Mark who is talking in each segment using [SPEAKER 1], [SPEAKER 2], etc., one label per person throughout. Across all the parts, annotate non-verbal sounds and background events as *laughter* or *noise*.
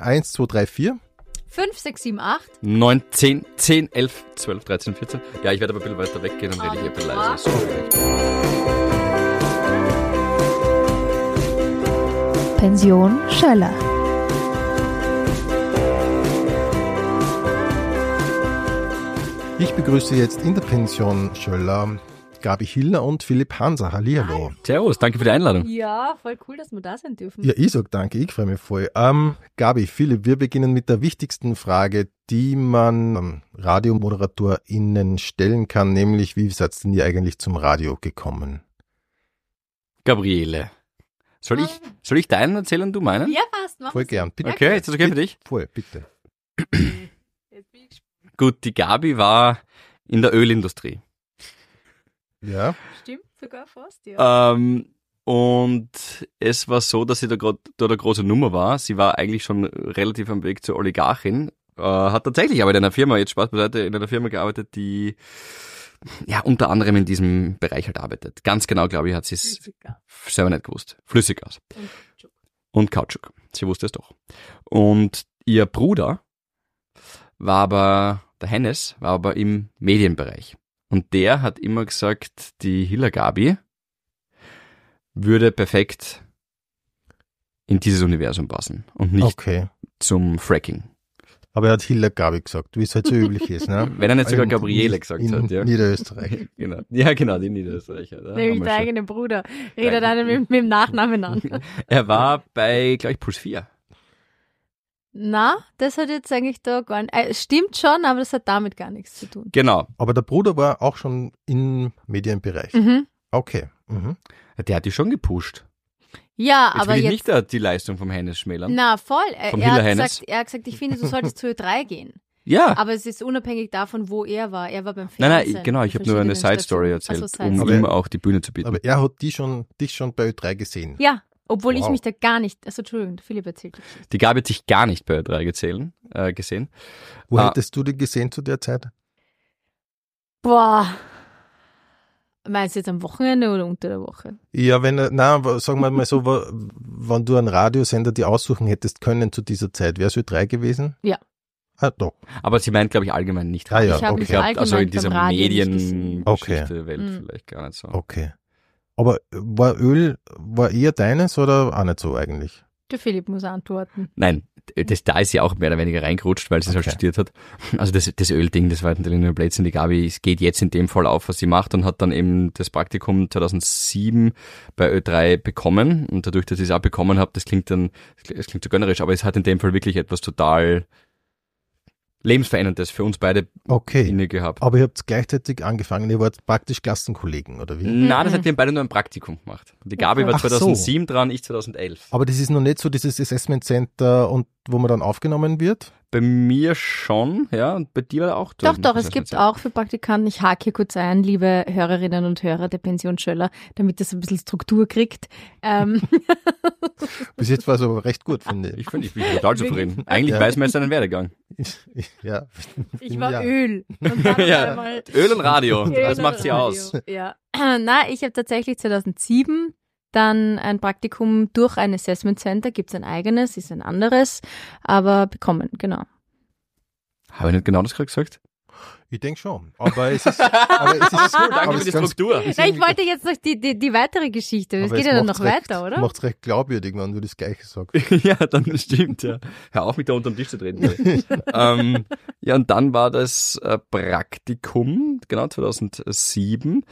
[SPEAKER 1] 1, 2, 3, 4.
[SPEAKER 2] 5, 6, 7, 8.
[SPEAKER 3] 9, 10, 10, 11, 12, 13, 14. Ja, ich werde aber ein bisschen weiter weggehen, dann rede ich ein bisschen leiser. So vielleicht.
[SPEAKER 4] Pension Schöller.
[SPEAKER 1] Ich begrüße jetzt in der Pension Schöller Gabi Hiller und Philipp Hanser. Hallihallo.
[SPEAKER 3] Servus, danke für die Einladung.
[SPEAKER 2] Ja, voll cool, dass wir da sein dürfen.
[SPEAKER 1] Ja, ich sag danke, ich freue mich voll. Ähm, Gabi, Philipp, wir beginnen mit der wichtigsten Frage, die man ähm, RadiomoderatorInnen stellen kann, nämlich wie seid denn ihr eigentlich zum Radio gekommen?
[SPEAKER 3] Gabriele. Soll ich, soll ich deinen erzählen und du meinen?
[SPEAKER 2] Ja, passt. Mach
[SPEAKER 1] Voll
[SPEAKER 2] es.
[SPEAKER 1] gern. Bitte.
[SPEAKER 3] Okay, ist das okay für dich?
[SPEAKER 1] Voll, bitte.
[SPEAKER 3] Gut, die Gabi war in der Ölindustrie.
[SPEAKER 1] Ja.
[SPEAKER 2] Stimmt, sogar fast, ja.
[SPEAKER 3] Ähm, und es war so, dass sie da gerade dort eine große Nummer war. Sie war eigentlich schon relativ am Weg zur Oligarchin. Äh, hat tatsächlich aber in einer Firma, jetzt Spaß beiseite, in einer Firma gearbeitet, die ja unter anderem in diesem Bereich halt arbeitet. Ganz genau, glaube ich, hat sie es selber nicht gewusst. Flüssiggas.
[SPEAKER 2] Und
[SPEAKER 3] Kautschuk. Sie wusste es doch. Und ihr Bruder war aber, der Hennes, war aber im Medienbereich. Und der hat immer gesagt, die Hilla Gabi würde perfekt in dieses Universum passen und nicht
[SPEAKER 1] Okay.
[SPEAKER 3] zum Fracking.
[SPEAKER 1] Aber er hat Hiller Gabi gesagt, wie es halt so üblich ist, ne? *laughs*
[SPEAKER 3] Wenn er nicht sogar Gabriele gesagt
[SPEAKER 1] in
[SPEAKER 3] hat, ja.
[SPEAKER 1] Niederösterreich. *laughs*
[SPEAKER 3] Genau. Ja, genau, die Niederösterreicher. da
[SPEAKER 2] der eigene Bruder. Redet einen mit, mit dem Nachnamen an. *laughs*
[SPEAKER 3] Er war bei, glaube ich, Puls 4.
[SPEAKER 2] Na, das hat jetzt eigentlich da gar nicht. Äh, stimmt schon, aber das hat damit gar nichts zu tun.
[SPEAKER 3] Genau.
[SPEAKER 1] Aber der Bruder war auch schon im Medienbereich.
[SPEAKER 2] Mhm.
[SPEAKER 1] Okay. Mhm.
[SPEAKER 3] Der hat die schon gepusht.
[SPEAKER 2] Ja,
[SPEAKER 3] Jetzt
[SPEAKER 2] aber
[SPEAKER 3] will ich
[SPEAKER 2] jetzt.
[SPEAKER 3] nicht da die Leistung vom Hennes schmälern.
[SPEAKER 2] Na, voll. Er,
[SPEAKER 3] Vom
[SPEAKER 2] er, hat
[SPEAKER 3] Hiller Hennes?
[SPEAKER 2] gesagt, er hat gesagt, ich finde, du solltest zu Ö3 gehen.
[SPEAKER 3] Ja.
[SPEAKER 2] Aber es ist unabhängig davon, wo er war. Er war beim
[SPEAKER 3] Nein,
[SPEAKER 2] Fernsehen.
[SPEAKER 3] nein, genau, ich habe nur eine
[SPEAKER 2] verschiedenen
[SPEAKER 3] Side Story
[SPEAKER 2] Stationen.
[SPEAKER 3] erzählt,
[SPEAKER 2] Also Side
[SPEAKER 3] um ihm auch die Bühne zu bieten.
[SPEAKER 1] Aber er hat die schon, dich schon bei Ö3 gesehen.
[SPEAKER 2] Ja, obwohl ich
[SPEAKER 1] Wow.
[SPEAKER 2] mich da gar nicht. Also, Entschuldigung, Philipp erzählt die
[SPEAKER 3] die Gabi hat sich gar nicht bei Ö3 gezählen, äh, gesehen.
[SPEAKER 1] Wo
[SPEAKER 3] Ah.
[SPEAKER 1] hättest du die gesehen zu der Zeit?
[SPEAKER 2] Boah. Meinst du jetzt am Wochenende oder unter der Woche?
[SPEAKER 1] Ja, wenn, er- na, sagen wir mal so, wenn du einen Radiosender dir aussuchen hättest können zu dieser Zeit, wäre es Ö3 gewesen?
[SPEAKER 2] Ja.
[SPEAKER 1] Ah, doch.
[SPEAKER 3] Aber sie meint, glaube ich, allgemein nicht.
[SPEAKER 1] Ah, ja,
[SPEAKER 2] Ich habe
[SPEAKER 1] okay.
[SPEAKER 2] mich
[SPEAKER 3] Ich
[SPEAKER 2] allgemein
[SPEAKER 3] also in dieser
[SPEAKER 2] gesehen.
[SPEAKER 3] Mediengeschichte-Welt
[SPEAKER 2] Okay.
[SPEAKER 3] vielleicht gar nicht so.
[SPEAKER 1] Okay. Aber war Öl, war eher deines oder auch nicht so eigentlich?
[SPEAKER 2] Der Philipp muss antworten.
[SPEAKER 3] Nein, das, da ist sie auch mehr oder weniger reingerutscht, weil sie es halt
[SPEAKER 1] Okay.
[SPEAKER 3] studiert hat. Also das, das Ölding, das war natürlich nur ein Blödsinn. Die Gabi es geht jetzt in dem Fall auf, was sie macht und hat dann eben das Praktikum 2007 bei Ö3 bekommen. Und dadurch, dass ich es auch bekommen habe, das klingt dann, es klingt so gönnerisch, aber es hat in dem Fall wirklich etwas total lebensveränderndes für uns beide
[SPEAKER 1] Okay.
[SPEAKER 3] inne gehabt.
[SPEAKER 1] Aber ihr habt gleichzeitig angefangen, ihr wart praktisch Klassenkollegen, oder wie?
[SPEAKER 3] Nein, das
[SPEAKER 2] Mhm.
[SPEAKER 3] hat wir beide nur ein Praktikum gemacht. Die Gabi war
[SPEAKER 1] Ach so.
[SPEAKER 3] 2007 dran, ich 2011.
[SPEAKER 1] Aber das ist noch nicht so dieses Assessment Center und wo man dann aufgenommen wird?
[SPEAKER 3] Bei mir schon, ja, und bei dir auch.
[SPEAKER 2] Doch, doch, es gibt auch für Praktikanten, ich hake hier kurz ein, liebe Hörerinnen und Hörer der Pension Schöller, damit das ein bisschen Struktur kriegt. Ähm, *laughs*
[SPEAKER 1] Bis jetzt war es aber recht gut, finde ich.
[SPEAKER 3] Ich finde, ich bin total zufrieden. Eigentlich
[SPEAKER 1] Ja.
[SPEAKER 3] weiß man jetzt seinen Werdegang.
[SPEAKER 1] ja. *laughs*
[SPEAKER 2] ich war
[SPEAKER 1] ja.
[SPEAKER 2] Öl. Und *laughs*
[SPEAKER 3] Ja. Öl und Radio,
[SPEAKER 2] Öl
[SPEAKER 3] das macht sie aus.
[SPEAKER 2] Ja. *clears throat* Na, ich habe tatsächlich 2007 dann ein Praktikum durch ein Assessment Center, gibt's ein eigenes, ist ein anderes, aber bekommen, genau.
[SPEAKER 3] Habe ich nicht genau das gerade gesagt?
[SPEAKER 1] Ich denke schon. Aber es ist, aber es ist *laughs*
[SPEAKER 3] Danke
[SPEAKER 1] aber
[SPEAKER 3] für
[SPEAKER 1] es
[SPEAKER 3] die
[SPEAKER 1] ganz-
[SPEAKER 3] Struktur.
[SPEAKER 1] es ist
[SPEAKER 2] Na, ich wollte jetzt noch die, die, die weitere Geschichte,
[SPEAKER 1] aber
[SPEAKER 2] geht
[SPEAKER 1] es
[SPEAKER 2] ja dann noch
[SPEAKER 1] recht,
[SPEAKER 2] weiter, oder?
[SPEAKER 1] Macht's recht glaubwürdig, wenn du das Gleiche sagst. *laughs*
[SPEAKER 3] ja, dann stimmt, ja. Hör auf, mich da unter den Tisch zu treten. *laughs* ähm, ja, und dann war das äh, Praktikum, genau, 2007.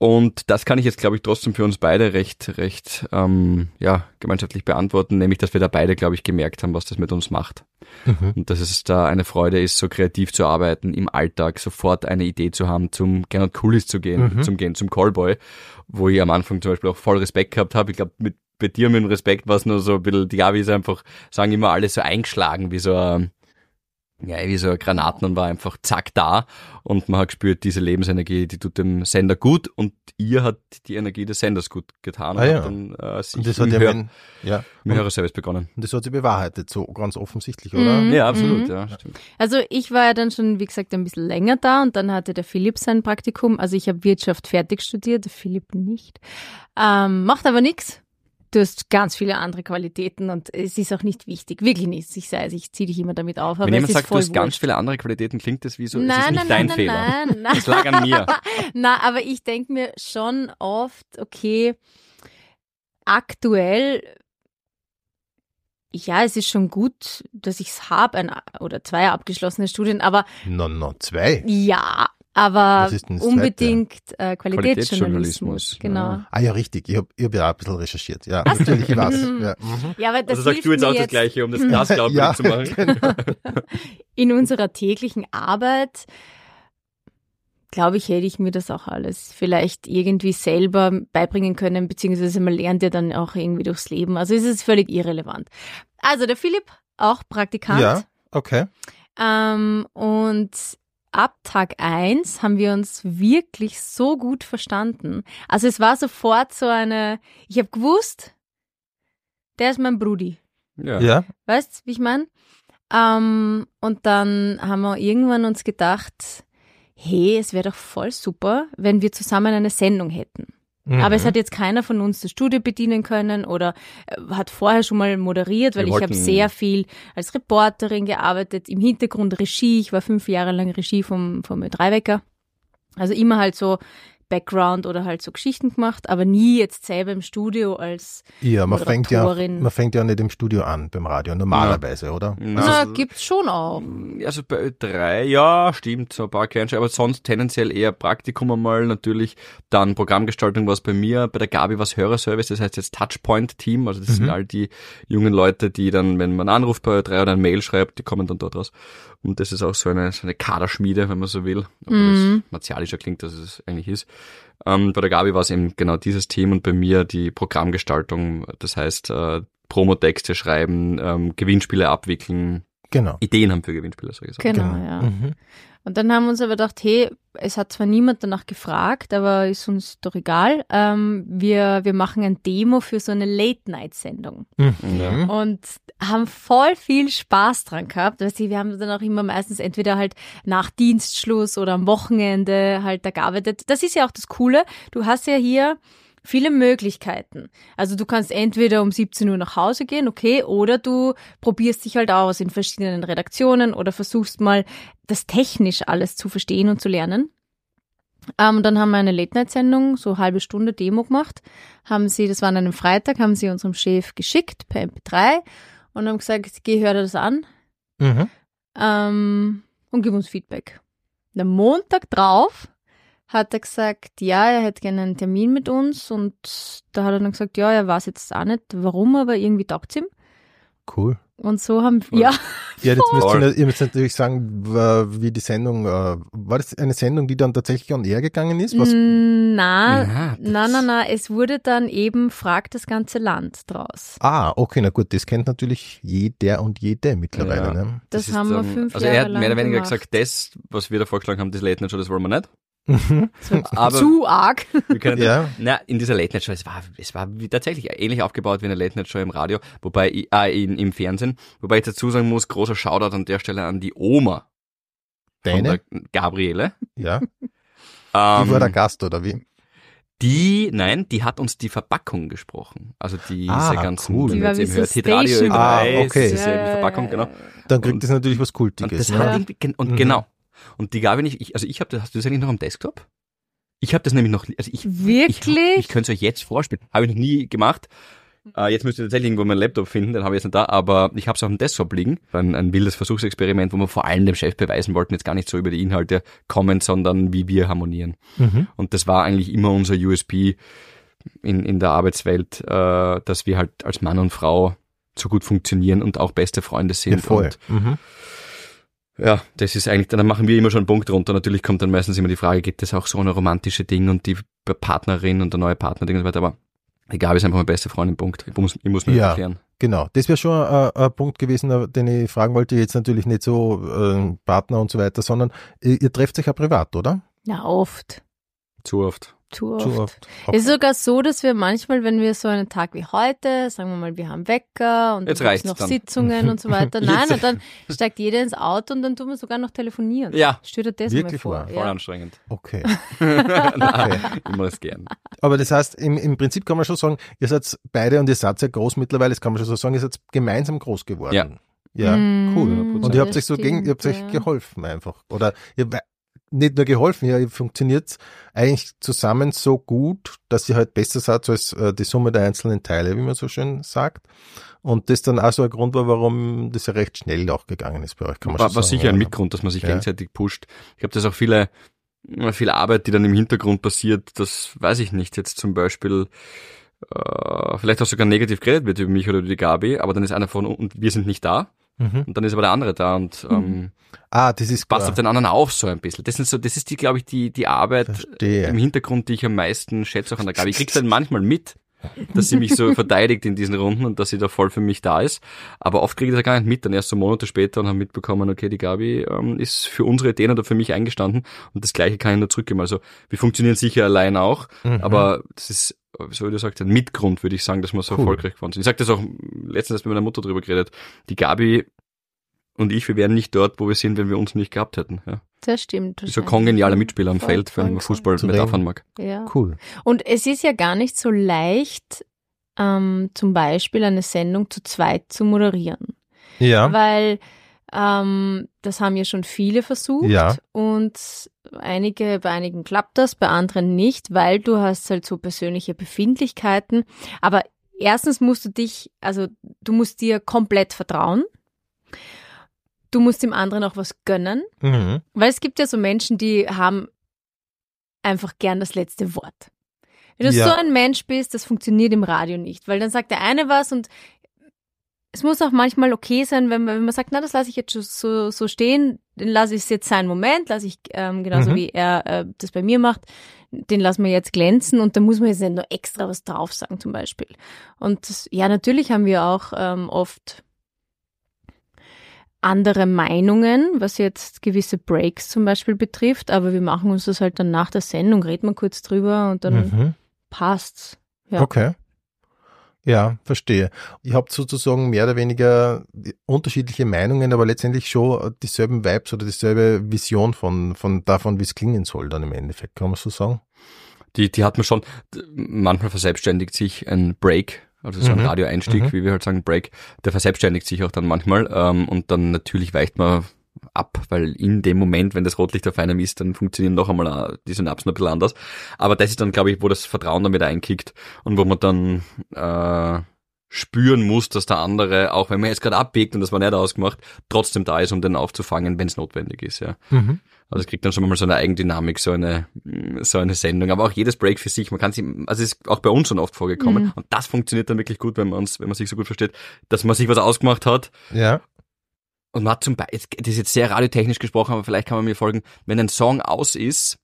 [SPEAKER 3] Und das kann ich jetzt, glaube ich, trotzdem für uns beide recht, recht, ähm, ja, gemeinschaftlich beantworten, nämlich, dass wir da beide, glaube ich, gemerkt haben, was das mit uns macht.
[SPEAKER 1] Mhm.
[SPEAKER 3] Und dass es da eine Freude ist, so kreativ zu arbeiten, im Alltag sofort eine Idee zu haben, zum Gernot Coolies zu gehen,
[SPEAKER 1] Mhm.
[SPEAKER 3] zum Gehen, zum Callboy, wo ich am Anfang zum Beispiel auch voll Respekt gehabt habe. Ich glaube, mit bei dir mit dem Respekt war es nur so ein bisschen, die Gabi ist einfach, sagen immer alle so eingeschlagen, wie so ein, ja, wie so Granaten und war einfach zack da und man hat gespürt, diese Lebensenergie, die tut dem Sender gut und ihr hat die Energie des Senders gut getan
[SPEAKER 1] Ah,
[SPEAKER 3] und
[SPEAKER 1] ja.
[SPEAKER 3] hat dann äh, sich
[SPEAKER 1] Und das hat ja,
[SPEAKER 3] Hör
[SPEAKER 1] mein, ja,
[SPEAKER 3] im Hörerservice begonnen.
[SPEAKER 1] und das hat sich bewahrheitet, so ganz offensichtlich, oder?
[SPEAKER 2] Mhm.
[SPEAKER 3] Ja, absolut,
[SPEAKER 2] Mhm.
[SPEAKER 3] ja, stimmt.
[SPEAKER 2] Also ich war ja dann schon, wie gesagt, ein bisschen länger da und dann hatte der Philipp sein Praktikum. Also ich habe Wirtschaft fertig studiert, der Philipp nicht. Ähm, macht aber nichts. Du hast ganz viele andere Qualitäten und es ist auch nicht wichtig. Wirklich nicht. Ich sei, ich ziehe dich immer damit auf. Aber
[SPEAKER 3] Wenn jemand
[SPEAKER 2] es ist
[SPEAKER 3] sagt, du hast ganz
[SPEAKER 2] wurscht.
[SPEAKER 3] viele andere Qualitäten, klingt das wie so, es
[SPEAKER 2] nein,
[SPEAKER 3] ist nicht
[SPEAKER 2] nein,
[SPEAKER 3] dein
[SPEAKER 2] nein,
[SPEAKER 3] Fehler.
[SPEAKER 2] Nein, nein,
[SPEAKER 3] Das lag an mir. *laughs*
[SPEAKER 2] Na, aber ich denke mir schon oft, okay, aktuell, ja, es ist schon gut, dass ich es habe, ein oder zwei abgeschlossene Studien, aber
[SPEAKER 1] No, no, zwei.
[SPEAKER 2] ja, aber
[SPEAKER 1] das
[SPEAKER 2] unbedingt äh,
[SPEAKER 3] Qualitätsjournalismus,
[SPEAKER 2] Qualitätsjournalismus. Genau.
[SPEAKER 3] ja.
[SPEAKER 1] Ah ja, richtig. Ich habe ich hab ja auch ein bisschen recherchiert. Ja, natürlich, ich weiß.
[SPEAKER 2] Mhm.
[SPEAKER 1] Ja, mhm.
[SPEAKER 2] Ja, aber das
[SPEAKER 3] Also sagst du jetzt auch das
[SPEAKER 2] jetzt
[SPEAKER 3] Gleiche, um das Glas glaubwürdig
[SPEAKER 1] Ja,
[SPEAKER 3] zu machen. *laughs*
[SPEAKER 1] genau. *laughs*
[SPEAKER 2] in unserer täglichen Arbeit, glaube ich, hätte ich mir das auch alles vielleicht irgendwie selber beibringen können, beziehungsweise man lernt ja dann auch irgendwie durchs Leben. Also es ist völlig irrelevant. Also der Philipp, auch Praktikant.
[SPEAKER 1] ja, okay.
[SPEAKER 2] Ähm, und ab Tag eins haben wir uns wirklich so gut verstanden. Also es war sofort so eine, ich habe gewusst, der ist mein Brudi.
[SPEAKER 3] Ja.
[SPEAKER 1] Ja,
[SPEAKER 2] Weißt wie ich meine? Ähm, und dann haben wir irgendwann uns gedacht, hey, es wäre doch voll super, wenn wir zusammen eine Sendung hätten.
[SPEAKER 1] Mhm.
[SPEAKER 2] Aber es hat jetzt keiner von uns das Studio bedienen können oder äh, hat vorher schon mal moderiert, weil
[SPEAKER 3] Wir
[SPEAKER 2] ich habe sehr viel als Reporterin gearbeitet, im Hintergrund Regie. Ich war fünf Jahre lang Regie vom, vom Ö3-Wecker. Also immer halt so Background oder halt so Geschichten gemacht, aber nie jetzt selber im Studio als
[SPEAKER 1] ja, man fängt ja, man fängt ja nicht im Studio an beim Radio, normalerweise, oder?
[SPEAKER 3] Na,
[SPEAKER 2] Na, gibt's schon auch.
[SPEAKER 3] Also bei Ö3, ja, stimmt, so ein paar Kleinscheiben, aber sonst tendenziell eher Praktikum einmal natürlich, dann Programmgestaltung war es bei mir, bei der Gabi war es Hörerservice, das heißt jetzt Touchpoint-Team, also das sind all die jungen Leute, die dann, wenn man anruft bei Ö3 oder ein Mail schreibt, die kommen dann dort raus. Und das ist auch so eine, so eine Kaderschmiede, wenn man so will, aber
[SPEAKER 2] Mhm.
[SPEAKER 3] das martialischer klingt, als es eigentlich ist. Ähm, bei der Gabi war es eben genau dieses Team und bei mir die Programmgestaltung, das heißt äh, Promotexte schreiben, ähm, Gewinnspiele abwickeln,
[SPEAKER 1] Genau.
[SPEAKER 3] Ideen haben für Gewinnspiele, so gesagt.
[SPEAKER 2] Genau, ja.
[SPEAKER 1] Mhm.
[SPEAKER 2] Und dann haben wir uns aber gedacht, hey, es hat zwar niemand danach gefragt, aber ist uns doch egal. Ähm, wir, wir machen ein Demo für so eine Late-Night-Sendung.
[SPEAKER 1] Mhm.
[SPEAKER 2] Und haben voll viel Spaß dran gehabt. Weißt du, wir haben dann auch immer meistens entweder halt nach Dienstschluss oder am Wochenende halt da gearbeitet. Das ist ja auch das Coole. Du hast ja hier viele Möglichkeiten. Also du kannst entweder um 17 Uhr nach Hause gehen, okay, oder du probierst dich halt aus in verschiedenen Redaktionen oder versuchst mal das technisch alles zu verstehen und zu lernen. Ähm, und dann haben wir eine Late-Night-Sendung, so halbe Stunde Demo gemacht. Haben sie, das war an einem Freitag, haben sie unserem Chef geschickt per MP3 und haben gesagt, geh, hör dir das an
[SPEAKER 1] Mhm.
[SPEAKER 2] ähm, und gib uns Feedback. Am Montag drauf hat er gesagt, ja, er hätte gerne einen Termin mit uns und da hat er dann gesagt, ja, er weiß jetzt auch nicht warum, aber irgendwie taugt ihm.
[SPEAKER 1] Cool.
[SPEAKER 2] Und so haben
[SPEAKER 3] Voll.
[SPEAKER 2] ja, *laughs*
[SPEAKER 1] Ja, jetzt müsst ihr, ihr müsst natürlich sagen, wie die Sendung, äh, war das eine Sendung, die dann tatsächlich on air gegangen ist? Was?
[SPEAKER 2] na,
[SPEAKER 3] Ja, das-
[SPEAKER 2] na, na, na, es wurde dann eben Fragt das ganze Land draus.
[SPEAKER 1] Ah, okay, na gut, das kennt natürlich jeder und jede mittlerweile.
[SPEAKER 3] Ja.
[SPEAKER 1] Ne?
[SPEAKER 2] Das,
[SPEAKER 3] ist
[SPEAKER 2] haben wir fünf
[SPEAKER 3] Also
[SPEAKER 2] Jahre
[SPEAKER 3] er hat mehr oder weniger
[SPEAKER 2] gemacht.
[SPEAKER 3] gesagt, das, was wir da vorgeschlagen haben, das Late Night Show, das wollen wir nicht. *laughs* Aber
[SPEAKER 2] Zu arg.
[SPEAKER 3] wir können
[SPEAKER 1] Ja.
[SPEAKER 3] na, in dieser Late Night Show, es war, es war tatsächlich ähnlich aufgebaut wie eine Late Night Show im Radio, wobei, äh, in, im Fernsehen, wobei ich dazu sagen muss, großer Shoutout an der Stelle an die Oma von
[SPEAKER 1] Deine?
[SPEAKER 3] der Gabriele.
[SPEAKER 1] Ja. Die
[SPEAKER 3] Ähm,
[SPEAKER 1] war der Gast, oder wie?
[SPEAKER 3] Die, nein, die hat uns die Verpackung gesprochen. Also diese
[SPEAKER 1] Ah,
[SPEAKER 3] ganzen,
[SPEAKER 1] cool.
[SPEAKER 3] wenn
[SPEAKER 2] Die
[SPEAKER 3] jetzt
[SPEAKER 2] wie
[SPEAKER 3] eben hört, Hitradio.
[SPEAKER 1] Ah,
[SPEAKER 3] Ö3,
[SPEAKER 1] okay.
[SPEAKER 3] ist ja die Verpackung, genau.
[SPEAKER 1] Dann kriegt
[SPEAKER 3] Und-
[SPEAKER 1] das natürlich was
[SPEAKER 3] Und
[SPEAKER 1] Kultiges.
[SPEAKER 3] das
[SPEAKER 1] ne?
[SPEAKER 3] hat irgendwie, gen- und
[SPEAKER 1] Mhm.
[SPEAKER 3] genau. Und die Gabi nicht, ich, also ich habe das, hast du das eigentlich noch am Desktop? Ich habe das nämlich noch, also ich,
[SPEAKER 2] Wirklich?
[SPEAKER 3] ich, ich könnte es euch jetzt vorspielen. Habe ich noch nie gemacht. Äh, jetzt müsst ihr tatsächlich irgendwo meinen Laptop finden, den habe ich jetzt nicht da, aber ich habe es auf dem Desktop liegen. Ein, ein wildes Versuchsexperiment, wo wir vor allem dem Chef beweisen wollten, jetzt gar nicht so über die Inhalte kommen, sondern wie wir harmonieren.
[SPEAKER 1] Mhm.
[SPEAKER 3] Und das war eigentlich immer unser USP in, in der Arbeitswelt, äh, dass wir halt als Mann und Frau so gut funktionieren und auch beste Freunde sind.
[SPEAKER 1] Ja, voll.
[SPEAKER 3] Und
[SPEAKER 1] Mhm.
[SPEAKER 3] Ja, das ist eigentlich, dann machen wir immer schon einen Punkt drunter. Natürlich kommt dann meistens immer die Frage, gibt es auch so eine romantische Ding und die Partnerin und der neue Partner Ding und so weiter, aber egal, ist einfach mein bester Freund im Punkt. Ich muss, ich muss mir
[SPEAKER 1] Ja.
[SPEAKER 3] erklären.
[SPEAKER 1] Genau, das wäre schon äh, ein Punkt gewesen, äh, den ich fragen wollte. Jetzt natürlich nicht so äh, Partner und so weiter, sondern ihr, ihr trefft euch ja privat, oder?
[SPEAKER 2] Ja, oft.
[SPEAKER 3] Zu oft.
[SPEAKER 2] Zu oft.
[SPEAKER 1] Zu oft.
[SPEAKER 2] Es ist sogar so, dass wir manchmal, wenn wir so einen Tag wie heute, sagen wir mal, wir haben Wecker und
[SPEAKER 3] Jetzt
[SPEAKER 2] dann noch
[SPEAKER 3] dann.
[SPEAKER 2] Sitzungen und so weiter. *laughs* Nein, und dann steigt jeder ins Auto und dann tun wir sogar noch telefonieren.
[SPEAKER 3] Ja.
[SPEAKER 2] Stell dir das
[SPEAKER 1] Wirklich
[SPEAKER 2] mal
[SPEAKER 1] wahr?
[SPEAKER 2] vor.
[SPEAKER 3] Voll
[SPEAKER 2] Ja.
[SPEAKER 3] anstrengend.
[SPEAKER 1] Okay. *laughs* *laughs*
[SPEAKER 3] Nein, ich mache es gern.
[SPEAKER 1] Aber das heißt, im, im Prinzip kann man schon sagen, ihr seid beide und ihr seid ja groß mittlerweile, das kann man schon so sagen, ihr seid gemeinsam groß geworden.
[SPEAKER 3] Ja.
[SPEAKER 1] Ja,
[SPEAKER 2] Mm,
[SPEAKER 1] cool. Und ihr habt
[SPEAKER 2] das
[SPEAKER 1] euch so gegen, ihr habt euch geholfen einfach. Oder ihr nicht nur geholfen, ja, funktioniert eigentlich zusammen so gut, dass ihr halt besser seid als äh, die Summe der einzelnen Teile, wie man so schön sagt. Und das dann auch so ein Grund war, warum das ja recht schnell auch gegangen ist bei euch, kann man
[SPEAKER 3] War, war sicher ein
[SPEAKER 1] ja.
[SPEAKER 3] Mitgrund, dass man sich
[SPEAKER 1] Ja.
[SPEAKER 3] gegenseitig pusht. Ich glaube, dass auch viele, viel Arbeit, die dann im Hintergrund passiert, das weiß ich nicht. Jetzt zum Beispiel, äh, vielleicht auch sogar negativ geredet wird über mich oder über die Gabi, aber dann ist einer von und wir sind nicht da
[SPEAKER 1] Mhm.
[SPEAKER 3] und dann ist aber der andere da und ähm,
[SPEAKER 1] Ah, das ist
[SPEAKER 3] passt
[SPEAKER 1] klar.
[SPEAKER 3] auf den anderen auf so ein bisschen. Das sind so, das ist die, glaube ich, die, die Arbeit
[SPEAKER 1] Verstehe.
[SPEAKER 3] im Hintergrund, die ich am meisten schätze auch an der Gabi. Ich krieg's dann manchmal mit, *laughs* dass sie mich so verteidigt in diesen Runden und dass sie da voll für mich da ist. Aber oft kriege ich das gar nicht mit, dann erst so Monate später und habe mitbekommen, okay, die Gabi ähm, ist für unsere Ideen oder für mich eingestanden und das Gleiche kann ich nur zurückgeben. Also wir funktionieren sicher allein auch,
[SPEAKER 1] Mhm.
[SPEAKER 3] aber das ist, so wie du sagst, ein Mitgrund, würde ich sagen, dass wir so
[SPEAKER 1] Cool.
[SPEAKER 3] erfolgreich geworden sind. Ich sag das auch letztens mit meiner Mutter drüber geredet. Die Gabi und ich, wir wären nicht dort, wo wir sind, wenn wir uns nicht gehabt hätten. Ja.
[SPEAKER 2] Das stimmt.
[SPEAKER 3] So
[SPEAKER 2] wahrscheinlich.
[SPEAKER 3] kongeniale Mitspieler am
[SPEAKER 2] Voll,
[SPEAKER 3] Feld, wenn man. Fußball Metaphern
[SPEAKER 1] reden.
[SPEAKER 3] mag.
[SPEAKER 2] Ja.
[SPEAKER 1] Cool.
[SPEAKER 2] Und es ist ja gar nicht so leicht, ähm, zum Beispiel eine Sendung zu zweit zu moderieren.
[SPEAKER 1] Ja.
[SPEAKER 2] Weil ähm, das haben ja schon viele versucht
[SPEAKER 1] Ja.
[SPEAKER 2] und einige, bei einigen klappt das, bei anderen nicht, weil du hast halt so persönliche Befindlichkeiten. Aber erstens musst du dich, also du musst dir komplett vertrauen. Du musst dem anderen auch was gönnen.
[SPEAKER 1] Mhm.
[SPEAKER 2] Weil es gibt ja so Menschen, die haben einfach gern das letzte Wort. Wenn du
[SPEAKER 1] Ja.
[SPEAKER 2] so ein Mensch bist, das funktioniert im Radio nicht, weil dann sagt der eine was und es muss auch manchmal okay sein, wenn man, wenn man sagt, na, das lasse ich jetzt schon so, so stehen, den lasse ich es jetzt seinen Moment, lasse ich ähm, genauso
[SPEAKER 1] Mhm.
[SPEAKER 2] wie er äh, das bei mir macht, den lassen wir jetzt glänzen und da muss man jetzt nicht nur extra was drauf sagen zum Beispiel. Und das, ja, natürlich haben wir auch ähm, oft andere Meinungen, was jetzt gewisse Breaks zum Beispiel betrifft, aber wir machen uns das halt dann nach der Sendung, reden wir kurz drüber und dann
[SPEAKER 1] Mhm.
[SPEAKER 2] passt's. Ja.
[SPEAKER 1] Okay. Ja, verstehe. Ihr habt sozusagen mehr oder weniger unterschiedliche Meinungen, aber letztendlich schon dieselben Vibes oder dieselbe Vision von, von davon, wie es klingen soll dann im Endeffekt, kann man so sagen?
[SPEAKER 3] Die, die hat man schon, manchmal verselbstständigt sich ein Break, also so ein
[SPEAKER 1] Mhm.
[SPEAKER 3] Radioeinstieg,
[SPEAKER 1] Mhm.
[SPEAKER 3] wie wir halt sagen, Break, der verselbstständigt sich auch dann manchmal ähm, und dann natürlich weicht man ab, weil in dem Moment, wenn das Rotlicht auf einem ist, dann funktionieren noch einmal äh, die Synapsen ein bisschen anders. Aber das ist dann, glaube ich, wo das Vertrauen dann wieder einkickt und wo man dann äh, spüren muss, dass der andere, auch wenn man jetzt gerade abbiegt und das war nicht ausgemacht, trotzdem da ist, um den aufzufangen, wenn es notwendig ist, ja.
[SPEAKER 1] Mhm.
[SPEAKER 3] Also es kriegt dann schon mal so eine Eigendynamik, so eine, so eine Sendung. Aber auch jedes Break für sich, man kann sich, also es ist auch bei uns schon oft vorgekommen.
[SPEAKER 2] Mhm.
[SPEAKER 3] Und das funktioniert dann wirklich gut, wenn man uns, wenn man sich so gut versteht, dass man sich was ausgemacht hat.
[SPEAKER 1] Ja.
[SPEAKER 3] Und man hat zum Beispiel, das ist jetzt sehr radiotechnisch gesprochen, aber vielleicht kann man mir folgen, wenn ein Song aus ist,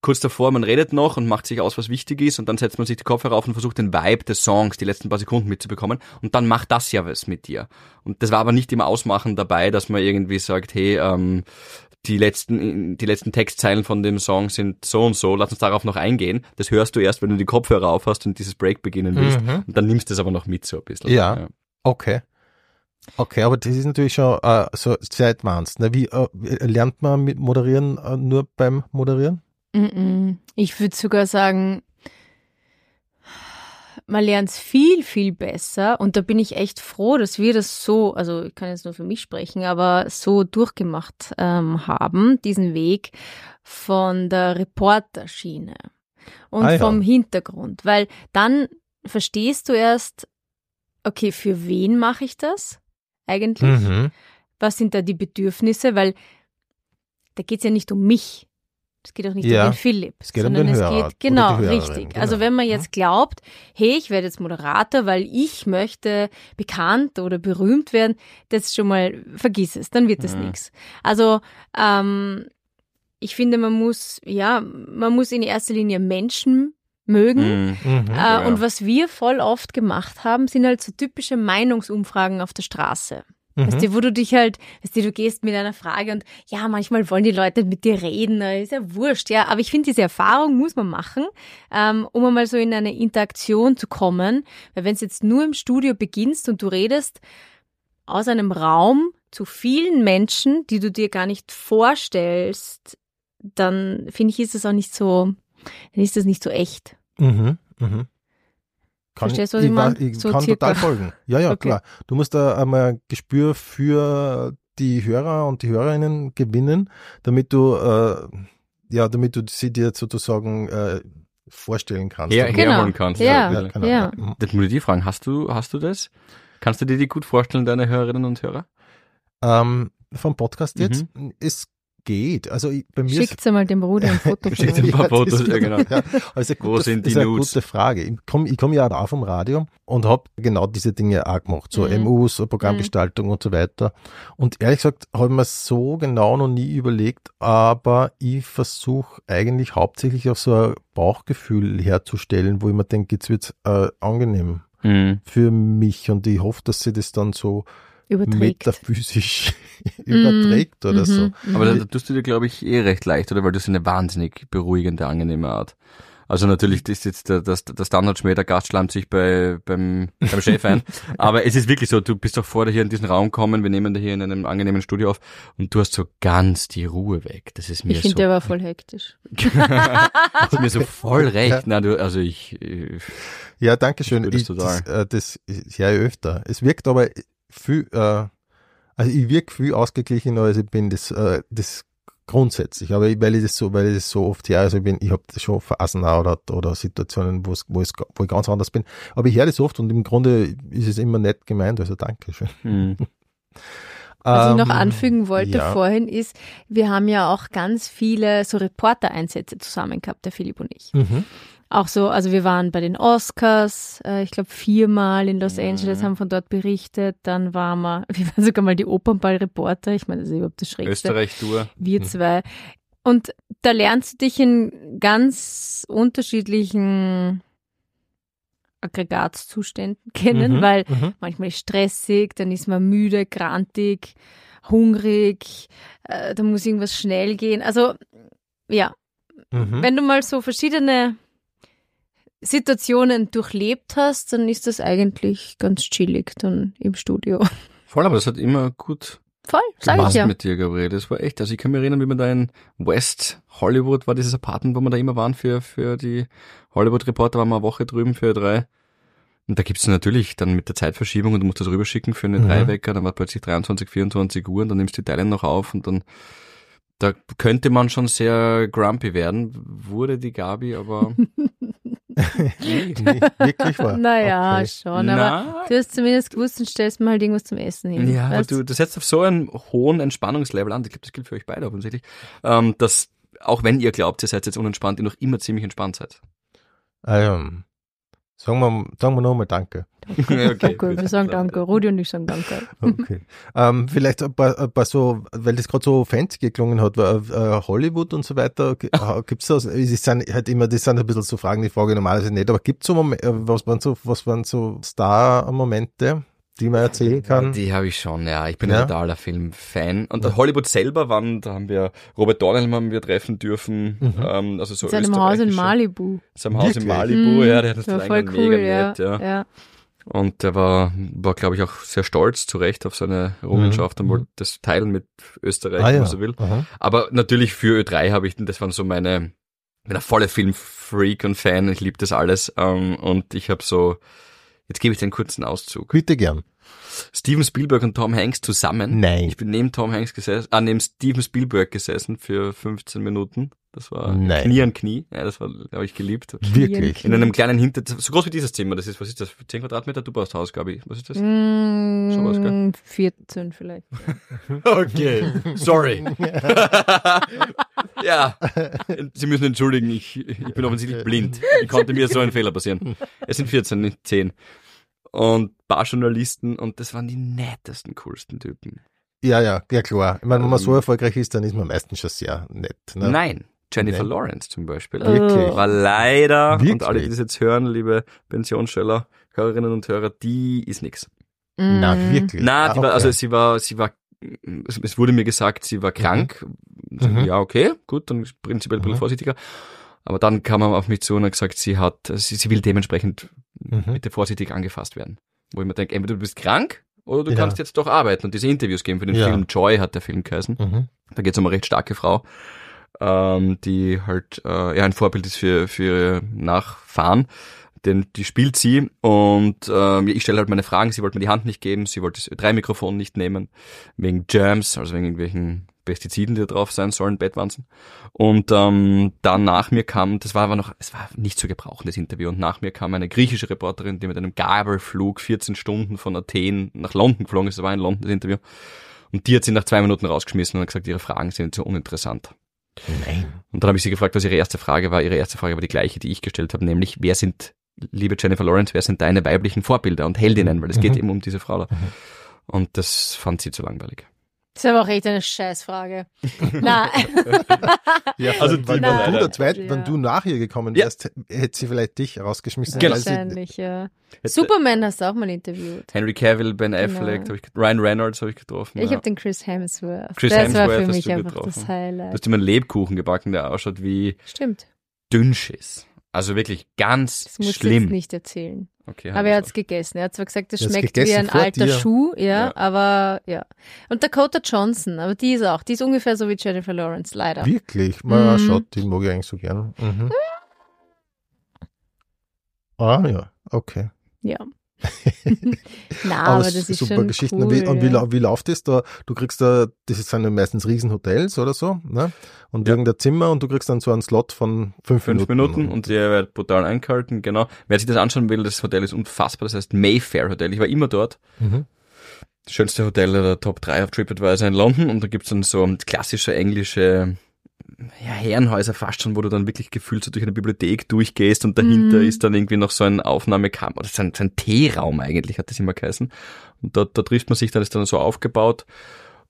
[SPEAKER 3] kurz davor, man redet noch und macht sich aus, was wichtig ist, und dann setzt man sich die Kopfhörer auf und versucht den Vibe des Songs, die letzten paar Sekunden mitzubekommen, und dann macht das ja was mit dir. Und das war aber nicht im Ausmachen dabei, dass man irgendwie sagt, hey, ähm, die letzten, die letzten Textzeilen von dem Song sind so und so, lass uns darauf noch eingehen. Das hörst du erst, wenn du die Kopfhörer aufhast und dieses Break beginnen willst.
[SPEAKER 1] Mhm.
[SPEAKER 3] Und dann nimmst du es aber noch mit so ein bisschen.
[SPEAKER 1] Ja. Okay. Okay, aber das ist natürlich schon äh, so sehr advanced. Ne? Wie äh, lernt man mit Moderieren äh, nur beim Moderieren?
[SPEAKER 2] Ich würde sogar sagen, man lernt es viel, viel besser. Und da bin ich echt froh, dass wir das so, also ich kann jetzt nur für mich sprechen, aber so durchgemacht ähm, haben, diesen Weg von der Reporterschiene und
[SPEAKER 1] Ah, ja.
[SPEAKER 2] vom Hintergrund. Weil dann verstehst du erst, okay, für wen mache ich das eigentlich?
[SPEAKER 1] Mhm.
[SPEAKER 2] was sind da die Bedürfnisse, weil da geht es ja nicht um mich. Es geht auch nicht
[SPEAKER 1] Ja,
[SPEAKER 2] um den Philipp,
[SPEAKER 1] es geht um
[SPEAKER 2] sondern
[SPEAKER 1] den
[SPEAKER 2] es
[SPEAKER 1] Hörer
[SPEAKER 2] geht genau richtig.
[SPEAKER 1] genau.
[SPEAKER 2] Also wenn man jetzt glaubt, hey, ich werde jetzt Moderator, weil ich möchte bekannt oder berühmt werden, das schon mal vergiss es, dann wird das
[SPEAKER 3] Mhm.
[SPEAKER 2] nichts. Also ähm, ich finde, man muss ja, man muss in erster Linie Menschen mögen.
[SPEAKER 3] Mhm.
[SPEAKER 1] Mhm.
[SPEAKER 2] Äh,
[SPEAKER 3] Ja, ja.
[SPEAKER 2] Und was wir voll oft gemacht haben, sind halt so typische Meinungsumfragen auf der Straße. Weißt du, wo du dich halt, weißt du, du gehst mit einer Frage und ja, manchmal wollen die Leute mit dir reden, äh, ist ja wurscht, ja. Aber ich finde, diese Erfahrung muss man machen, ähm, um einmal so in eine Interaktion zu kommen. Weil wenn es jetzt nur im Studio beginnst und du redest aus einem Raum zu vielen Menschen, die du dir gar nicht vorstellst, dann finde ich, ist es auch nicht so, dann ist das nicht so echt.
[SPEAKER 1] Mhm, mhm. Kann
[SPEAKER 2] Verstehst du, was ich
[SPEAKER 1] wa-
[SPEAKER 2] meine?
[SPEAKER 1] Ich
[SPEAKER 2] So
[SPEAKER 1] kann
[SPEAKER 2] circa.
[SPEAKER 1] total folgen. Ja, ja, *laughs*
[SPEAKER 2] Okay.
[SPEAKER 1] klar. Du musst da einmal ein Gespür für die Hörer und die Hörerinnen gewinnen, damit du, äh, ja, damit du sie dir sozusagen äh, vorstellen kannst.
[SPEAKER 3] Her,
[SPEAKER 2] Genau.
[SPEAKER 3] herholen kannst.
[SPEAKER 2] Ja.
[SPEAKER 1] ja, genau.
[SPEAKER 2] ja.
[SPEAKER 3] Das muss ich dir fragen, hast du, hast du das? Kannst du dir die gut vorstellen, deine Hörerinnen und Hörer?
[SPEAKER 1] Ähm, vom Podcast jetzt,
[SPEAKER 3] Mhm.
[SPEAKER 1] es geht. Also bei mir ist
[SPEAKER 2] Schickt mal dem Bruder ein *laughs* Foto von
[SPEAKER 3] Schickt ein paar
[SPEAKER 1] das
[SPEAKER 3] Fotos,
[SPEAKER 1] ist-
[SPEAKER 3] ja, genau.
[SPEAKER 1] Ja, also eine
[SPEAKER 3] Wo
[SPEAKER 1] gute,
[SPEAKER 3] sind die
[SPEAKER 1] ist eine
[SPEAKER 3] Nudes?
[SPEAKER 1] gute Frage. Ich komme komm ja auch vom Radio und habe genau diese Dinge auch gemacht. So
[SPEAKER 2] Mhm.
[SPEAKER 1] MUs, so Programmgestaltung und so weiter. Und ehrlich gesagt habe ich mir so genau noch nie überlegt, aber ich versuche eigentlich hauptsächlich auf so ein Bauchgefühl herzustellen, wo ich mir denke, jetzt wird's äh, angenehm
[SPEAKER 3] Mhm.
[SPEAKER 1] für mich und ich hoffe, dass sie das dann so
[SPEAKER 2] Überträgt.
[SPEAKER 1] metaphysisch *laughs* überträgt oder
[SPEAKER 2] Mhm,
[SPEAKER 1] so.
[SPEAKER 2] mhm.
[SPEAKER 3] Aber da, da tust du dir, glaube ich, eh recht leicht, oder? Weil das ist eine wahnsinnig beruhigende, angenehme Art. Also natürlich das ist jetzt der, das, der Standardschmäh, der Gast schleimt sich bei, beim, beim Chef ein. *laughs* Aber es ist wirklich so, du bist doch vor dir hier in diesen Raum gekommen, wir nehmen da hier in einem angenehmen Studio auf und du hast so ganz die Ruhe weg. Das ist mir
[SPEAKER 2] ich finde,
[SPEAKER 3] so,
[SPEAKER 2] der war voll hektisch. *laughs*
[SPEAKER 3] das ist mir so voll recht.
[SPEAKER 1] Ja.
[SPEAKER 3] Na, du, also ich, äh,
[SPEAKER 1] Ja, danke schön.
[SPEAKER 3] Ich
[SPEAKER 1] Ich,
[SPEAKER 3] das
[SPEAKER 1] das, äh, das ist ja öfter. Es wirkt aber viel, äh, also ich wirke viel ausgeglichener, als ich bin. Das, äh, das grundsätzlich. Aber ich- weil ich das so, weil ich das so oft ja, also ich bin, ich habe schon Phasen oder, oder Situationen, wo es, wo es, wo ich ganz anders bin. Aber ich höre das oft und im Grunde ist es immer nett gemeint. Also danke schön.
[SPEAKER 3] hm. *laughs*
[SPEAKER 2] Was ich noch
[SPEAKER 1] Ähm,
[SPEAKER 2] anfügen wollte
[SPEAKER 1] ja.
[SPEAKER 2] vorhin ist, wir haben ja auch ganz viele so Reportereinsätze zusammen gehabt, der Philipp und ich.
[SPEAKER 1] Mhm.
[SPEAKER 2] Auch so, also wir waren bei den Oscars, äh, ich glaube viermal in Los
[SPEAKER 3] Mhm.
[SPEAKER 2] Angeles, haben von dort berichtet. Dann waren wir, *laughs* wir waren sogar mal die Opernball-Reporter. Ich meine, das ist überhaupt das Schrägste.
[SPEAKER 3] Österreich-Tour.
[SPEAKER 2] Wir
[SPEAKER 1] Mhm.
[SPEAKER 2] zwei. Und da lernst du dich in ganz unterschiedlichen Aggregatzuständen *laughs* kennen,
[SPEAKER 1] Mhm.
[SPEAKER 2] weil
[SPEAKER 1] Mhm.
[SPEAKER 2] manchmal ist stressig, dann ist man müde, grantig, hungrig, äh, da muss irgendwas schnell gehen. Also ja,
[SPEAKER 1] Mhm.
[SPEAKER 2] wenn du mal so verschiedene Situationen durchlebt hast, dann ist das eigentlich ganz chillig dann im Studio.
[SPEAKER 3] Voll, aber das hat immer gut
[SPEAKER 2] Voll, sag ich ja.
[SPEAKER 3] mit dir, Gabriel. Das war echt. Also ich kann mich erinnern, wie wir da in West Hollywood war dieses Apartment, wo wir da immer waren für, für die Hollywood-Reporter, waren wir eine Woche drüben für drei. Und da gibt's natürlich dann mit der Zeitverschiebung und du musst das rüberschicken für eine
[SPEAKER 1] Mhm.
[SPEAKER 3] Dreiwecker, dann war plötzlich 23, 24 Uhr und dann nimmst du die Teile noch auf und dann da könnte man schon sehr grumpy werden. Wurde die Gabi, aber *laughs* *laughs*
[SPEAKER 1] Nee, wirklich wahr.
[SPEAKER 2] Naja,
[SPEAKER 1] Okay.
[SPEAKER 2] schon, aber du hast zumindest gewusst und stellst mir halt irgendwas zum Essen hin.
[SPEAKER 3] Ja, aber
[SPEAKER 2] weißt?
[SPEAKER 3] du, du setzt auf so einen hohen Entspannungslevel an, ich glaube, das gilt für euch beide offensichtlich, ähm, dass auch wenn ihr glaubt, ihr seid jetzt unentspannt, ihr noch immer ziemlich entspannt seid.
[SPEAKER 1] Ähm, sagen wir, sagen wir nochmal Danke.
[SPEAKER 3] okay,
[SPEAKER 2] danke, wir sagen danke. Rudi und ich sagen danke.
[SPEAKER 1] Okay. ähm, vielleicht ein paar, ein paar so, weil das gerade so fancy geklungen hat, weil, äh, Hollywood und so weiter, g- äh, gibt's das? Es sind halt immer, das sind ein bisschen so Fragen, die frage ich normalerweise nicht, aber gibt's so Momente, was waren so, was waren so Star-Momente, die man erzählen kann?
[SPEAKER 3] Die habe ich schon, ja. Ich bin
[SPEAKER 1] Ja?
[SPEAKER 3] ein totaler Filmfan. Und der Hollywood selber waren, da haben wir Robert Dornhelm haben wir treffen dürfen.
[SPEAKER 1] Mhm.
[SPEAKER 3] Ähm, also so
[SPEAKER 2] In seinem Haus in Malibu.
[SPEAKER 3] Seinem Haus in? Malibu,
[SPEAKER 2] Mhm,
[SPEAKER 3] ja, der hat
[SPEAKER 2] das war
[SPEAKER 3] dann
[SPEAKER 2] voll cool,
[SPEAKER 3] mega
[SPEAKER 2] ja.
[SPEAKER 3] nett, ja.
[SPEAKER 2] ja.
[SPEAKER 3] Und der war, war glaube ich, auch sehr stolz zu Recht auf seine Errungenschaft und
[SPEAKER 1] Mhm.
[SPEAKER 3] wollte das teilen mit Österreich,
[SPEAKER 1] ah,
[SPEAKER 3] wenn
[SPEAKER 1] ja.
[SPEAKER 3] man so will.
[SPEAKER 1] Aha.
[SPEAKER 3] Aber natürlich für Ö3 habe ich, das waren so meine, ich bin ein voller Filmfreak und Fan, ich liebe das alles. Ähm, und ich habe so, jetzt gebe ich den kurzen Auszug.
[SPEAKER 1] Bitte gern.
[SPEAKER 3] Steven Spielberg und Tom Hanks zusammen.
[SPEAKER 1] Nein.
[SPEAKER 3] Ich bin neben Tom Hanks gesessen, ah, neben Steven Spielberg gesessen für 15 Minuten. Das war
[SPEAKER 1] Nein.
[SPEAKER 3] Knie an Knie. Ja, das war, habe ich geliebt.
[SPEAKER 1] Wirklich.
[SPEAKER 3] In einem kleinen Hinter, so groß wie dieses Zimmer. Das ist, was ist das? 10 Quadratmeter? Du baust Haus, Gabi. Was ist das?
[SPEAKER 2] Mm,
[SPEAKER 3] Sowas, gell?
[SPEAKER 2] 14 vielleicht. *laughs*
[SPEAKER 3] Okay, sorry. *laughs* ja, Sie müssen entschuldigen, ich, ich bin offensichtlich blind. Wie konnte mir so ein Fehler passieren? Es sind 14, nicht 10. Und Barjournalisten und das waren die nettesten, coolsten Typen.
[SPEAKER 1] Ja, ja, ja klar. Ich meine, wenn man so
[SPEAKER 3] Ähm.
[SPEAKER 1] erfolgreich ist, dann ist man meistens schon sehr nett. Ne?
[SPEAKER 3] Nein, Jennifer
[SPEAKER 1] Nein.
[SPEAKER 3] Lawrence zum Beispiel.
[SPEAKER 1] Wirklich?
[SPEAKER 3] War leider,
[SPEAKER 1] Wirklich?
[SPEAKER 3] und alle, die das jetzt hören, liebe Pensionsschöller, Hörerinnen und Hörer, die ist nix.
[SPEAKER 1] Na,
[SPEAKER 2] Mm.
[SPEAKER 1] wirklich?
[SPEAKER 3] Na,
[SPEAKER 1] Ah,
[SPEAKER 3] war,
[SPEAKER 1] okay.
[SPEAKER 3] also sie war, sie war, es wurde mir gesagt, sie war krank.
[SPEAKER 1] Mhm.
[SPEAKER 3] Ja, okay, gut, dann ist prinzipiell ein bisschen
[SPEAKER 1] Mhm.
[SPEAKER 3] vorsichtiger. Aber dann kam man auf mich zu und hat gesagt, sie hat, sie, sie will dementsprechend
[SPEAKER 1] Mhm.
[SPEAKER 3] bitte vorsichtig angefasst werden. Wo ich mir denke, entweder du bist krank oder du
[SPEAKER 1] Ja.
[SPEAKER 3] kannst jetzt doch arbeiten und diese Interviews geben für den
[SPEAKER 1] Ja.
[SPEAKER 3] Film Joy hat der Film geheißen.
[SPEAKER 1] Mhm.
[SPEAKER 3] Da geht es um eine recht starke Frau, ähm, die halt äh, ja ein Vorbild ist für, für ihre Nachfahren. Denn die spielt sie und ähm, ich stelle halt meine Fragen. Sie wollte mir die Hand nicht geben, sie wollte das Ö3-Mikrofon nicht nehmen, wegen Germs, also wegen irgendwelchen Pestiziden, die da drauf sein sollen, Bettwanzen. Und ähm, dann nach mir kam, das war aber noch, es war nicht zu gebrauchen, das Interview, und nach mir kam eine griechische Reporterin, die mit einem Gabelflug 14 Stunden von Athen nach London geflogen ist, das war ein London das Interview. Und die hat sie nach zwei Minuten rausgeschmissen und hat gesagt, ihre Fragen sind so uninteressant.
[SPEAKER 1] Nein.
[SPEAKER 3] Und dann habe ich sie gefragt, was ihre erste Frage war. Ihre erste Frage war die gleiche, die ich gestellt habe, nämlich, wer sind, liebe Jennifer Lawrence, wer sind deine weiblichen Vorbilder und Heldinnen? Weil es geht
[SPEAKER 1] Mhm.
[SPEAKER 3] eben um diese Frau da. Und das fand sie zu langweilig.
[SPEAKER 2] Das ist aber auch echt eine Scheißfrage. Na, *laughs*
[SPEAKER 1] Ja,
[SPEAKER 3] Also die
[SPEAKER 1] wenn,
[SPEAKER 3] war
[SPEAKER 1] du der Zweit,
[SPEAKER 2] Ja.
[SPEAKER 1] wenn du nach ihr gekommen
[SPEAKER 3] Ja.
[SPEAKER 1] wärst, hätte sie vielleicht dich rausgeschmissen.
[SPEAKER 3] Genau.
[SPEAKER 2] wahrscheinlich, ja. Superman hast du auch mal interviewt.
[SPEAKER 3] Henry Cavill, Ben
[SPEAKER 2] Genau.
[SPEAKER 3] Affleck, hab ich, Ryan Reynolds habe ich getroffen.
[SPEAKER 2] Ich
[SPEAKER 3] ja.
[SPEAKER 2] habe den Chris Hemsworth.
[SPEAKER 3] Chris
[SPEAKER 2] das war
[SPEAKER 3] Hemsworth
[SPEAKER 2] für
[SPEAKER 3] hast
[SPEAKER 2] mich
[SPEAKER 3] du
[SPEAKER 2] einfach
[SPEAKER 3] getroffen.
[SPEAKER 2] das
[SPEAKER 3] Du
[SPEAKER 2] Highlight.
[SPEAKER 3] hast ihm einen Lebkuchen gebacken, der ausschaut wie
[SPEAKER 2] Stimmt.
[SPEAKER 3] Dünnschiss. Also wirklich ganz
[SPEAKER 2] Das musst du
[SPEAKER 3] schlimm.
[SPEAKER 2] jetzt nicht erzählen.
[SPEAKER 3] Okay,
[SPEAKER 2] Aber er
[SPEAKER 3] hat's
[SPEAKER 2] hat's gegessen. Er hat zwar gesagt, es
[SPEAKER 1] hat's
[SPEAKER 2] schmeckt wie ein alter
[SPEAKER 1] dir.
[SPEAKER 2] Schuh, ja,
[SPEAKER 3] Ja.
[SPEAKER 2] aber ja. Und Dakota Johnson, aber die ist auch, die ist ungefähr so wie Jennifer Lawrence, leider.
[SPEAKER 1] Wirklich? Man
[SPEAKER 2] Mhm.
[SPEAKER 1] schaut, die mag ich eigentlich so gern. Mhm. Ah ja, okay.
[SPEAKER 2] Ja. *laughs* Na, aber, das ist
[SPEAKER 1] super
[SPEAKER 2] schon
[SPEAKER 1] Geschichten.
[SPEAKER 2] cool.
[SPEAKER 1] und wie, und wie,
[SPEAKER 2] ja.
[SPEAKER 1] wie läuft das da? Du kriegst da, das sind ja meistens Riesenhotels oder so, ne? Und
[SPEAKER 3] Ja.
[SPEAKER 1] irgendein Zimmer und du kriegst dann so einen Slot von fünf,
[SPEAKER 3] Fünf Minuten und der wird brutal eingehalten, genau. Wer sich das anschauen will, das Hotel ist unfassbar, das heißt Mayfair Hotel. Ich war immer dort.
[SPEAKER 1] Mhm.
[SPEAKER 3] Das schönste Hotel der Top 3 auf TripAdvisor in London und da gibt's dann so klassische englische ja, Herrenhäuser fast schon, wo du dann wirklich gefühlt so durch eine Bibliothek durchgehst und dahinter
[SPEAKER 2] Mhm.
[SPEAKER 3] ist dann irgendwie noch so ein Aufnahmekammer, oder so ein, so ein Teeraum eigentlich, hat das immer geheißen. Und da, da trifft man sich, dann ist dann so aufgebaut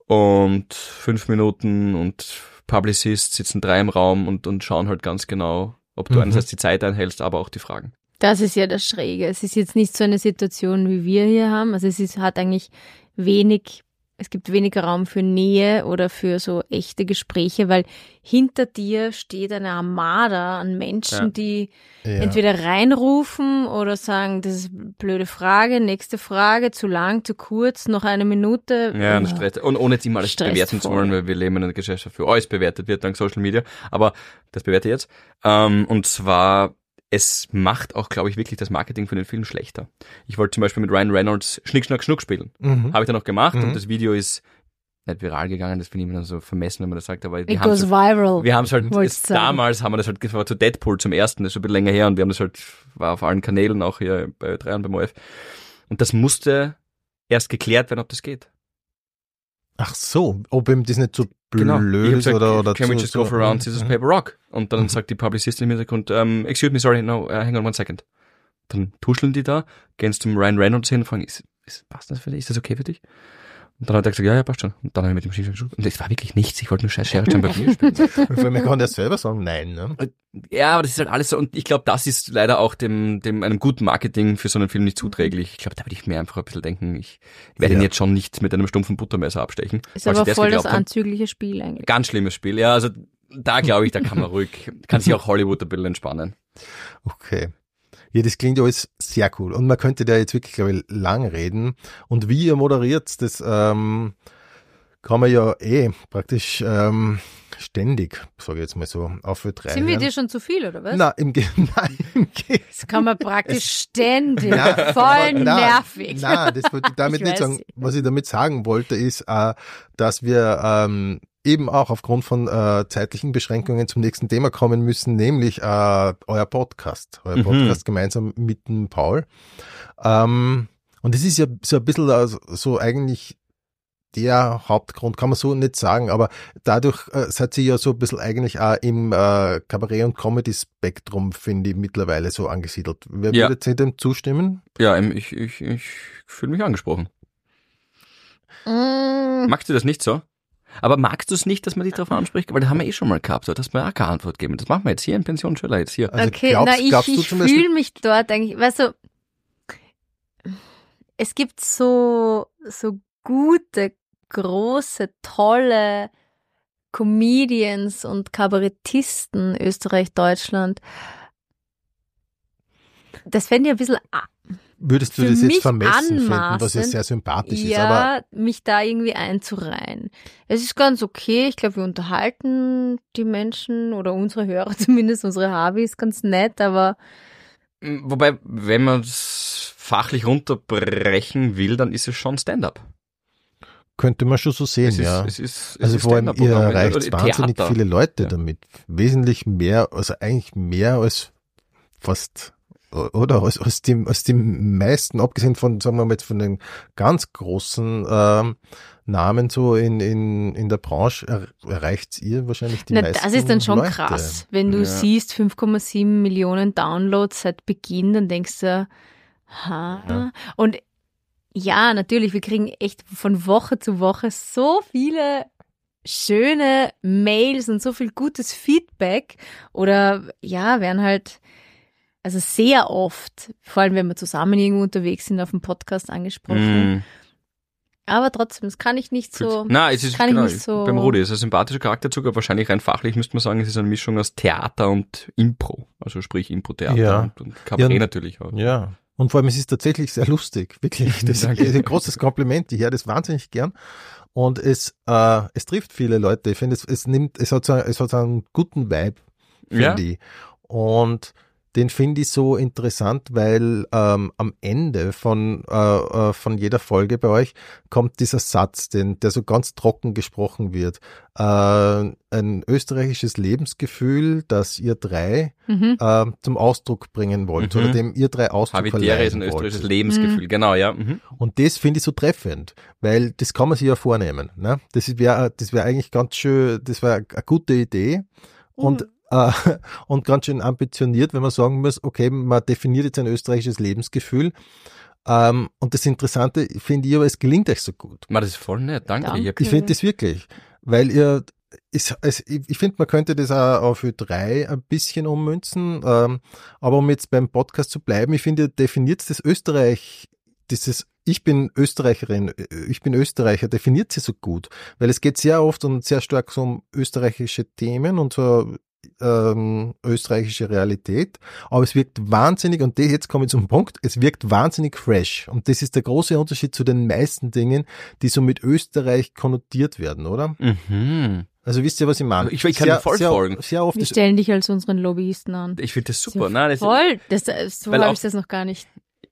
[SPEAKER 3] und fünf Minuten und Publicists sitzen drei im Raum und, und schauen halt ganz genau, ob du
[SPEAKER 1] Mhm.
[SPEAKER 3] einerseits die Zeit einhältst, aber auch die Fragen.
[SPEAKER 2] Das ist ja das Schräge. Es ist jetzt nicht so eine Situation, wie wir hier haben. Also es ist, hat eigentlich wenig, es gibt weniger Raum für Nähe oder für so echte Gespräche, weil hinter dir steht eine Armada an Menschen,
[SPEAKER 3] Ja.
[SPEAKER 2] die
[SPEAKER 1] Ja.
[SPEAKER 2] entweder reinrufen oder sagen, das ist eine blöde Frage, nächste Frage, zu lang, zu kurz, noch eine Minute.
[SPEAKER 3] Ja, und, Stress. und ohne jetzt immer alles bewerten zu wollen, weil wir leben in einer Gesellschaft, für alles bewertet wird dank Social Media. Aber das bewerte ich jetzt. Ähm, und zwar, es macht auch, glaube ich, wirklich das Marketing für den Film schlechter. Ich wollte zum Beispiel mit Ryan Reynolds Schnick, Schnack, Schnuck spielen.
[SPEAKER 1] Mhm.
[SPEAKER 3] Habe ich dann auch gemacht
[SPEAKER 1] Mhm.
[SPEAKER 3] und das Video ist nicht viral gegangen, das finde ich immer dann so vermessen, wenn man das sagt, aber wir
[SPEAKER 2] It
[SPEAKER 3] haben
[SPEAKER 2] goes
[SPEAKER 3] es
[SPEAKER 2] viral.
[SPEAKER 3] wir haben es halt, es, damals haben wir das halt, das war zu Deadpool zum ersten, das ist schon ein bisschen länger her und wir haben das halt, war auf allen Kanälen, auch hier bei 3 und beim OF. Und das musste erst geklärt werden, ob das geht.
[SPEAKER 1] Ach so, ob ihm das nicht so blöd
[SPEAKER 3] Genau. Ich hab
[SPEAKER 1] ist
[SPEAKER 3] gesagt,
[SPEAKER 1] oder, oder
[SPEAKER 3] can we just go for a round scissors paper rock? Und dann
[SPEAKER 1] Mhm.
[SPEAKER 3] sagt die Publicistin im Hintergrund, um, excuse me, sorry, no, uh, hang on one second. Dann tuscheln die da, gehen zum Ryan Reynolds hin und fragen, ist, ist, passt das für dich? Ist das okay für dich? Und dann hat er gesagt, ja, ja, passt schon. Und dann habe ich mit dem Schnick geschaut. Und es war wirklich nichts. Ich wollte nur scheiß Schere bei mir spielen.
[SPEAKER 1] Allem, er kann das selber sagen, nein. Ne?
[SPEAKER 3] Ja, aber das ist halt alles so. Und ich glaube, das ist leider auch dem, dem einem guten Marketing für so einen Film nicht zuträglich. Ich glaube, da würde ich mir einfach ein bisschen denken, ich werde ihn
[SPEAKER 1] Ja.
[SPEAKER 3] jetzt schon nicht mit einem stumpfen Buttermesser abstechen.
[SPEAKER 2] Ist aber voll das anzügliche Spiel eigentlich.
[SPEAKER 3] Ganz schlimmes Spiel. Ja, also da glaube ich, da kann man *laughs* ruhig, kann sich auch Hollywood ein bisschen entspannen.
[SPEAKER 1] Okay. Ja, das klingt alles sehr cool. Und man könnte da jetzt wirklich, glaube ich, lang reden. Und wie ihr moderiert, das ähm, kann man ja eh praktisch ähm, ständig, sage ich jetzt mal so, auf drei.
[SPEAKER 2] Sind wir dir schon zu viel, oder was?
[SPEAKER 1] Na, im, Ge *laughs* nein, im Ge
[SPEAKER 2] Das kann man praktisch ständig.
[SPEAKER 1] Na,
[SPEAKER 2] Voll
[SPEAKER 1] na,
[SPEAKER 2] nervig.
[SPEAKER 1] Na, das wollte ich damit
[SPEAKER 2] Ich
[SPEAKER 1] nicht sagen. Was ich damit sagen wollte, ist, äh, dass wir ähm, eben auch aufgrund von äh, zeitlichen Beschränkungen zum nächsten Thema kommen müssen, nämlich äh, euer Podcast. Euer
[SPEAKER 3] Mhm.
[SPEAKER 1] Podcast gemeinsam mit dem Paul. Ähm, und das ist ja so ein bisschen äh, so eigentlich der Hauptgrund, kann man so nicht sagen, aber dadurch äh, seid ihr ja so ein bisschen eigentlich auch im äh, Kabarett- und Comedy-Spektrum, finde ich, mittlerweile so angesiedelt. Wer
[SPEAKER 3] Ja.
[SPEAKER 1] würde Sie dem zustimmen?
[SPEAKER 3] Ja, ich, ich, ich fühle mich angesprochen.
[SPEAKER 2] Mm,
[SPEAKER 3] Magst du das nicht so? Aber magst du es nicht, dass man dich darauf anspricht? Weil das haben wir eh schon mal gehabt, da hast du mir auch keine Antwort gegeben. Das machen wir jetzt hier in Pension Schüler jetzt hier.
[SPEAKER 1] Also
[SPEAKER 2] okay,
[SPEAKER 1] glaubst,
[SPEAKER 2] na, ich,
[SPEAKER 1] glaubst du
[SPEAKER 2] ich fühle mich dort eigentlich, weißt du, es gibt so, so gute, große, tolle Comedians und Kabarettisten Österreich, Deutschland. Das fände ich ein bisschen
[SPEAKER 1] Würdest du das jetzt vermessen finden, was ja sehr sympathisch ist,
[SPEAKER 2] ja,
[SPEAKER 1] aber
[SPEAKER 2] mich da irgendwie einzureihen. Es ist ganz okay. Ich glaube, wir unterhalten die Menschen oder unsere Hörer *laughs* zumindest, unsere Habis ganz nett, aber
[SPEAKER 3] Wobei, wenn man es fachlich runterbrechen will, dann ist es schon Stand-up.
[SPEAKER 1] könnte man schon so sehen,
[SPEAKER 3] Es ist,
[SPEAKER 1] ja.
[SPEAKER 3] es ist, es
[SPEAKER 1] Also
[SPEAKER 3] ist
[SPEAKER 1] vor allem, ihr erreicht wahnsinnig
[SPEAKER 3] Theater.
[SPEAKER 1] viele Leute
[SPEAKER 3] Ja.
[SPEAKER 1] damit. Wesentlich mehr, also eigentlich mehr als fast, oder als, als, die, als die meisten, abgesehen von, sagen wir mal jetzt von den ganz großen ähm, Namen so in, in, in der Branche, er, erreicht ihr wahrscheinlich die
[SPEAKER 2] na,
[SPEAKER 1] meisten
[SPEAKER 2] das ist dann schon
[SPEAKER 1] Leute.
[SPEAKER 2] krass. Wenn du
[SPEAKER 3] Ja.
[SPEAKER 2] siehst 5,7 Millionen Downloads seit Beginn, dann denkst du, ha.
[SPEAKER 1] Ja.
[SPEAKER 2] Und ja, natürlich, wir kriegen echt von Woche zu Woche so viele schöne Mails und so viel gutes Feedback oder ja, werden halt also sehr oft, vor allem wenn wir zusammen irgendwo unterwegs sind, auf dem Podcast angesprochen.
[SPEAKER 3] Mm.
[SPEAKER 2] Aber trotzdem, das kann ich nicht so.
[SPEAKER 3] Nein, es ist
[SPEAKER 2] kann ich
[SPEAKER 3] genau,
[SPEAKER 2] nicht so-
[SPEAKER 3] beim Rudi, es ist ein sympathischer Charakterzug, aber wahrscheinlich rein fachlich müsste man sagen, es ist eine Mischung aus Theater und Impro. Also sprich Impro-Theater
[SPEAKER 1] Ja.
[SPEAKER 3] und, und Kabarett
[SPEAKER 1] Ja,
[SPEAKER 3] natürlich auch.
[SPEAKER 1] Ja. Und vor allem, es ist tatsächlich sehr lustig, *laughs* wirklich. Das ist ein großes Kompliment. Ich höre das wahnsinnig gern. Und es, äh, es trifft viele Leute. Ich finde, es, es nimmt, es hat so, es hat so einen guten Vibe, finde
[SPEAKER 3] Ja.
[SPEAKER 1] ich. Und den finde ich so interessant, weil ähm, am Ende von, äh, äh, von jeder Folge bei euch kommt dieser Satz, den, der so ganz trocken gesprochen wird. Äh, ein österreichisches Lebensgefühl, das ihr drei
[SPEAKER 2] Mhm.
[SPEAKER 1] äh, zum Ausdruck bringen wollt
[SPEAKER 3] Mhm.
[SPEAKER 1] oder dem ihr drei Ausdruck
[SPEAKER 3] Habitäre ist ein
[SPEAKER 1] wollt.
[SPEAKER 3] österreichisches Lebensgefühl, genau, ja. Mhm.
[SPEAKER 1] Und das finde ich so treffend, weil das kann man sich ja vornehmen. Ne? Das wäre das wäre eigentlich ganz schön, das wäre eine gute Idee und, äh, *laughs* und ganz schön ambitioniert, wenn man sagen muss, okay, man definiert jetzt ein österreichisches Lebensgefühl. Ähm, und das Interessante finde ich aber, es gelingt euch so gut.
[SPEAKER 3] Ma, das ist voll nett, danke.
[SPEAKER 2] Danke.
[SPEAKER 3] Ich
[SPEAKER 1] finde das wirklich, weil ihr, ich ich finde, man könnte das auch auf Ö3 ein bisschen ummünzen, ähm, aber um jetzt beim Podcast zu bleiben, ich finde, ihr definiert das Österreich, dieses ich bin Österreicherin, ich bin Österreicher, definiert sie so gut, weil es geht sehr oft und sehr stark so um österreichische Themen und so ähm, österreichische Realität, aber es wirkt wahnsinnig, und jetzt komme ich zum Punkt, es wirkt wahnsinnig fresh. Und das ist der große Unterschied zu den meisten Dingen, die so mit Österreich konnotiert werden, oder?
[SPEAKER 3] Mhm.
[SPEAKER 1] Also wisst ihr, was ich meine?
[SPEAKER 3] Ich- ich kann
[SPEAKER 1] sehr,
[SPEAKER 3] dir voll
[SPEAKER 1] sehr,
[SPEAKER 3] folgen.
[SPEAKER 1] Sehr oft
[SPEAKER 2] Wir stellen dich als unseren Lobbyisten an.
[SPEAKER 3] Ich finde das super. Nein, das,
[SPEAKER 2] Voll, das, das, so habe ich das noch gar nicht.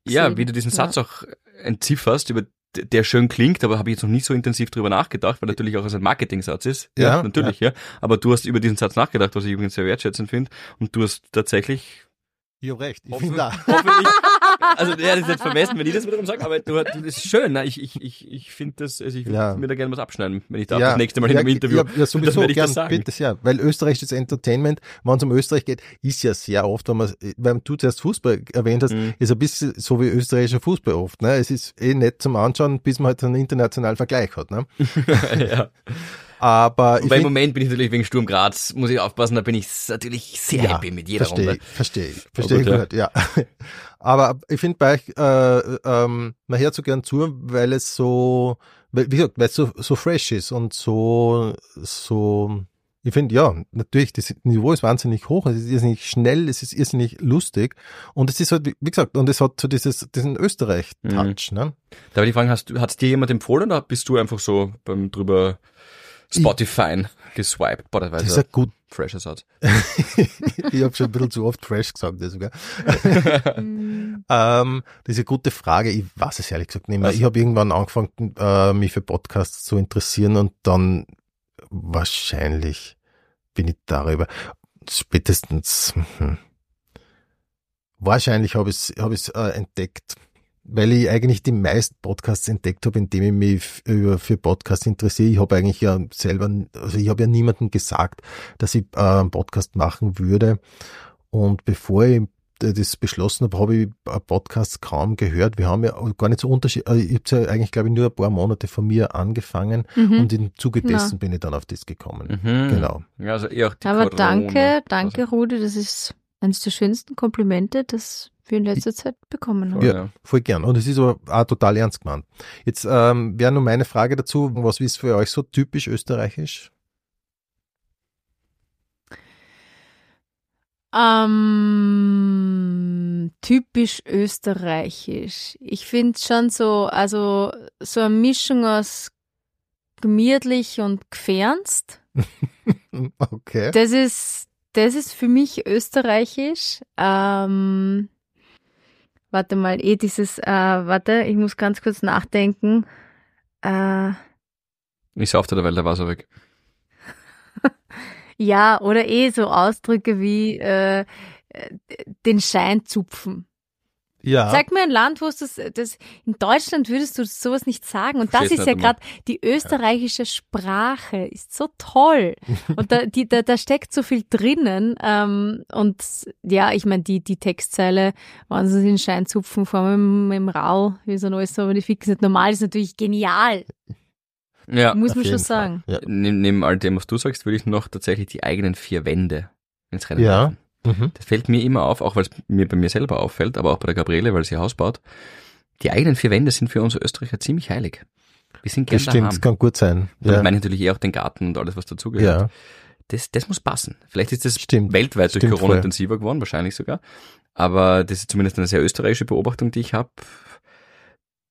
[SPEAKER 3] ja,
[SPEAKER 2] gesehen.
[SPEAKER 3] wie du diesen
[SPEAKER 2] Ja.
[SPEAKER 3] Satz auch entzifferst, über der schön klingt, aber habe ich jetzt noch nicht so intensiv drüber nachgedacht, weil natürlich auch als ein Marketing-Satz ist.
[SPEAKER 1] Ja,
[SPEAKER 3] natürlich, ja. Aber du hast über diesen Satz nachgedacht, was ich übrigens sehr wertschätzend finde. Und du hast tatsächlich
[SPEAKER 1] ich hab recht, ich finde da.
[SPEAKER 3] hoffentlich, *laughs* also ja, das ist jetzt vermessen, wenn ich das wiederum sage, aber du, das ist schön. Ne? Ich, ich, ich, ich finde das, also ich würde
[SPEAKER 1] Ja.
[SPEAKER 3] mir da gerne was abschneiden, wenn ich darf, das nächste Mal in
[SPEAKER 1] ja,
[SPEAKER 3] einem Interview.
[SPEAKER 1] Ja, ja sowieso,
[SPEAKER 3] werde ich
[SPEAKER 1] gern,
[SPEAKER 3] das sagen.
[SPEAKER 1] bitte sehr. Weil österreichisches Entertainment, wenn es um Österreich geht, ist ja sehr oft, wenn man, weil du zuerst Fußball erwähnt hast,
[SPEAKER 3] Mhm.
[SPEAKER 1] ist ein bisschen so wie österreichischer Fußball oft. Ne? Es ist eh nett zum Anschauen, bis man halt einen internationalen Vergleich hat. Ne? *laughs*
[SPEAKER 3] ja. *laughs*
[SPEAKER 1] Aber
[SPEAKER 3] Wobei im Moment bin ich natürlich wegen Sturm Graz, muss ich aufpassen, da bin ich natürlich sehr happy mit jeder
[SPEAKER 1] verstehe,
[SPEAKER 3] Runde.
[SPEAKER 1] Verstehe ich, verstehe ich
[SPEAKER 3] gut, ja.
[SPEAKER 1] ja. *laughs* Aber ich finde bei euch, äh, ähm, man hört so gern zu, weil es so, wie gesagt, weil es so, so fresh ist und so, so, ich finde, ja, natürlich, das Niveau ist wahnsinnig hoch, es ist irrsinnig schnell, es ist irrsinnig lustig und es ist halt, wie gesagt, und es hat so dieses, diesen Österreich-Touch, ne?
[SPEAKER 3] Da will ich fragen, hast du, hat's dir jemand empfohlen oder bist du einfach so beim drüber Spotify geswiped? Boah, das war
[SPEAKER 1] Das ist ja gut.
[SPEAKER 3] fresher Satz. *laughs*
[SPEAKER 1] ich habe schon ein bisschen zu oft fresh gesagt, das sogar.
[SPEAKER 2] Mhm. *laughs*
[SPEAKER 1] Ähm, das ist eine gute Frage. Ich weiß es ehrlich gesagt nicht mehr.
[SPEAKER 3] Was?
[SPEAKER 1] Ich habe irgendwann angefangen, äh, mich für Podcasts zu interessieren und dann wahrscheinlich bin ich darüber spätestens hm, wahrscheinlich habe ich es hab ich's, äh, entdeckt, weil ich eigentlich die meisten Podcasts entdeckt habe, indem ich mich für Podcasts interessiere. Ich habe eigentlich ja selber, also ich habe ja niemandem gesagt, dass ich äh, einen Podcast machen würde. Und bevor ich das beschlossen habe, habe ich äh, Podcasts kaum gehört. Wir haben ja gar nicht so Unterschied. äh, Ich habe ja eigentlich, glaube ich, nur ein paar Monate von mir angefangen
[SPEAKER 2] Mhm.
[SPEAKER 1] und im Zuge dessen bin ich dann auf das gekommen.
[SPEAKER 3] Mhm.
[SPEAKER 1] Genau.
[SPEAKER 3] Ja, also eher auch die
[SPEAKER 2] Aber
[SPEAKER 3] Quadrone.
[SPEAKER 2] danke, danke, Rudi, das ist eines der schönsten Komplimente, das wir in letzter Zeit bekommen haben.
[SPEAKER 1] Ja.
[SPEAKER 3] ja.
[SPEAKER 1] Voll gern. Und es ist aber auch total ernst gemeint. Jetzt ähm, wäre nur meine Frage dazu, was ist für euch so typisch österreichisch?
[SPEAKER 2] Ähm, typisch österreichisch. Ich finde schon so, also so eine Mischung aus gemütlich und gefernst. *laughs*
[SPEAKER 1] Okay.
[SPEAKER 2] Das ist, das ist für mich österreichisch. Ähm, warte mal, eh dieses, äh, warte, ich muss ganz kurz nachdenken. Äh,
[SPEAKER 3] Ich saufte der Welt, da war so weg. *laughs*
[SPEAKER 2] ja, oder eh so Ausdrücke wie äh, äh, den Schein zupfen.
[SPEAKER 1] Ja.
[SPEAKER 2] Sag mir ein Land, wo es das, das, in Deutschland würdest du sowas nicht sagen. Und das ist ja gerade, die österreichische Sprache ist so toll. *laughs* Und da, die, da, da steckt so viel drinnen. Ähm, und ja, ich meine, die, die Textzeile, wenn sie den Schein zupfen vor dem, dem Rau, wie so ein alles so, aber die fix nicht normal, ist natürlich genial.
[SPEAKER 3] Ja.
[SPEAKER 2] muss man schon
[SPEAKER 1] Fall.
[SPEAKER 2] sagen.
[SPEAKER 1] Ja.
[SPEAKER 3] Neben, neben all dem, was du sagst, würde ich noch tatsächlich die eigenen vier Wände ins Rennen
[SPEAKER 1] Ja.
[SPEAKER 3] werfen.
[SPEAKER 1] Mhm.
[SPEAKER 3] Das fällt mir immer auf, auch weil es mir bei mir selber auffällt, aber auch bei der Gabriele, weil sie Haus baut. Die eigenen vier Wände sind für uns Österreicher ziemlich heilig. Wir sind
[SPEAKER 1] Das
[SPEAKER 3] gerne
[SPEAKER 1] stimmt,
[SPEAKER 3] daheim.
[SPEAKER 1] das kann gut sein.
[SPEAKER 3] Ja. Ich meine natürlich eh auch den Garten und alles, was dazugehört.
[SPEAKER 1] ja.
[SPEAKER 3] Das, das muss passen. Vielleicht ist das
[SPEAKER 1] Stimmt.
[SPEAKER 3] weltweit durch
[SPEAKER 1] Stimmt
[SPEAKER 3] Corona
[SPEAKER 1] voll.
[SPEAKER 3] intensiver geworden, wahrscheinlich sogar. Aber das ist zumindest eine sehr österreichische Beobachtung, die ich habe.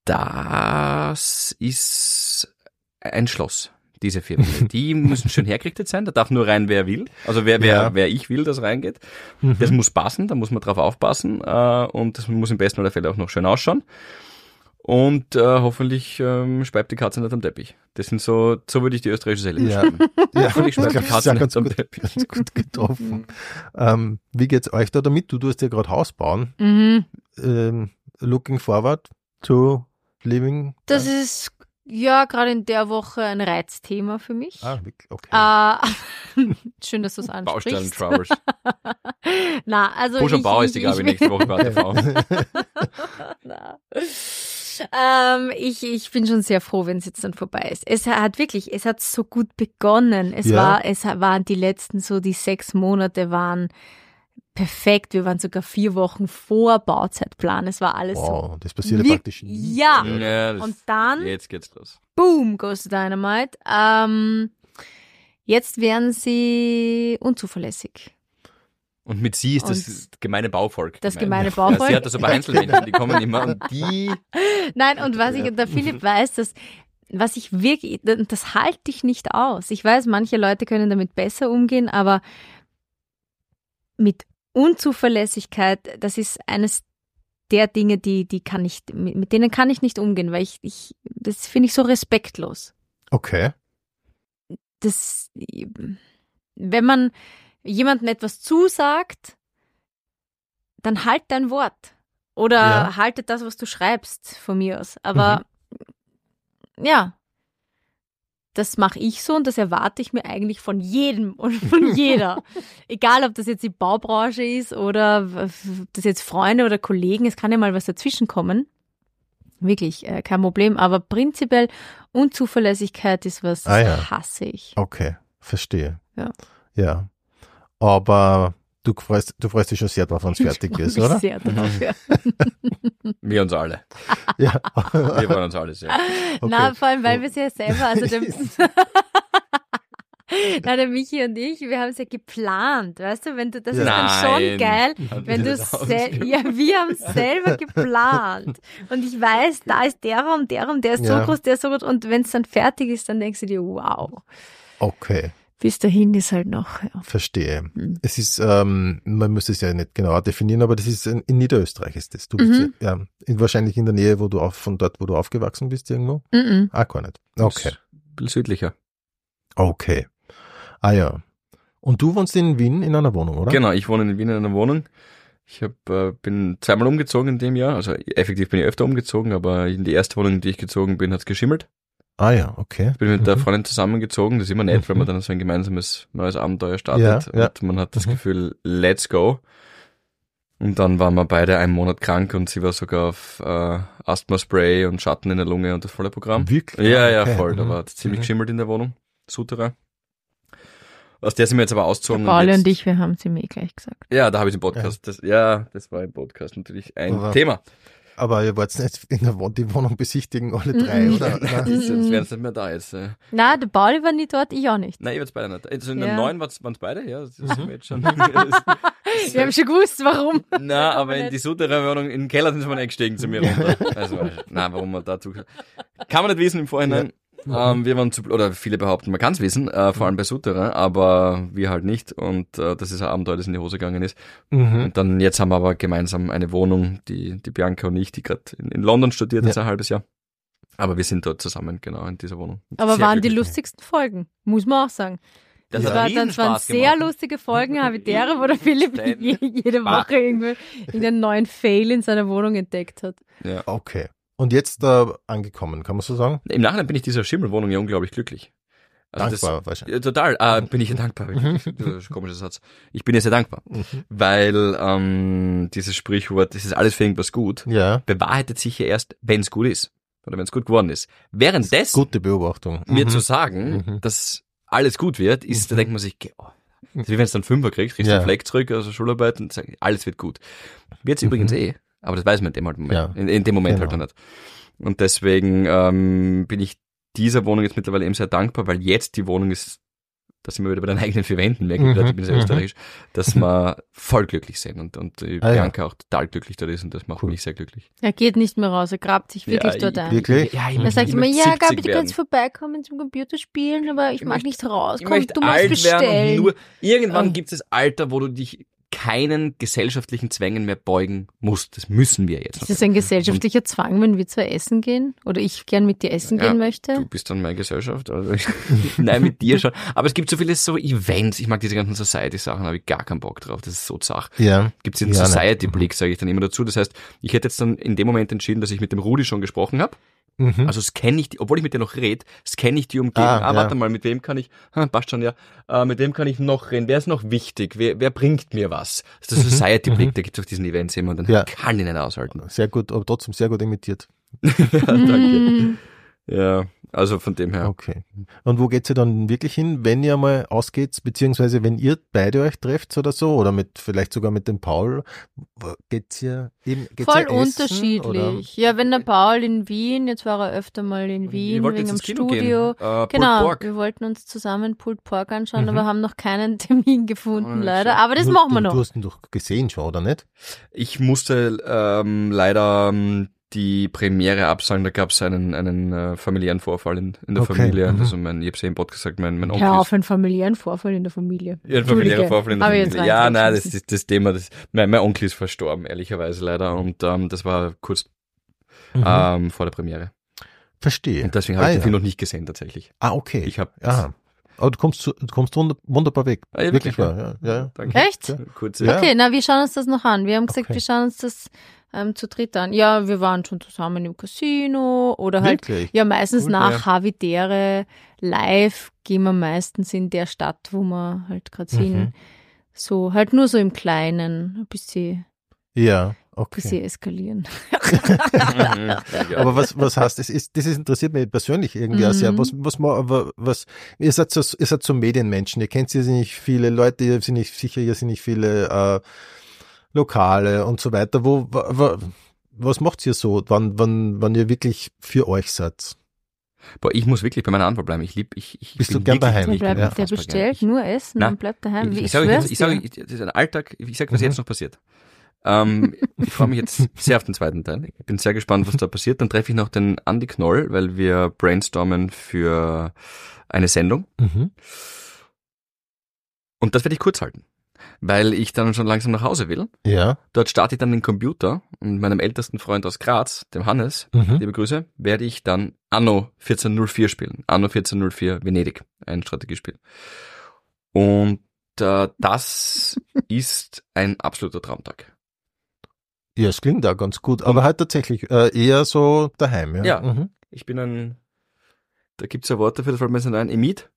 [SPEAKER 3] Das ist ein Schloss, diese vier Wände. Die *laughs* müssen schön hergerichtet sein. Da darf nur rein, wer will. Also wer, wer,
[SPEAKER 1] Ja.
[SPEAKER 3] wer ich will, dass reingeht.
[SPEAKER 1] Mhm.
[SPEAKER 3] Das muss passen, da muss man drauf aufpassen. Äh, und das muss im besten aller Fälle auch noch schön ausschauen. Und äh, hoffentlich ähm, speibt die Katze nicht am Teppich. Das sind so, so würde ich die österreichische Seele
[SPEAKER 1] Ja.
[SPEAKER 3] beschreiben. *laughs*
[SPEAKER 1] ja.
[SPEAKER 3] Hoffentlich
[SPEAKER 1] Ich
[SPEAKER 3] speibt die
[SPEAKER 1] das
[SPEAKER 3] Katze
[SPEAKER 1] ja
[SPEAKER 3] nicht
[SPEAKER 1] ganz
[SPEAKER 3] am
[SPEAKER 1] gut,
[SPEAKER 3] Teppich.
[SPEAKER 1] ganz gut getroffen. *laughs* ähm, wie geht's euch da damit? Du tust ja gerade Haus bauen.
[SPEAKER 2] Mhm.
[SPEAKER 1] Ähm, looking forward to living.
[SPEAKER 2] Das ist ja gerade in der Woche ein Reizthema für mich.
[SPEAKER 1] ah, wirklich? okay.
[SPEAKER 2] Äh, *laughs* schön, dass du es
[SPEAKER 3] Baustellen,
[SPEAKER 2] ansprichst. *laughs*
[SPEAKER 3] Travers.
[SPEAKER 2] Na, also
[SPEAKER 3] Busch und
[SPEAKER 2] ich-
[SPEAKER 3] Bau
[SPEAKER 2] ich-
[SPEAKER 3] ist die
[SPEAKER 2] ich-
[SPEAKER 3] Gabi nächste *laughs* Woche bei TV.
[SPEAKER 2] Na. Ähm, ich, ich bin schon sehr froh, wenn es jetzt dann vorbei ist. Es hat wirklich, es hat so gut begonnen. Es
[SPEAKER 1] Ja.
[SPEAKER 2] war, es waren die letzten so die sechs Monate waren perfekt. Wir waren sogar vier Wochen vor Bauzeitplan. Es war alles so.
[SPEAKER 1] wow, das passiert ja praktisch nie.
[SPEAKER 2] ja.
[SPEAKER 3] Ja, das,
[SPEAKER 2] Und dann,
[SPEAKER 3] jetzt geht's los.
[SPEAKER 2] boom, goes Dynamite. Ähm, jetzt werden sie unzuverlässig.
[SPEAKER 3] Und mit sie ist das
[SPEAKER 2] Und
[SPEAKER 3] gemeine Bauvolk.
[SPEAKER 2] das
[SPEAKER 3] gemeint.
[SPEAKER 2] gemeine Bauvolk.
[SPEAKER 3] Ja, sie hat das aber Einzelmännchen, die kommen immer und die. *laughs*
[SPEAKER 2] Nein, und was ich, und der Philipp weiß, dass, was ich wirklich, das halte ich nicht aus. Ich weiß, manche Leute können damit besser umgehen, aber mit Unzuverlässigkeit, das ist eines der Dinge, die, die kann ich, mit denen kann ich nicht umgehen, weil ich, ich das finde ich so respektlos.
[SPEAKER 1] Okay.
[SPEAKER 2] Das, wenn man jemandem etwas zusagt, dann halt dein Wort. Oder
[SPEAKER 1] Ja.
[SPEAKER 2] halte das, was du schreibst, von mir aus. Aber ja, das mache ich so und das erwarte ich mir eigentlich von jedem *laughs* und von jeder. Egal, ob das jetzt die Baubranche ist oder w- das jetzt Freunde oder Kollegen, es kann ja mal was dazwischen kommen. Wirklich, äh, kein Problem. Aber prinzipiell Unzuverlässigkeit ist was, das
[SPEAKER 1] Ah, ja.
[SPEAKER 2] hasse ich.
[SPEAKER 1] Okay, verstehe.
[SPEAKER 2] Ja.
[SPEAKER 1] Ja. Aber du freust, du freust dich schon sehr drauf, wenn es fertig ist,
[SPEAKER 2] Ich
[SPEAKER 1] oder?
[SPEAKER 2] Sehr drauf, ja. *laughs*
[SPEAKER 3] Wir uns alle.
[SPEAKER 1] Ja.
[SPEAKER 3] Wir wollen uns alle sehr.
[SPEAKER 2] Na, vor allem, weil wir es ja selber, also der, *laughs* Na, der Michi und ich, wir haben es ja geplant, weißt du, wenn du, das ist dann schon
[SPEAKER 3] Nein.
[SPEAKER 2] geil, wenn
[SPEAKER 3] wir
[SPEAKER 2] du sel ja, wir haben es selber geplant und ich weiß, da ist der Raum, der Raum, der ist
[SPEAKER 1] Ja.
[SPEAKER 2] so groß, der ist so groß und wenn es dann fertig ist, dann denkst du dir, wow.
[SPEAKER 1] Okay,
[SPEAKER 2] Bis dahin ist halt noch, ja.
[SPEAKER 1] verstehe.
[SPEAKER 2] Mhm.
[SPEAKER 1] Es ist, ähm, man muss es ja nicht genauer definieren, aber das ist in, in Niederösterreich ist das. Du bist
[SPEAKER 2] Mhm.
[SPEAKER 1] ja, ja in, wahrscheinlich in der Nähe, wo du auf, von dort, wo du aufgewachsen bist irgendwo.
[SPEAKER 2] Mhm.
[SPEAKER 1] Ah, gar nicht. Okay.
[SPEAKER 3] Ist Ein bisschen südlicher.
[SPEAKER 1] Okay. Ah ja. Und du wohnst in Wien in einer Wohnung, oder?
[SPEAKER 3] Genau, ich wohne in Wien in einer Wohnung. Ich hab, äh, bin zweimal umgezogen in dem Jahr. Also effektiv bin ich öfter umgezogen, aber in die erste Wohnung, in die ich gezogen bin, hat's geschimmelt.
[SPEAKER 1] Ah ja, okay.
[SPEAKER 3] Ich bin mit der
[SPEAKER 1] Mhm.
[SPEAKER 3] Freundin zusammengezogen. Das ist immer nett, wenn man
[SPEAKER 1] Mhm.
[SPEAKER 3] dann so ein gemeinsames neues Abenteuer startet.
[SPEAKER 1] Ja, ja.
[SPEAKER 3] Und man hat das
[SPEAKER 1] Mhm.
[SPEAKER 3] Gefühl, let's go. Und dann waren wir beide einen Monat krank und sie war sogar auf äh, Asthma-Spray und Schatten in der Lunge und das volle Programm.
[SPEAKER 1] Wirklich?
[SPEAKER 3] Ja, ja,
[SPEAKER 1] okay.
[SPEAKER 3] voll. Da
[SPEAKER 1] Mhm.
[SPEAKER 3] war ziemlich
[SPEAKER 1] Mhm.
[SPEAKER 3] geschimmelt in der Wohnung. Souterrain. Aus der sind wir jetzt aber ausgezogen.
[SPEAKER 2] Pauli
[SPEAKER 3] jetzt,
[SPEAKER 2] und ich, wir haben es ihm eh gleich gesagt.
[SPEAKER 3] Ja, da habe ich im Podcast. Das, ja, das war im Podcast natürlich ein
[SPEAKER 1] Aber-
[SPEAKER 3] Thema.
[SPEAKER 1] Aber ihr wollt nicht in der Wohnung, die Wohnung besichtigen, alle drei,
[SPEAKER 2] Mhm.
[SPEAKER 1] oder?
[SPEAKER 3] Nein,
[SPEAKER 1] Nein.
[SPEAKER 3] das, das wären nicht mehr da jetzt.
[SPEAKER 2] Na, der Pauli war nicht dort, ich auch nicht.
[SPEAKER 3] Nein, ihr wart beide nicht. Also in
[SPEAKER 2] Ja.
[SPEAKER 3] der neuen waren es beide, ja. Das ist mir jetzt schon. *laughs*
[SPEAKER 2] Wir haben schon gewusst, warum.
[SPEAKER 3] Na, *laughs* aber in die Souterrain-Wohnung, in den Keller sind sie mal eingestiegen zu mir *laughs* runter. Also, na, warum man dazu. Kann man nicht wissen im Vorhinein. Ähm, wir waren zu, oder viele behaupten, man kann es wissen, äh, vor allem bei Souterrain, aber wir halt nicht. Und äh, das ist ein Abenteuer, das in die Hose gegangen ist.
[SPEAKER 1] Mhm.
[SPEAKER 3] Und dann, jetzt haben wir aber gemeinsam eine Wohnung, die, die Bianca und ich, die gerade in, in London studiert, jetzt ein halbes Jahr. Aber wir sind dort zusammen, genau, in dieser Wohnung.
[SPEAKER 2] Aber
[SPEAKER 3] Sehr
[SPEAKER 2] waren die
[SPEAKER 3] glücklich.
[SPEAKER 2] lustigsten Folgen, muss man auch sagen.
[SPEAKER 3] Das
[SPEAKER 2] Das,
[SPEAKER 3] hat
[SPEAKER 2] war, das waren
[SPEAKER 3] Spaß
[SPEAKER 2] sehr
[SPEAKER 3] gemacht.
[SPEAKER 2] lustige Folgen, *laughs* Habitäre, wo der Philipp *laughs* jede
[SPEAKER 3] Ah.
[SPEAKER 2] Woche irgendwie irgendeinen neuen Fail in seiner Wohnung entdeckt hat.
[SPEAKER 3] Ja.
[SPEAKER 1] Okay. Und jetzt äh, angekommen, kann man so sagen?
[SPEAKER 3] Im Nachhinein bin ich dieser Schimmelwohnung ja unglaublich glücklich. Also das-
[SPEAKER 1] Dankbar wahrscheinlich.
[SPEAKER 3] Ja, total, äh, bin ich ihr dankbar. Das ein komischer Satz. Ich bin ihr sehr dankbar,
[SPEAKER 1] Mhm.
[SPEAKER 3] weil ähm, dieses Sprichwort, das ist alles für irgendwas gut,
[SPEAKER 1] Ja,
[SPEAKER 3] bewahrheitet sich ja erst, wenn es gut ist oder wenn es gut geworden ist. Währenddessen
[SPEAKER 1] gute Beobachtung.
[SPEAKER 3] mir
[SPEAKER 1] Mhm.
[SPEAKER 3] zu sagen,
[SPEAKER 1] Mhm.
[SPEAKER 3] dass alles gut wird, ist, da denkt man sich, oh, das ist wie wenn es dann Fünfer kriegst, kriegst du
[SPEAKER 1] Ja.
[SPEAKER 3] einen Fleck zurück, also Schularbeit und sagst, alles wird gut. Wird's
[SPEAKER 1] Mhm.
[SPEAKER 3] übrigens eh, aber das weiß man in dem, halt Moment,
[SPEAKER 1] Ja.
[SPEAKER 3] in, in dem Moment halt
[SPEAKER 1] Genau.
[SPEAKER 3] noch nicht. Und deswegen ähm, bin ich dieser Wohnung jetzt mittlerweile eben sehr dankbar, weil jetzt die Wohnung ist, da sind wir wieder bei den *laughs* eigenen vier Wänden, merke ich
[SPEAKER 1] Mhm,
[SPEAKER 3] ich bin sehr
[SPEAKER 1] mhm.
[SPEAKER 3] österreichisch, dass wir voll glücklich sind und, und die
[SPEAKER 1] Ah, ja.
[SPEAKER 3] Bianca auch total glücklich dort ist und das macht
[SPEAKER 1] Cool.
[SPEAKER 3] mich sehr glücklich.
[SPEAKER 2] Er geht nicht mehr raus, er grabt sich wirklich
[SPEAKER 3] Ja,
[SPEAKER 2] dort
[SPEAKER 3] ich-
[SPEAKER 2] ein.
[SPEAKER 1] Wirklich?
[SPEAKER 3] Ja, ich
[SPEAKER 2] Er sagt
[SPEAKER 3] ich
[SPEAKER 2] immer, ja,
[SPEAKER 3] 70
[SPEAKER 2] Gabi, du kannst vorbeikommen zum Computer spielen, aber ich,
[SPEAKER 3] Ich
[SPEAKER 2] mag
[SPEAKER 3] möchte-
[SPEAKER 2] nicht
[SPEAKER 3] Ich
[SPEAKER 2] rauskommen,
[SPEAKER 3] möchte
[SPEAKER 2] du musst bestellen.
[SPEAKER 3] nur, irgendwann
[SPEAKER 2] Ähm.
[SPEAKER 3] gibt es das Alter, wo du dich keinen gesellschaftlichen Zwängen mehr beugen musst. Das müssen wir jetzt.
[SPEAKER 2] ist das ein gesellschaftlicher Zwang, wenn wir zwar essen gehen? Oder ich gern mit dir essen
[SPEAKER 3] Ja,
[SPEAKER 2] gehen möchte?
[SPEAKER 3] Du bist dann meine Gesellschaft. Also ich, *laughs* nein, mit dir schon. Aber es gibt so viele so Events. Ich mag diese ganzen Society-Sachen, habe ich gar keinen Bock drauf. Das ist so zach.
[SPEAKER 1] Ja.
[SPEAKER 3] Gibt es den
[SPEAKER 1] Ja, ne.
[SPEAKER 3] Society-Blick, sage ich dann immer dazu. Das heißt, ich hätte jetzt dann in dem Moment entschieden, dass ich mit dem Rudi schon gesprochen habe.
[SPEAKER 1] Mhm.
[SPEAKER 3] Also scanne ich, die, obwohl ich mit dir noch rede, scanne ich die Umgebung.
[SPEAKER 1] Ah,
[SPEAKER 3] Ah,
[SPEAKER 1] ja.
[SPEAKER 3] warte mal, mit wem kann ich, hm, passt schon, ja, äh, mit wem kann ich noch reden? Wer ist noch wichtig? Wer, wer bringt mir was? Das ist der Society-Blick, da gibt es auf diesen Events immer und dann
[SPEAKER 1] Mhm, Ja.
[SPEAKER 3] kann ich nicht aushalten.
[SPEAKER 1] Sehr gut, aber trotzdem sehr gut imitiert. *laughs*
[SPEAKER 3] ja, danke. Ja, also von dem her.
[SPEAKER 1] Okay. Und wo geht's ihr dann wirklich hin, wenn ihr mal ausgeht, beziehungsweise wenn ihr beide euch trefft oder so, oder mit vielleicht sogar mit dem Paul, geht's ihr eben geht's
[SPEAKER 2] Voll
[SPEAKER 1] ihr essen,
[SPEAKER 2] unterschiedlich.
[SPEAKER 1] Oder?
[SPEAKER 2] Ja, wenn der Paul in Wien, jetzt war er öfter mal in Wien wegen dem Studio.
[SPEAKER 3] Äh,
[SPEAKER 2] Genau, wir wollten uns zusammen Pulled Pork anschauen,
[SPEAKER 1] Mhm.
[SPEAKER 2] aber haben noch keinen *laughs* Termin gefunden,
[SPEAKER 3] Oh,
[SPEAKER 2] leider. Aber das
[SPEAKER 1] du,
[SPEAKER 2] machen wir
[SPEAKER 1] du,
[SPEAKER 2] noch.
[SPEAKER 1] Du hast ihn doch gesehen schon, oder nicht?
[SPEAKER 3] Ich musste ähm, leider ähm, die Premiere absagen, da gab es einen, einen äh, familiären Vorfall in, in der
[SPEAKER 1] Okay,
[SPEAKER 3] Familie.
[SPEAKER 1] mhm.
[SPEAKER 3] Also mein, ich habe es ja im Podcast gesagt, mein, mein Onkel ist
[SPEAKER 2] auf, einen familiären Vorfall in der Familie.
[SPEAKER 3] Ja, ein familiärer
[SPEAKER 2] Entschuldige,
[SPEAKER 3] Vorfall in der Familie. Ja, nein, das ist das Thema. Das, mein, mein Onkel ist verstorben, ehrlicherweise leider. Und ähm, das war kurz
[SPEAKER 1] Mhm.
[SPEAKER 3] ähm, vor der Premiere.
[SPEAKER 1] Verstehe.
[SPEAKER 3] Und deswegen habe
[SPEAKER 1] ah,
[SPEAKER 3] ich den
[SPEAKER 1] ja.
[SPEAKER 3] Film noch nicht gesehen, tatsächlich.
[SPEAKER 1] Ah, okay.
[SPEAKER 3] Ich habe
[SPEAKER 1] Aha. Aber du kommst, zu- du kommst wunder- wunderbar weg.
[SPEAKER 3] Ah, ja,
[SPEAKER 1] wirklich
[SPEAKER 3] wirklich,
[SPEAKER 1] wahr, ja. ja, ja.
[SPEAKER 3] Danke.
[SPEAKER 2] Echt?
[SPEAKER 1] Ja.
[SPEAKER 2] Okay, na, wir schauen uns das noch an. Wir haben gesagt,
[SPEAKER 1] Okay.
[SPEAKER 2] wir schauen uns das ähm, zu dritt an. Ja, wir waren schon zusammen im Casino oder halt,
[SPEAKER 1] Wirklich?
[SPEAKER 2] ja, meistens
[SPEAKER 3] Cool,
[SPEAKER 2] nach
[SPEAKER 3] ja.
[SPEAKER 2] Havidere live gehen wir meistens in der Stadt, wo wir halt gerade sind.
[SPEAKER 1] Mhm.
[SPEAKER 2] So, halt nur so im Kleinen, ein bisschen,
[SPEAKER 1] Ja, okay.
[SPEAKER 2] bisschen eskalieren. *laughs*
[SPEAKER 3] Mhm. Ja.
[SPEAKER 1] Aber was, was heißt, das ist, das ist interessiert mich persönlich irgendwie auch sehr.
[SPEAKER 2] Mhm.
[SPEAKER 1] Was, was, ma- aber was, ihr seid so, ihr seid so Medienmenschen. Ihr kennt ja nicht viele Leute, ihr sind nicht sicher, hier sind nicht viele, äh, Lokale und so weiter. Wo, wa, was macht ihr so, wann, wann, wann ihr wirklich für euch seid?
[SPEAKER 3] Boah, ich muss wirklich bei meiner Antwort bleiben. Ich lieb, ich, ich
[SPEAKER 1] Bist
[SPEAKER 3] bin
[SPEAKER 1] du gern
[SPEAKER 3] wirklich-
[SPEAKER 1] daheim?
[SPEAKER 3] Ich bin
[SPEAKER 2] bleibt, der bestellt
[SPEAKER 3] gern.
[SPEAKER 2] nur Essen
[SPEAKER 3] Na,
[SPEAKER 2] und bleibt daheim.
[SPEAKER 3] Ich,
[SPEAKER 2] Ich,
[SPEAKER 3] ich, sage, ich, ich sage,
[SPEAKER 2] dir.
[SPEAKER 3] ich- das ist ein Alltag. Ich sage, was
[SPEAKER 1] Mhm.
[SPEAKER 3] jetzt noch passiert. Ähm, *laughs* ich freue mich jetzt sehr auf den zweiten Teil. Ich bin sehr gespannt, was da passiert. Dann treffe ich noch den Andy Knoll, weil wir brainstormen für eine Sendung.
[SPEAKER 1] Mhm.
[SPEAKER 3] Und das werde ich kurz halten, weil ich dann schon langsam nach Hause will.
[SPEAKER 1] Ja.
[SPEAKER 3] Dort starte ich dann den Computer und meinem ältesten Freund aus Graz, dem Hannes,
[SPEAKER 1] Mhm.
[SPEAKER 3] liebe Grüße, werde ich dann Anno 1404 spielen. Anno 1404 Venedig, ein Strategiespiel. Und äh, das *laughs* ist ein absoluter Traumtag.
[SPEAKER 1] Ja, es klingt da ganz gut, aber halt tatsächlich äh, eher so daheim, ja.
[SPEAKER 3] Ja.
[SPEAKER 1] Mhm.
[SPEAKER 3] Ich bin ein, da gibt's ja Worte für das fällt mir jetzt nicht ein, Emit.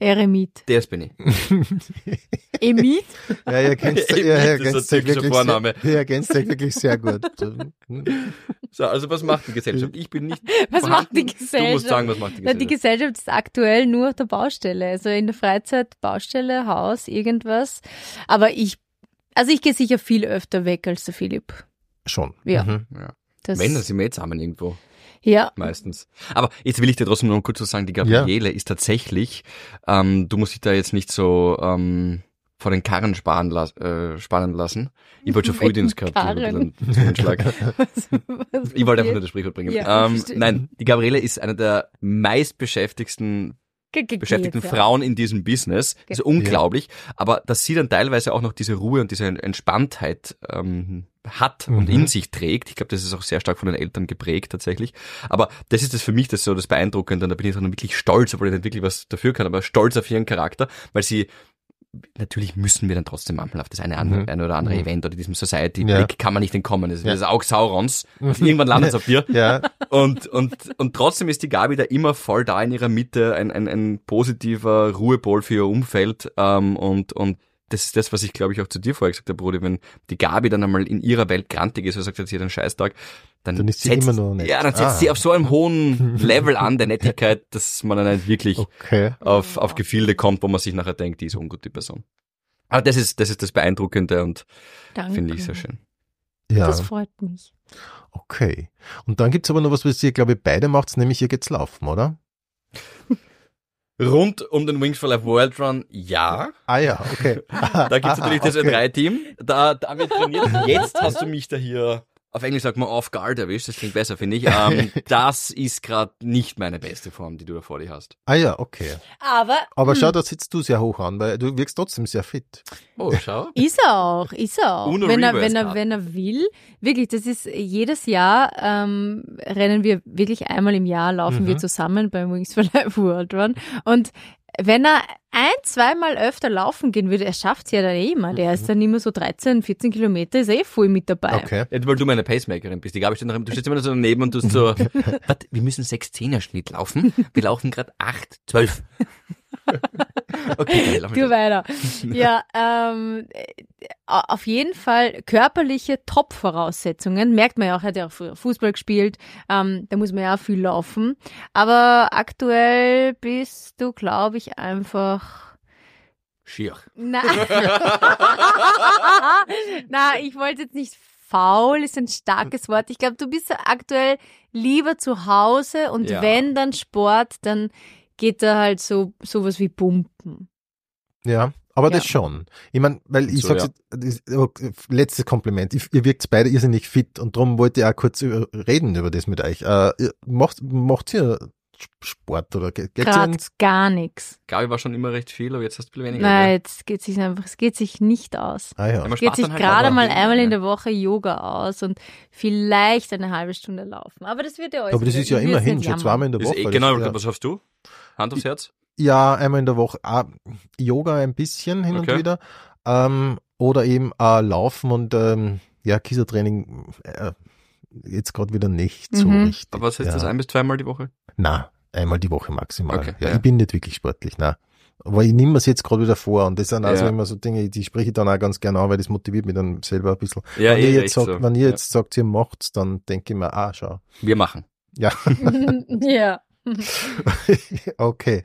[SPEAKER 2] Eremit.
[SPEAKER 3] Das bin ich. *laughs*
[SPEAKER 2] Emit?
[SPEAKER 1] Ja, ihr ergänzt, *laughs* ihr
[SPEAKER 3] ist
[SPEAKER 1] ergänzt
[SPEAKER 3] typischer
[SPEAKER 1] wirklich
[SPEAKER 3] Vorname.
[SPEAKER 1] sehr, *laughs* ihr ergänzt wirklich sehr gut.
[SPEAKER 3] So, also was macht die Gesellschaft? Ich bin nicht
[SPEAKER 2] Was
[SPEAKER 3] vorhanden.
[SPEAKER 2] macht die
[SPEAKER 3] Du musst
[SPEAKER 2] Gesellschaft?
[SPEAKER 3] sagen, was macht die
[SPEAKER 2] Na,
[SPEAKER 3] Gesellschaft?
[SPEAKER 2] die Gesellschaft ist aktuell nur auf der Baustelle. Also in der Freizeit Baustelle, Haus, irgendwas. Aber ich, also ich gehe sicher viel öfter weg als der Philipp.
[SPEAKER 1] Schon.
[SPEAKER 2] Ja.
[SPEAKER 1] Mhm.
[SPEAKER 3] ja.
[SPEAKER 2] Das,
[SPEAKER 3] Wenn, dann sind wir jetzt zusammen irgendwo.
[SPEAKER 2] ja,
[SPEAKER 3] Meistens. Aber jetzt will ich dir trotzdem noch kurz was sagen, die Gabriele ist tatsächlich, ähm, du musst dich da jetzt nicht so ähm, vor den Karren sparen, las äh, spannen lassen. Ich wollte schon
[SPEAKER 2] Welchen
[SPEAKER 3] Frühdienst gehabt.
[SPEAKER 2] Karren?
[SPEAKER 3] Schlag. *laughs*
[SPEAKER 2] was, was
[SPEAKER 3] Ich wollte einfach nur das Sprichwort bringen.
[SPEAKER 2] Ja,
[SPEAKER 3] ähm, nein, die Gabriele ist eine der meistbeschäftigsten beschäftigten
[SPEAKER 2] ja.
[SPEAKER 3] Frauen in diesem Business. Das ist unglaublich. Aber dass sie dann teilweise auch noch diese Ruhe und diese Entspanntheit ähm, hat und
[SPEAKER 1] Mhm.
[SPEAKER 3] in sich trägt. Ich glaube, das ist auch sehr stark von den Eltern geprägt tatsächlich. Aber das ist das für mich das so das Beeindruckende und da bin ich dann wirklich stolz, obwohl ich nicht wirklich was dafür kann, aber stolz auf ihren Charakter, weil sie Natürlich müssen wir dann trotzdem manchmal auf das eine, andere,
[SPEAKER 1] Mhm.
[SPEAKER 3] eine oder andere
[SPEAKER 1] Mhm.
[SPEAKER 3] Event oder diesem Society-Blick
[SPEAKER 1] Ja.
[SPEAKER 3] kann man nicht entkommen. Das ist
[SPEAKER 1] Ja.
[SPEAKER 3] das Auge Saurons. Also irgendwann landet es auf dir. *laughs*
[SPEAKER 1] Ja,
[SPEAKER 3] Und, und, und trotzdem ist die Gabi da immer voll da in ihrer Mitte, ein, ein, ein positiver Ruhepol für ihr Umfeld. Ähm, und, und das ist das, was ich glaube ich auch zu dir vorher gesagt habe, Brudi, wenn die Gabi dann einmal in ihrer Welt grantig ist, oder sagt, jetzt hier einen Scheißtag, dann,
[SPEAKER 1] Dann ist sie
[SPEAKER 3] setzt,
[SPEAKER 1] immer noch nett.
[SPEAKER 3] Ja, dann setzt
[SPEAKER 1] Ah.
[SPEAKER 3] sie auf so einem hohen *laughs* Level an der Nettigkeit, dass man dann nicht wirklich
[SPEAKER 1] okay.
[SPEAKER 3] auf, auf Gefilde kommt, wo man sich nachher denkt, die ist ungut, die Person. Aber das ist, das ist das Beeindruckende und finde ich sehr schön.
[SPEAKER 1] Ja,
[SPEAKER 2] Das freut mich.
[SPEAKER 1] okay. Und dann gibt's aber noch was, was ihr, glaube ich, beide macht, nämlich ihr geht's laufen, oder? *laughs*
[SPEAKER 3] Rund um den Wings for Life World Run, ja.
[SPEAKER 1] Ah ja, okay. *laughs*
[SPEAKER 3] Da gibt's natürlich *laughs* das
[SPEAKER 1] okay.
[SPEAKER 3] Ö3-Team. Da, da wird trainiert. Jetzt hast du mich da hier, auf Englisch sagt man off guard erwischt, das klingt besser, finde ich. Ähm, *laughs* das ist gerade nicht meine beste Form, die du da vor dir hast.
[SPEAKER 1] Ah ja, okay.
[SPEAKER 2] Aber,
[SPEAKER 1] Aber
[SPEAKER 2] hm,
[SPEAKER 1] schau, da sitzt du sehr hoch an, weil du wirkst trotzdem sehr fit.
[SPEAKER 3] Oh, schau. *laughs*
[SPEAKER 2] Ist er auch, ist er auch. Wenn er, wenn er, wenn er will. Wirklich, das ist jedes Jahr ähm, rennen wir wirklich einmal im Jahr laufen
[SPEAKER 1] Mhm.
[SPEAKER 2] wir zusammen beim Wings for Life World Run. Und wenn er ein, zweimal öfter laufen gehen würde, er schafft's ja dann eh immer. Der ist dann immer so 13, 14 Kilometer, ist eh voll mit dabei.
[SPEAKER 1] Okay.
[SPEAKER 3] Ja, weil du meine Pacemakerin bist. Die Gabi steht noch, du stehst immer so daneben und du hast so, *laughs* Warte, wir müssen 6 10er Schnitt laufen. Wir laufen gerade 8, 12. Okay, geil, lauf
[SPEAKER 2] Du weiter. *laughs* Ja, ähm, äh, auf jeden Fall körperliche Top-Voraussetzungen. Merkt man ja auch, er hat ja auch Fußball gespielt. Ähm, da muss man ja auch viel laufen. Aber aktuell bist du, glaube ich, einfach.
[SPEAKER 3] Schier.
[SPEAKER 2] Na, *laughs* Na ich wollte jetzt nicht faul, ist ein starkes Wort. Ich glaube, du bist aktuell lieber zu Hause und
[SPEAKER 3] Ja.
[SPEAKER 2] wenn dann Sport, dann geht da halt so sowas wie Pumpen.
[SPEAKER 1] Ja, aber
[SPEAKER 2] Ja.
[SPEAKER 1] das schon. Ich meine, weil ich
[SPEAKER 3] So,
[SPEAKER 1] sag's
[SPEAKER 3] ja.
[SPEAKER 1] okay, letztes Kompliment. Ich, ihr wirkt beide irrsinnig fit und darum wollte ich auch kurz über, reden über das mit euch. Äh, ihr macht, macht ihr Sport oder ge- geht's ihr
[SPEAKER 2] Gerade
[SPEAKER 1] ins
[SPEAKER 2] gar nichts.
[SPEAKER 3] Gabi war schon immer recht viel, aber jetzt hast du bisschen weniger.
[SPEAKER 2] Nein, jetzt geht sich einfach, es geht sich nicht aus.
[SPEAKER 1] Ah ja.
[SPEAKER 2] Es geht sich
[SPEAKER 3] halt
[SPEAKER 2] gerade mal einmal in der Woche Yoga aus und vielleicht eine halbe Stunde laufen. Aber das wird ja alles.
[SPEAKER 1] Aber das ist ja immerhin schon zweimal in der Woche.
[SPEAKER 3] eh, genau,
[SPEAKER 1] ja,
[SPEAKER 3] was hast du? Hand aufs Herz?
[SPEAKER 1] ja, einmal in der Woche. Ah, Yoga ein bisschen hin
[SPEAKER 3] Okay.
[SPEAKER 1] und wieder. Ähm, oder eben äh, Laufen und ähm, ja, Kiesertraining äh, jetzt gerade wieder nicht so
[SPEAKER 2] Mhm.
[SPEAKER 1] richtig.
[SPEAKER 3] Aber was heißt
[SPEAKER 1] ja.
[SPEAKER 3] das, ein bis zweimal die Woche?
[SPEAKER 1] Na, einmal die Woche maximal.
[SPEAKER 3] Okay,
[SPEAKER 1] ja,
[SPEAKER 3] ja.
[SPEAKER 1] Ich bin nicht wirklich sportlich, na. Aber ich nehme es jetzt gerade wieder vor und das sind also
[SPEAKER 3] Ja.
[SPEAKER 1] immer so Dinge, die spreche ich dann auch ganz gerne an, weil das motiviert mich dann selber ein bisschen.
[SPEAKER 3] Ja,
[SPEAKER 1] wenn ihr
[SPEAKER 3] eh,
[SPEAKER 1] jetzt
[SPEAKER 3] recht
[SPEAKER 1] sagt,
[SPEAKER 3] so.
[SPEAKER 1] wenn ihr
[SPEAKER 3] Ja.
[SPEAKER 1] jetzt sagt, ihr macht's, dann denke ich mir, ah, schau.
[SPEAKER 3] Wir machen.
[SPEAKER 1] Ja, *laughs*
[SPEAKER 2] ja. *laughs*
[SPEAKER 1] okay.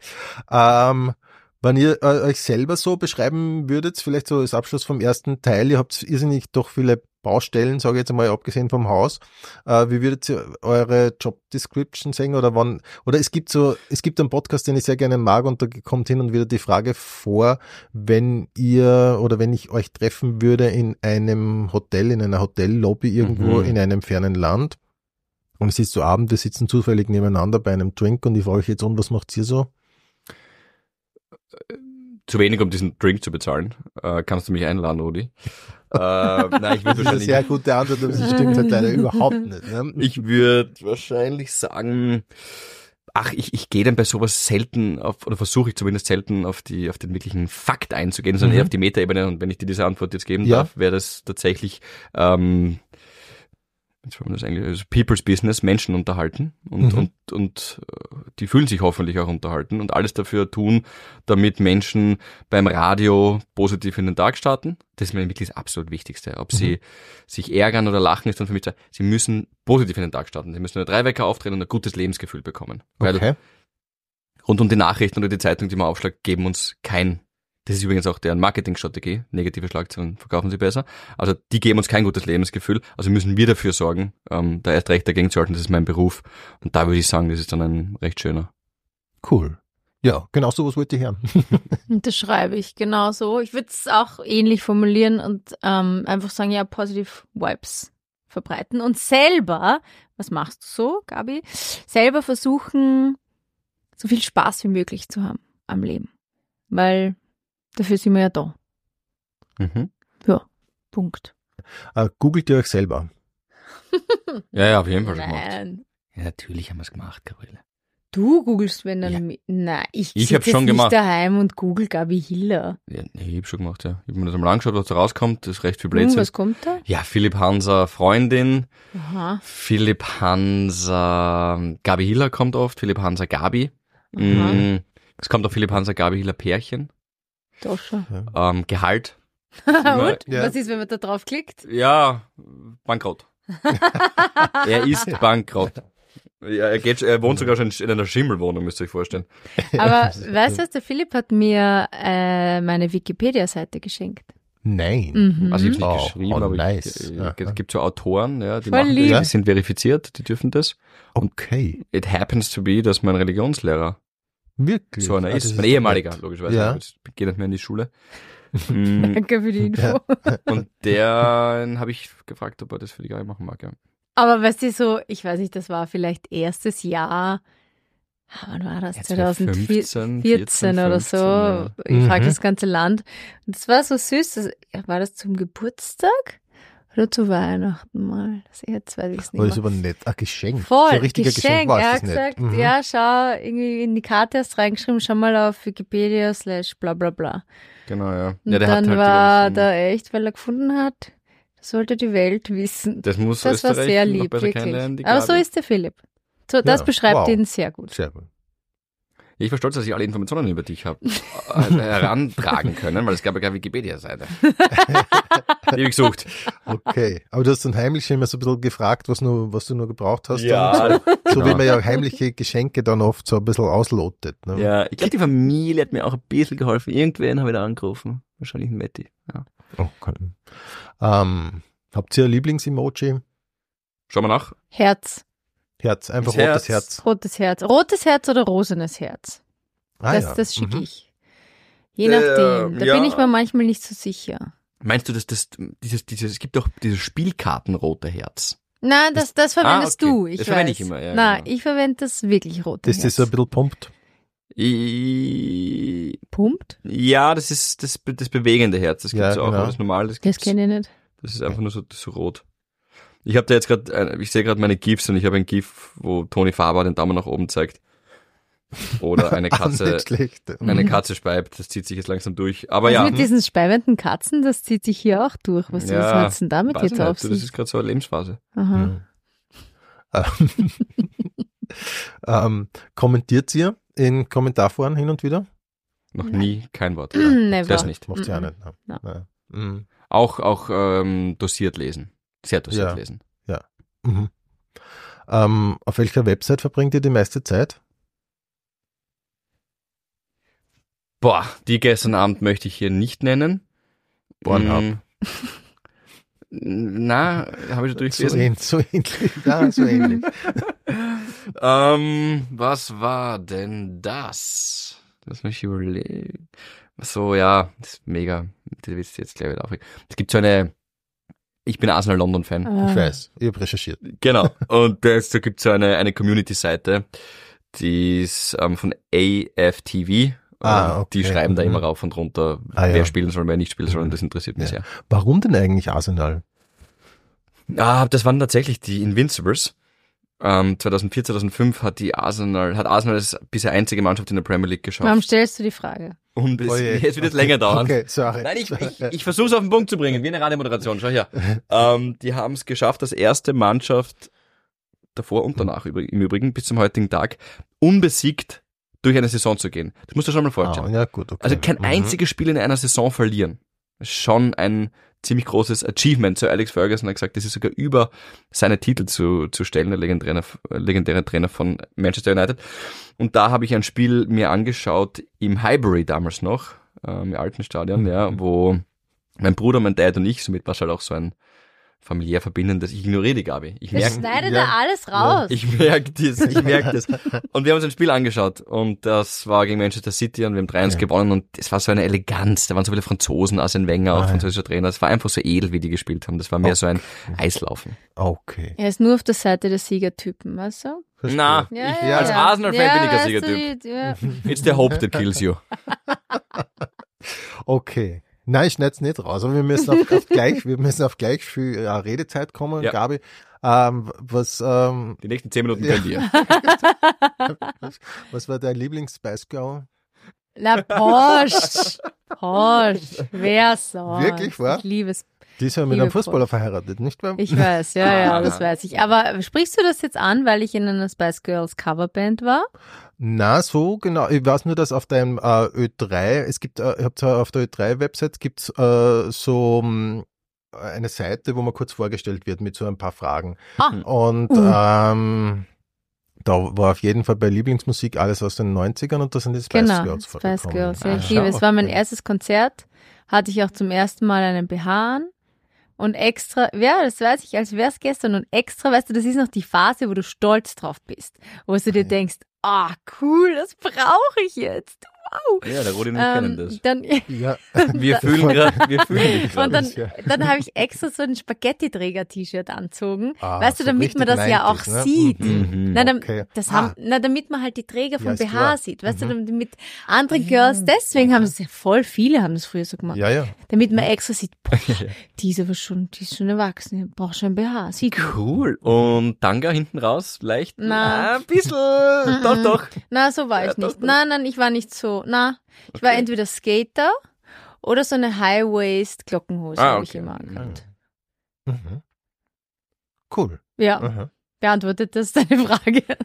[SPEAKER 1] Ähm, wenn ihr äh, euch selber so beschreiben würdet, vielleicht so als Abschluss vom ersten Teil, ihr habt irrsinnig doch viele Baustellen, sage ich jetzt einmal, abgesehen vom Haus. Äh, wie würdet ihr eure Job Description sehen oder wann, oder es gibt so, es gibt einen Podcast, den ich sehr gerne mag und da kommt hin und wieder die Frage vor, wenn ihr oder wenn ich euch treffen würde in einem Hotel, in einer Hotellobby irgendwo
[SPEAKER 3] Mhm.
[SPEAKER 1] in einem fernen Land und es ist so Abend, wir sitzen zufällig nebeneinander bei einem Drink und ich frage euch jetzt, und was macht ihr so?
[SPEAKER 3] Zu wenig, um diesen Drink zu bezahlen. Äh, kannst du mich einladen, Rudi? äh, nein, ich würde
[SPEAKER 1] ist eine
[SPEAKER 3] wahrscheinlich,
[SPEAKER 1] sehr gute Antwort, aber sie stimmt halt leider überhaupt nicht. Ne?
[SPEAKER 3] ich würde wahrscheinlich sagen, ach, ich, ich gehe dann bei sowas selten auf, oder versuche ich zumindest selten auf die, auf den wirklichen Fakt einzugehen, sondern
[SPEAKER 1] Mhm.
[SPEAKER 3] eher auf die Metaebene. Und wenn ich dir diese Antwort jetzt geben
[SPEAKER 1] Ja.
[SPEAKER 3] darf, wäre das tatsächlich, ähm, jetzt wollen wir das eigentlich, also People's Business, Menschen unterhalten und,
[SPEAKER 1] Mhm.
[SPEAKER 3] und, und äh, die fühlen sich hoffentlich auch unterhalten und alles dafür tun, damit Menschen beim Radio positiv in den Tag starten. Das ist mir wirklich das absolut Wichtigste. Ob sie sich ärgern oder lachen, ist dann für mich, so, sie müssen positiv in den Tag starten. Sie müssen eine Dreiwecker auftreten und ein gutes Lebensgefühl bekommen. Weil
[SPEAKER 1] Okay.
[SPEAKER 3] rund um die Nachrichten oder die Zeitung, die man aufschlägt, geben uns kein, das ist übrigens auch deren Marketingstrategie, negative Schlagzeilen verkaufen sie besser, also die geben uns kein gutes Lebensgefühl, also müssen wir dafür sorgen, ähm, da erst recht dagegen zu halten, das ist mein Beruf und da würde ich sagen, das ist dann ein recht schöner.
[SPEAKER 1] Cool. Ja, genau sowas wollte ich hören. *laughs*
[SPEAKER 2] Und das schreibe ich genauso. Ich würde es auch ähnlich formulieren und ähm, einfach sagen, ja, positive Vibes verbreiten und selber, was machst du so, Gabi? Selber versuchen, so viel Spaß wie möglich zu haben am Leben. Weil dafür sind wir ja da.
[SPEAKER 3] Mhm.
[SPEAKER 2] Punkt.
[SPEAKER 1] Äh, googelt ihr euch selber. *laughs*
[SPEAKER 3] Ja, ja, auf jeden Fall schon gemacht.
[SPEAKER 2] Nein.
[SPEAKER 3] Ja, natürlich haben wir es gemacht, Gabriele.
[SPEAKER 2] Du googelst, wenn dann.
[SPEAKER 3] Ja.
[SPEAKER 2] Nein, ich,
[SPEAKER 3] Ich hab's schon
[SPEAKER 2] jetzt
[SPEAKER 3] gemacht.
[SPEAKER 2] daheim und google Gabi Hiller.
[SPEAKER 3] Ja, nee, ich hab schon gemacht, ja. Ich hab mir das einmal angeschaut, was da rauskommt, das ist recht viel
[SPEAKER 2] Hm,
[SPEAKER 3] Blödsinn.
[SPEAKER 2] was kommt da?
[SPEAKER 3] Ja, Philipp Hanser Freundin,
[SPEAKER 2] Aha.
[SPEAKER 3] Philipp Hanser Gabi Hiller kommt oft, Philipp Hanser Gabi. Mm, Es kommt auch Philipp Hanser Gabi Hiller Pärchen. Ähm, Gehalt. *laughs*
[SPEAKER 2] und?
[SPEAKER 1] Ja.
[SPEAKER 2] Was ist, wenn man da drauf klickt?
[SPEAKER 3] Ja, bankrott. *laughs* er ist bankrott. Ja, er, geht, er wohnt sogar schon in einer Schimmelwohnung, müsst ihr euch vorstellen.
[SPEAKER 2] Aber *laughs* weißt du, was, der Philipp hat mir äh, meine Wikipedia-Seite geschenkt.
[SPEAKER 1] Nein.
[SPEAKER 2] Mhm.
[SPEAKER 3] Also ich habe
[SPEAKER 1] Oh,
[SPEAKER 3] nicht geschrieben,
[SPEAKER 1] oh,
[SPEAKER 3] aber
[SPEAKER 1] nice.
[SPEAKER 3] ich, äh, es gibt so Autoren, ja, die machen das, die sind verifiziert, die dürfen das.
[SPEAKER 1] Okay.
[SPEAKER 3] It happens to be, dass mein Religionslehrer
[SPEAKER 1] Wirklich.
[SPEAKER 3] so einer
[SPEAKER 1] Ah, das
[SPEAKER 3] ist. Mein ehemaliger,
[SPEAKER 1] nett.
[SPEAKER 3] logischerweise.
[SPEAKER 1] Ja.
[SPEAKER 3] Jetzt geht nicht mehr in die Schule. *laughs* Mm,
[SPEAKER 2] Danke für die Info.
[SPEAKER 1] Ja. *laughs*
[SPEAKER 3] Und den habe ich gefragt, ob er das für die Gabi machen mag. Ja.
[SPEAKER 2] Aber weißt du, so, ich weiß nicht, das war vielleicht erstes Jahr, ah, wann war das?
[SPEAKER 3] Ja,
[SPEAKER 2] 2014
[SPEAKER 3] 14,
[SPEAKER 2] oder
[SPEAKER 3] 15,
[SPEAKER 2] so.
[SPEAKER 3] ja.
[SPEAKER 2] Ich frage
[SPEAKER 1] Mhm.
[SPEAKER 2] das ganze Land. Und das war so süß. Das, war das zum Geburtstag oder zu Weihnachten mal? Das jetzt weiß ich es nicht.
[SPEAKER 1] Aber das ist aber nett. Ein Geschenk.
[SPEAKER 2] Voll,
[SPEAKER 1] so ein richtiger
[SPEAKER 2] Geschenk.
[SPEAKER 1] Geschenk, war
[SPEAKER 2] er hat gesagt.
[SPEAKER 1] Mhm.
[SPEAKER 2] ja, schau, irgendwie in die Karte hast reingeschrieben, schau mal auf Wikipedia slash bla bla bla.
[SPEAKER 3] Genau, ja.
[SPEAKER 2] Und
[SPEAKER 3] ja der
[SPEAKER 2] dann
[SPEAKER 3] hat halt
[SPEAKER 2] war da echt, weil er gefunden hat, das sollte die Welt wissen.
[SPEAKER 3] Das muss
[SPEAKER 2] Das war
[SPEAKER 3] Österreich
[SPEAKER 2] sehr
[SPEAKER 3] noch
[SPEAKER 2] lieb, wirklich. Aber so ist der Philipp. So, das
[SPEAKER 1] Ja,
[SPEAKER 2] beschreibt
[SPEAKER 1] wow.
[SPEAKER 2] ihn sehr gut.
[SPEAKER 1] Sehr gut.
[SPEAKER 3] Ich war stolz, dass ich alle Informationen über dich habe äh, herantragen können, weil es gab ja keine Wikipedia-Seite. *laughs* Die ich gesucht.
[SPEAKER 1] Okay. Aber du hast dann heimlich schon immer so ein bisschen gefragt, was, nur, was du nur gebraucht hast.
[SPEAKER 3] Ja,
[SPEAKER 1] so so
[SPEAKER 3] genau.
[SPEAKER 1] wie man ja heimliche Geschenke dann oft so ein bisschen auslotet. Ne?
[SPEAKER 3] ja, ich glaube, die Familie hat mir auch ein bisschen geholfen. Irgendwen habe ich da angerufen. Wahrscheinlich ein Matti. Ja.
[SPEAKER 1] Okay. Ähm, habt ihr ein Lieblings-Emoji?
[SPEAKER 3] Schauen wir nach.
[SPEAKER 2] Herz.
[SPEAKER 1] Herz, einfach
[SPEAKER 3] Das
[SPEAKER 1] rotes
[SPEAKER 3] Herz.
[SPEAKER 1] Herz.
[SPEAKER 2] Rotes Herz. Rotes Herz oder rosenes Herz?
[SPEAKER 1] Ah,
[SPEAKER 2] das
[SPEAKER 1] ja.
[SPEAKER 2] das schicke
[SPEAKER 1] Mhm.
[SPEAKER 2] ich. Je
[SPEAKER 3] Äh,
[SPEAKER 2] nachdem. Da
[SPEAKER 3] ja.
[SPEAKER 2] bin ich mir manchmal nicht so sicher.
[SPEAKER 3] Meinst du, dass das, dieses, dieses, es gibt doch dieses Spielkartenrote Herz.
[SPEAKER 2] Nein, das, das verwendest
[SPEAKER 3] Ah, okay.
[SPEAKER 2] du. Ich
[SPEAKER 3] Das
[SPEAKER 2] weiß.
[SPEAKER 3] verwende ich immer, ja,
[SPEAKER 2] Nein,
[SPEAKER 3] genau.
[SPEAKER 2] ich verwende das wirklich rote
[SPEAKER 1] Das
[SPEAKER 2] Herz.
[SPEAKER 1] ist so ein bisschen pumpt.
[SPEAKER 3] I,
[SPEAKER 2] Pumpt?
[SPEAKER 3] ja, das ist das, das bewegende Herz. Das gibt
[SPEAKER 1] Ja,
[SPEAKER 3] es auch,
[SPEAKER 1] genau.
[SPEAKER 3] das normal. Das,
[SPEAKER 2] Das
[SPEAKER 3] gibt's.
[SPEAKER 2] kenne ich nicht.
[SPEAKER 3] Das ist einfach nur so, so rot. Ich habe da jetzt gerade, ich sehe gerade meine GIFs und ich habe ein GIF, wo Toni Faber den Daumen nach oben zeigt. Oder eine *laughs* Katze, eine Katze speibt. Das zieht sich jetzt langsam durch. Aber
[SPEAKER 2] Also
[SPEAKER 3] ja,
[SPEAKER 2] mit diesen speibenden Katzen, das zieht sich hier auch durch. Was,
[SPEAKER 3] Ja,
[SPEAKER 2] was hat's denn damit jetzt auf
[SPEAKER 3] du, das
[SPEAKER 2] sich?
[SPEAKER 3] ist gerade so eine Lebensphase.
[SPEAKER 2] Aha.
[SPEAKER 1] Mhm. *laughs* Ähm, kommentiert ihr in Kommentarforen hin und wieder?
[SPEAKER 3] Noch
[SPEAKER 2] Nein.
[SPEAKER 3] nie kein Wort. *clears throat*
[SPEAKER 2] Never.
[SPEAKER 3] Das nicht.
[SPEAKER 1] Macht ihr auch
[SPEAKER 2] Mhm.
[SPEAKER 1] nicht. Ne? Mhm.
[SPEAKER 3] Auch, auch ähm, dosiert lesen. Sehr dosiert
[SPEAKER 1] Ja.
[SPEAKER 3] lesen.
[SPEAKER 1] Mhm. Ähm, auf welcher Website verbringt ihr die meiste Zeit?
[SPEAKER 3] Boah, die gestern Abend möchte ich hier nicht nennen.
[SPEAKER 1] Pornhub.
[SPEAKER 3] Mm. Na, habe ich da
[SPEAKER 1] So,
[SPEAKER 3] durchgelesen?
[SPEAKER 1] ähn, so ähnlich. Ja, so ähnlich. *laughs*
[SPEAKER 3] ähm, was war denn das? Lass mich überlegen. So, ja, das ist mega. Das willst du jetzt gleich wieder aufregen. Es gibt so eine, ich bin Arsenal-London-Fan.
[SPEAKER 2] Ah.
[SPEAKER 1] Ich weiß, ich habe recherchiert.
[SPEAKER 3] Genau. *laughs* Und das, da gibt es so eine, eine Community-Seite, die ist ähm, von AFTV.
[SPEAKER 1] Ah,
[SPEAKER 3] Ähm,
[SPEAKER 1] okay.
[SPEAKER 3] Die schreiben da
[SPEAKER 1] Mhm.
[SPEAKER 3] immer rauf und runter,
[SPEAKER 1] Ah, ja.
[SPEAKER 3] wer spielen soll, wer nicht spielen soll. Und das interessiert mich
[SPEAKER 1] Ja. Warum denn eigentlich Arsenal?
[SPEAKER 3] sehr. Ah, das waren tatsächlich die Invincibles. Ähm, 2004, 2005 hat die Arsenal, hat Arsenal als bisher einzige Mannschaft in der Premier League geschafft.
[SPEAKER 2] Warum stellst du die Frage?
[SPEAKER 3] Und es,
[SPEAKER 1] Oh je. *laughs*
[SPEAKER 3] jetzt wird es länger dauern.
[SPEAKER 1] Okay, sorry.
[SPEAKER 3] Nein, ich, ich, ich versuche es auf den Punkt zu bringen, wie eine Radiomoderation. Schau her. *laughs* ähm, die haben es geschafft, als erste Mannschaft davor und danach im Übrigen bis zum heutigen Tag unbesiegt durch eine Saison zu gehen. Das musst du dir schon mal
[SPEAKER 1] Ah,
[SPEAKER 3] vorstellen.
[SPEAKER 1] ja, gut, okay.
[SPEAKER 3] Also kein
[SPEAKER 1] Mhm.
[SPEAKER 3] einziges Spiel in einer Saison verlieren. Das ist schon ein ziemlich großes Achievement. So Alex Ferguson hat gesagt, das ist sogar über seine Titel zu, zu stellen, der legendäre, legendäre Trainer von Manchester United. Und da habe ich ein Spiel mir angeschaut im Highbury damals noch, ähm, im alten Stadion,
[SPEAKER 1] Mhm.
[SPEAKER 3] ja, wo mein Bruder, mein Dad und ich, somit war es halt auch so ein familiär verbindendes, ich ignoriere die Gabi. Ich
[SPEAKER 2] Das
[SPEAKER 3] merke,
[SPEAKER 2] schneidet
[SPEAKER 1] ja.
[SPEAKER 2] er alles raus.
[SPEAKER 3] ich merke das, ich *laughs* merke das. Und wir haben uns ein Spiel angeschaut und das war gegen Manchester City und wir haben 3-1
[SPEAKER 1] Ja.
[SPEAKER 3] gewonnen und es war so eine Eleganz. Da waren so viele Franzosen, Arsene Wenger, auch
[SPEAKER 1] Ah, ja.
[SPEAKER 3] französischer Trainer. Es war einfach so edel, wie die gespielt haben. Das war mehr so ein Eislaufen.
[SPEAKER 1] Okay.
[SPEAKER 2] er ist nur auf der Seite der Siegertypen, weißt du?
[SPEAKER 1] Verstehe.
[SPEAKER 3] Na,
[SPEAKER 2] Ja,
[SPEAKER 3] ich,
[SPEAKER 2] ja,
[SPEAKER 3] als
[SPEAKER 2] ja.
[SPEAKER 3] Arsenal-Fan
[SPEAKER 2] ja,
[SPEAKER 3] bin ich ein Siegertyp.
[SPEAKER 2] du, Ja.
[SPEAKER 3] It's the hope that kills you.
[SPEAKER 1] Okay. Nein, ich schneid's nicht raus, aber wir müssen auf, auf gleich, wir müssen auf gleich viel äh, Redezeit kommen,
[SPEAKER 3] Ja.
[SPEAKER 1] Gabi. Ähm, was, ähm,
[SPEAKER 3] Die nächsten zehn Minuten
[SPEAKER 1] Ja.
[SPEAKER 3] könnt ihr.
[SPEAKER 1] was, war dein Lieblings-Spice Girl?
[SPEAKER 2] Na, Porsche. Porsche. Wer sonst?
[SPEAKER 1] Wirklich, wahr?
[SPEAKER 2] Ich liebe es.
[SPEAKER 1] Die ist ja mit
[SPEAKER 2] Liebe
[SPEAKER 1] einem Fußballer verheiratet, nicht wahr?
[SPEAKER 2] Ich weiß, ja, ja, *laughs* das weiß ich. Aber sprichst du das jetzt an, weil ich in einer Spice Girls Coverband war?
[SPEAKER 1] Na, so genau. Ich weiß nur, dass auf deinem äh, Ö3, es gibt, äh, habt ja auf der Ö3-Website gibt's äh, so mh, eine Seite, wo man kurz vorgestellt wird mit so ein paar Fragen.
[SPEAKER 2] Ah.
[SPEAKER 1] Und
[SPEAKER 2] Uh.
[SPEAKER 1] ähm, da war auf jeden Fall bei Lieblingsmusik alles aus den 90ern und da sind die Spice
[SPEAKER 2] genau,
[SPEAKER 1] Girls
[SPEAKER 2] Spice
[SPEAKER 1] vorgekommen.
[SPEAKER 2] Girls. Ja,
[SPEAKER 3] Ah,
[SPEAKER 2] ich liebe. Es war mein erstes Konzert. Hatte ich auch zum ersten Mal einen BH an. Und extra, ja, das weiß ich, als wäre es gestern. Und extra, weißt du, das ist noch die Phase, wo du stolz drauf bist. Wo du dir denkst, ah, cool, das brauche ich jetzt. Wow.
[SPEAKER 3] Ja, der Rudi und ich kennen
[SPEAKER 2] Ähm,
[SPEAKER 3] das.
[SPEAKER 2] dann,
[SPEAKER 1] Ja, *laughs*
[SPEAKER 3] Wir fühlen gerade, wir fühlen dich
[SPEAKER 2] Und dann,
[SPEAKER 1] Ja.
[SPEAKER 2] dann habe ich extra so ein Spaghetti-Träger-T-Shirt anzogen.
[SPEAKER 1] Ah,
[SPEAKER 2] weißt du,
[SPEAKER 1] so
[SPEAKER 2] damit man das ja auch
[SPEAKER 1] 90s, ne?
[SPEAKER 2] sieht.
[SPEAKER 3] Mhm.
[SPEAKER 2] Na, dann,
[SPEAKER 1] Okay.
[SPEAKER 2] das
[SPEAKER 1] Ah.
[SPEAKER 2] haben, na, damit man halt die Träger vom
[SPEAKER 1] Ja,
[SPEAKER 2] BH
[SPEAKER 1] klar.
[SPEAKER 2] sieht. Weißt
[SPEAKER 1] Mhm.
[SPEAKER 2] du, damit andere Girls, deswegen haben sie voll viele haben das früher so gemacht.
[SPEAKER 1] ja, ja.
[SPEAKER 2] Damit man extra sieht, boah, *laughs* die ist aber schon, die ist schon erwachsen, braucht schon ein BH. Sieht man.
[SPEAKER 3] Cool. Und Tanga hinten raus, leicht.
[SPEAKER 2] Na.
[SPEAKER 3] Ah, ein bisschen. *laughs* doch, doch.
[SPEAKER 2] Na, so war
[SPEAKER 3] Ja,
[SPEAKER 2] ich
[SPEAKER 3] doch,
[SPEAKER 2] nicht.
[SPEAKER 3] doch.
[SPEAKER 2] Nein, nein, ich war nicht so. Na, ich war
[SPEAKER 3] Okay.
[SPEAKER 2] entweder Skater oder so eine High-Waist-Glockenhose
[SPEAKER 3] Ah,
[SPEAKER 2] habe ich
[SPEAKER 3] okay.
[SPEAKER 2] immer angehabt.
[SPEAKER 1] Mhm. Cool.
[SPEAKER 2] Ja,
[SPEAKER 1] Aha.
[SPEAKER 2] beantwortet das deine Frage? *laughs*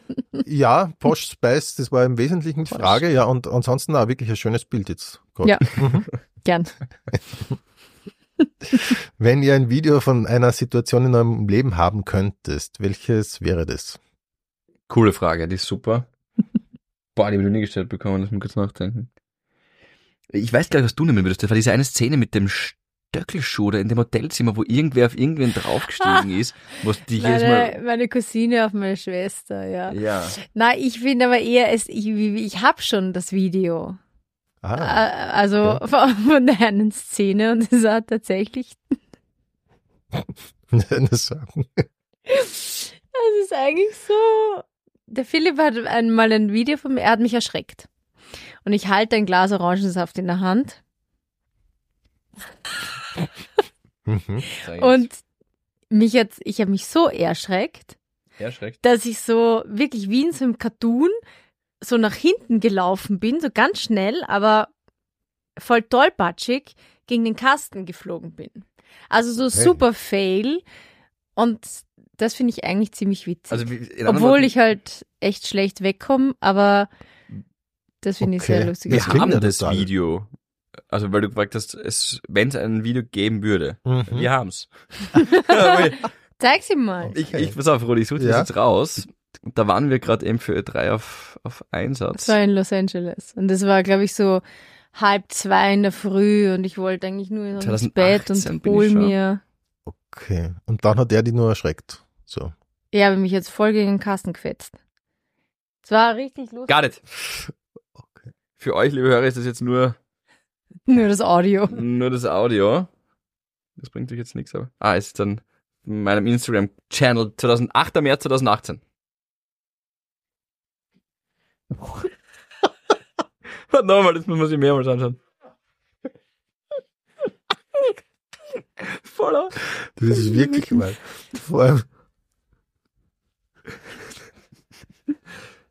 [SPEAKER 1] Ja, Posh Spice, das war im Wesentlichen die
[SPEAKER 2] Posh.
[SPEAKER 1] Frage, ja, und ansonsten auch wirklich ein schönes Bild jetzt. gerade.
[SPEAKER 2] Ja. *laughs*
[SPEAKER 1] Mhm.
[SPEAKER 2] Gern. *laughs*
[SPEAKER 1] Wenn ihr ein Video von einer Situation in eurem Leben haben könntest, welches wäre das?
[SPEAKER 3] Coole Frage, die ist super. Boah, die habe ich nie gestellt bekommen, lass mich kurz nachdenken. Ich weiß gar nicht, was du nehmen würdest. Das war diese eine Szene mit dem Stöckelschuh da in dem Hotelzimmer, wo irgendwer auf irgendwen draufgestiegen ist, wo es dich jedes
[SPEAKER 2] Meine,
[SPEAKER 3] Mal...
[SPEAKER 2] meine Cousine auf meine Schwester, ja.
[SPEAKER 3] Ja.
[SPEAKER 2] Na, ich finde aber eher, es, ich, ich habe schon das Video. Äh,
[SPEAKER 1] Ah,
[SPEAKER 2] Also
[SPEAKER 1] Ja. *laughs*
[SPEAKER 2] von, von der einen Szene und es hat tatsächlich, *laughs* *laughs* das ist eigentlich so. Der Philipp hat einmal ein Video von mir, er hat mich erschreckt. Und ich halte ein Glas Orangensaft in der Hand
[SPEAKER 1] Mhm.
[SPEAKER 2] und mich jetzt, ich habe mich so erschreckt,
[SPEAKER 3] Erschreckt.
[SPEAKER 2] dass ich so wirklich wie in so einem Cartoon so nach hinten gelaufen bin, so ganz schnell, aber voll tollpatschig gegen den Kasten geflogen bin. Also so
[SPEAKER 1] Hey.
[SPEAKER 2] super fail und das finde ich eigentlich ziemlich witzig.
[SPEAKER 3] Also,
[SPEAKER 2] Obwohl ich halt echt schlecht wegkomme, aber das finde ich
[SPEAKER 1] Okay.
[SPEAKER 2] sehr lustig.
[SPEAKER 3] wir haben
[SPEAKER 1] ja
[SPEAKER 3] das. Video. Also, weil du gefragt hast, es, wenn es ein Video geben würde.
[SPEAKER 1] Mhm.
[SPEAKER 3] Wir haben's. *laughs*
[SPEAKER 2] Zeig sie mal.
[SPEAKER 3] ich, ich, pass auf, Rudi, ich suche das
[SPEAKER 1] Ja.
[SPEAKER 3] jetzt raus. Da waren wir gerade eben für Ö3 auf, auf Einsatz.
[SPEAKER 2] Das war in Los Angeles. Und das war, glaube ich, so halb zwei in der Früh und ich wollte eigentlich nur ins
[SPEAKER 3] 2018
[SPEAKER 2] Bett und hol mir.
[SPEAKER 1] Okay. Und dann hat er die nur erschreckt. So.
[SPEAKER 2] Ich habe mich jetzt voll gegen den Kasten gefetzt. Es war richtig lustig.
[SPEAKER 3] Got it. *laughs*
[SPEAKER 1] Okay.
[SPEAKER 3] Für euch, liebe Hörer, ist das jetzt nur,
[SPEAKER 2] Nur das Audio.
[SPEAKER 3] nur das Audio. Das bringt euch jetzt nichts, aber. Ah, ist dann in meinem Instagram-Channel 2008. März 2018. *laughs* Warte nochmal, das muss man sich mehrmals anschauen. *laughs* Voller.
[SPEAKER 1] Das ist wirklich mal. Vor allem.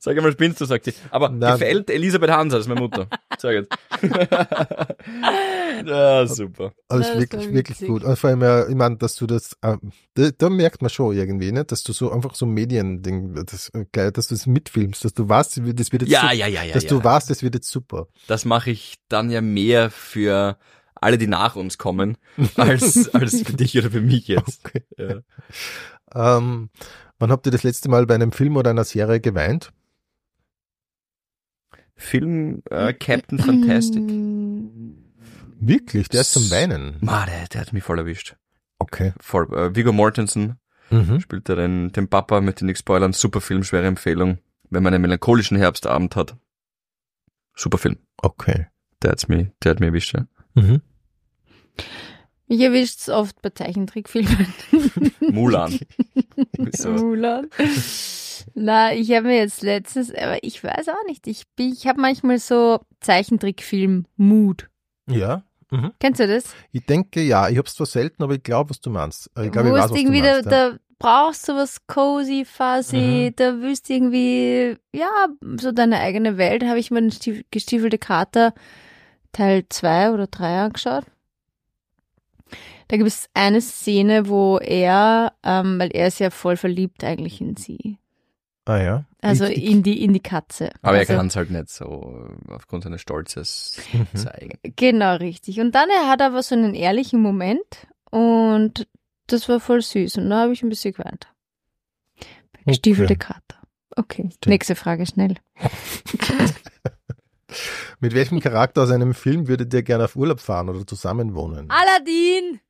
[SPEAKER 3] Sag einmal, spinnst du, sagt sie. Aber
[SPEAKER 1] Nein.
[SPEAKER 3] gefällt Elisabeth Hanser, das ist meine Mutter. Sag jetzt. *laughs* ja, super.
[SPEAKER 1] Aber
[SPEAKER 2] Ja,
[SPEAKER 1] ist wirklich, wirklich gut. Und vor allem, ja, ich meine, dass du das, ähm, da, da merkt man schon irgendwie, ne, dass du so einfach so Mediending, das, äh, geil, dass du das mitfilmst, dass du weißt, das wird jetzt
[SPEAKER 3] Ja,
[SPEAKER 1] super,
[SPEAKER 3] ja, ja, ja.
[SPEAKER 1] dass
[SPEAKER 3] ja.
[SPEAKER 1] du weißt, das wird jetzt super.
[SPEAKER 3] das mache ich dann ja mehr für alle, die nach uns kommen, *laughs* als, als für dich oder für mich jetzt.
[SPEAKER 1] Okay.
[SPEAKER 3] Ja.
[SPEAKER 1] Ähm, wann habt ihr das letzte Mal bei einem Film oder einer Serie geweint?
[SPEAKER 3] Film äh, Captain Fantastic.
[SPEAKER 1] Wirklich? Der ist zum Weinen.
[SPEAKER 3] Ma, der, der hat mich voll erwischt.
[SPEAKER 1] Okay.
[SPEAKER 3] Voll, äh, Viggo Mortensen
[SPEAKER 1] Mhm.
[SPEAKER 3] spielt er den, den Papa mit den nichts spoilern. Super Film, schwere Empfehlung. Wenn man einen melancholischen Herbstabend hat. Super Film.
[SPEAKER 1] Okay.
[SPEAKER 3] Der hat's mir, der hat mir erwischt, ja.
[SPEAKER 1] Mhm.
[SPEAKER 2] Mich erwischt's oft bei Zeichentrickfilmen. *laughs*
[SPEAKER 3] Mulan. so. *laughs*
[SPEAKER 2] Mulan. Na, ich habe mir jetzt letztens, aber ich weiß auch nicht, ich, bin- ich habe manchmal so Zeichentrickfilm-Mut.
[SPEAKER 1] Ja. Mhm.
[SPEAKER 2] Kennst du das?
[SPEAKER 1] Ich denke, ja, ich hab's zwar selten, aber ich glaube, was du meinst. Ich glaube, ich weiß, was du
[SPEAKER 2] irgendwie,
[SPEAKER 1] meinst.
[SPEAKER 2] da,
[SPEAKER 1] ja.
[SPEAKER 2] da brauchst du was cozy, fuzzy,
[SPEAKER 1] Mhm.
[SPEAKER 2] da willst du irgendwie, ja, so deine eigene Welt. Habe ich mir den Stief gestiefelte Kater Teil 2 oder 3 angeschaut. Da gibt es eine Szene, wo er, ähm, weil er ist ja voll verliebt eigentlich in sie.
[SPEAKER 1] Ah ja.
[SPEAKER 2] Also
[SPEAKER 1] ich, ich,
[SPEAKER 2] in die, in die Katze.
[SPEAKER 3] Aber er
[SPEAKER 2] also,
[SPEAKER 3] kann's halt nicht so äh, aufgrund seines Stolzes
[SPEAKER 1] Mhm.
[SPEAKER 3] zeigen.
[SPEAKER 2] Genau, richtig. Und dann er hat aber so einen ehrlichen Moment und das war voll süß. Und da habe ich ein bisschen geweint. Gestiefelte Kater. Okay,
[SPEAKER 1] Stimmt.
[SPEAKER 2] nächste Frage schnell. *laughs*
[SPEAKER 1] Mit welchem Charakter aus einem Film würdet ihr gerne auf Urlaub fahren oder zusammenwohnen?
[SPEAKER 2] Aladdin!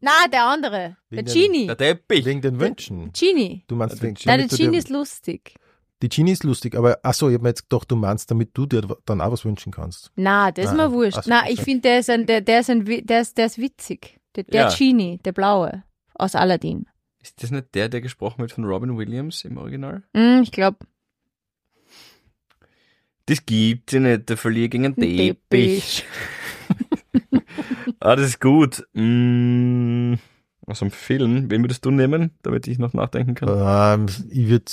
[SPEAKER 2] Na, der andere.
[SPEAKER 1] Wegen
[SPEAKER 2] der
[SPEAKER 1] den-
[SPEAKER 2] Genie.
[SPEAKER 3] Der Teppich.
[SPEAKER 1] Wegen den Wünschen.
[SPEAKER 2] Genie.
[SPEAKER 1] Du meinst wegen
[SPEAKER 3] der
[SPEAKER 2] Nein, der Genie
[SPEAKER 1] dir-
[SPEAKER 2] ist lustig.
[SPEAKER 1] Die Genie ist lustig, aber ach so, ich habe mir jetzt gedacht, du meinst, damit du dir dann auch was wünschen kannst.
[SPEAKER 2] Na, das ist mir wurscht.
[SPEAKER 1] ach so,
[SPEAKER 2] Na, ich finde, der ist ein, der, der ist ein, wi- der ist, der ist witzig. Der, der
[SPEAKER 3] Ja.
[SPEAKER 2] Genie, der blaue. Aus Aladdin.
[SPEAKER 3] Ist das nicht der, der gesprochen wird von Robin Williams im Original?
[SPEAKER 2] Hm, ich glaube,
[SPEAKER 3] Das gibt's ja nicht, der verliert gegen einen Teppich. *laughs* ah, das ist gut. Mm, aus einem Film, wen würdest du nehmen, damit ich noch nachdenken kann?
[SPEAKER 1] Ähm, ich würde,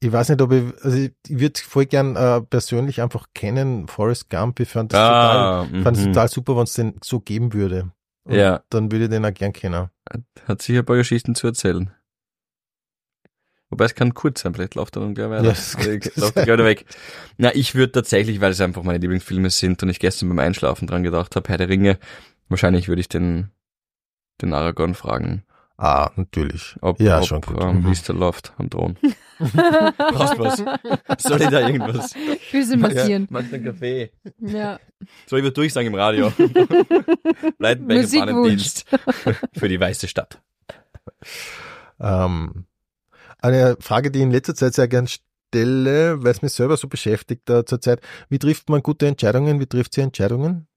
[SPEAKER 1] ich weiß nicht, ob ich, also ich, ich würde voll gern äh, persönlich einfach kennen, Forrest Gump. Ich fand das total,
[SPEAKER 3] mhm.
[SPEAKER 1] fand es total super, wenn es den so geben würde. Und
[SPEAKER 3] Ja.
[SPEAKER 1] Dann würde ich den auch gern kennen.
[SPEAKER 3] Hat sicher ein paar Geschichten zu erzählen. Wobei es kann kurz sein, vielleicht läuft er dann gleich weiter.
[SPEAKER 1] Ja, das
[SPEAKER 3] Äh,
[SPEAKER 1] kann
[SPEAKER 3] läuft gleich weg. Na, ich würde tatsächlich, weil es einfach meine Lieblingsfilme sind und ich gestern beim Einschlafen dran gedacht habe, Herr der Ringe, wahrscheinlich würde ich den, den Aragorn fragen,
[SPEAKER 1] Ah, natürlich.
[SPEAKER 3] ob,
[SPEAKER 1] Ja,
[SPEAKER 3] ob
[SPEAKER 1] schon gut.
[SPEAKER 3] Ähm,
[SPEAKER 1] Mhm.
[SPEAKER 3] da läuft am Thron. *laughs* Brauchst was? Soll ich da irgendwas?
[SPEAKER 2] Füße massieren.
[SPEAKER 3] Magst du einen Kaffee?
[SPEAKER 2] Ja.
[SPEAKER 3] Soll ich was durchsagen im Radio? *laughs* Bleibt bei
[SPEAKER 2] Musikwunsch.
[SPEAKER 3] Bahnendienst für die weiße Stadt.
[SPEAKER 1] Ähm, eine Frage, die ich in letzter Zeit sehr gern stelle, weil es mich selber so beschäftigt äh, zurzeit. Wie trifft man gute Entscheidungen? Wie trifft sie Entscheidungen?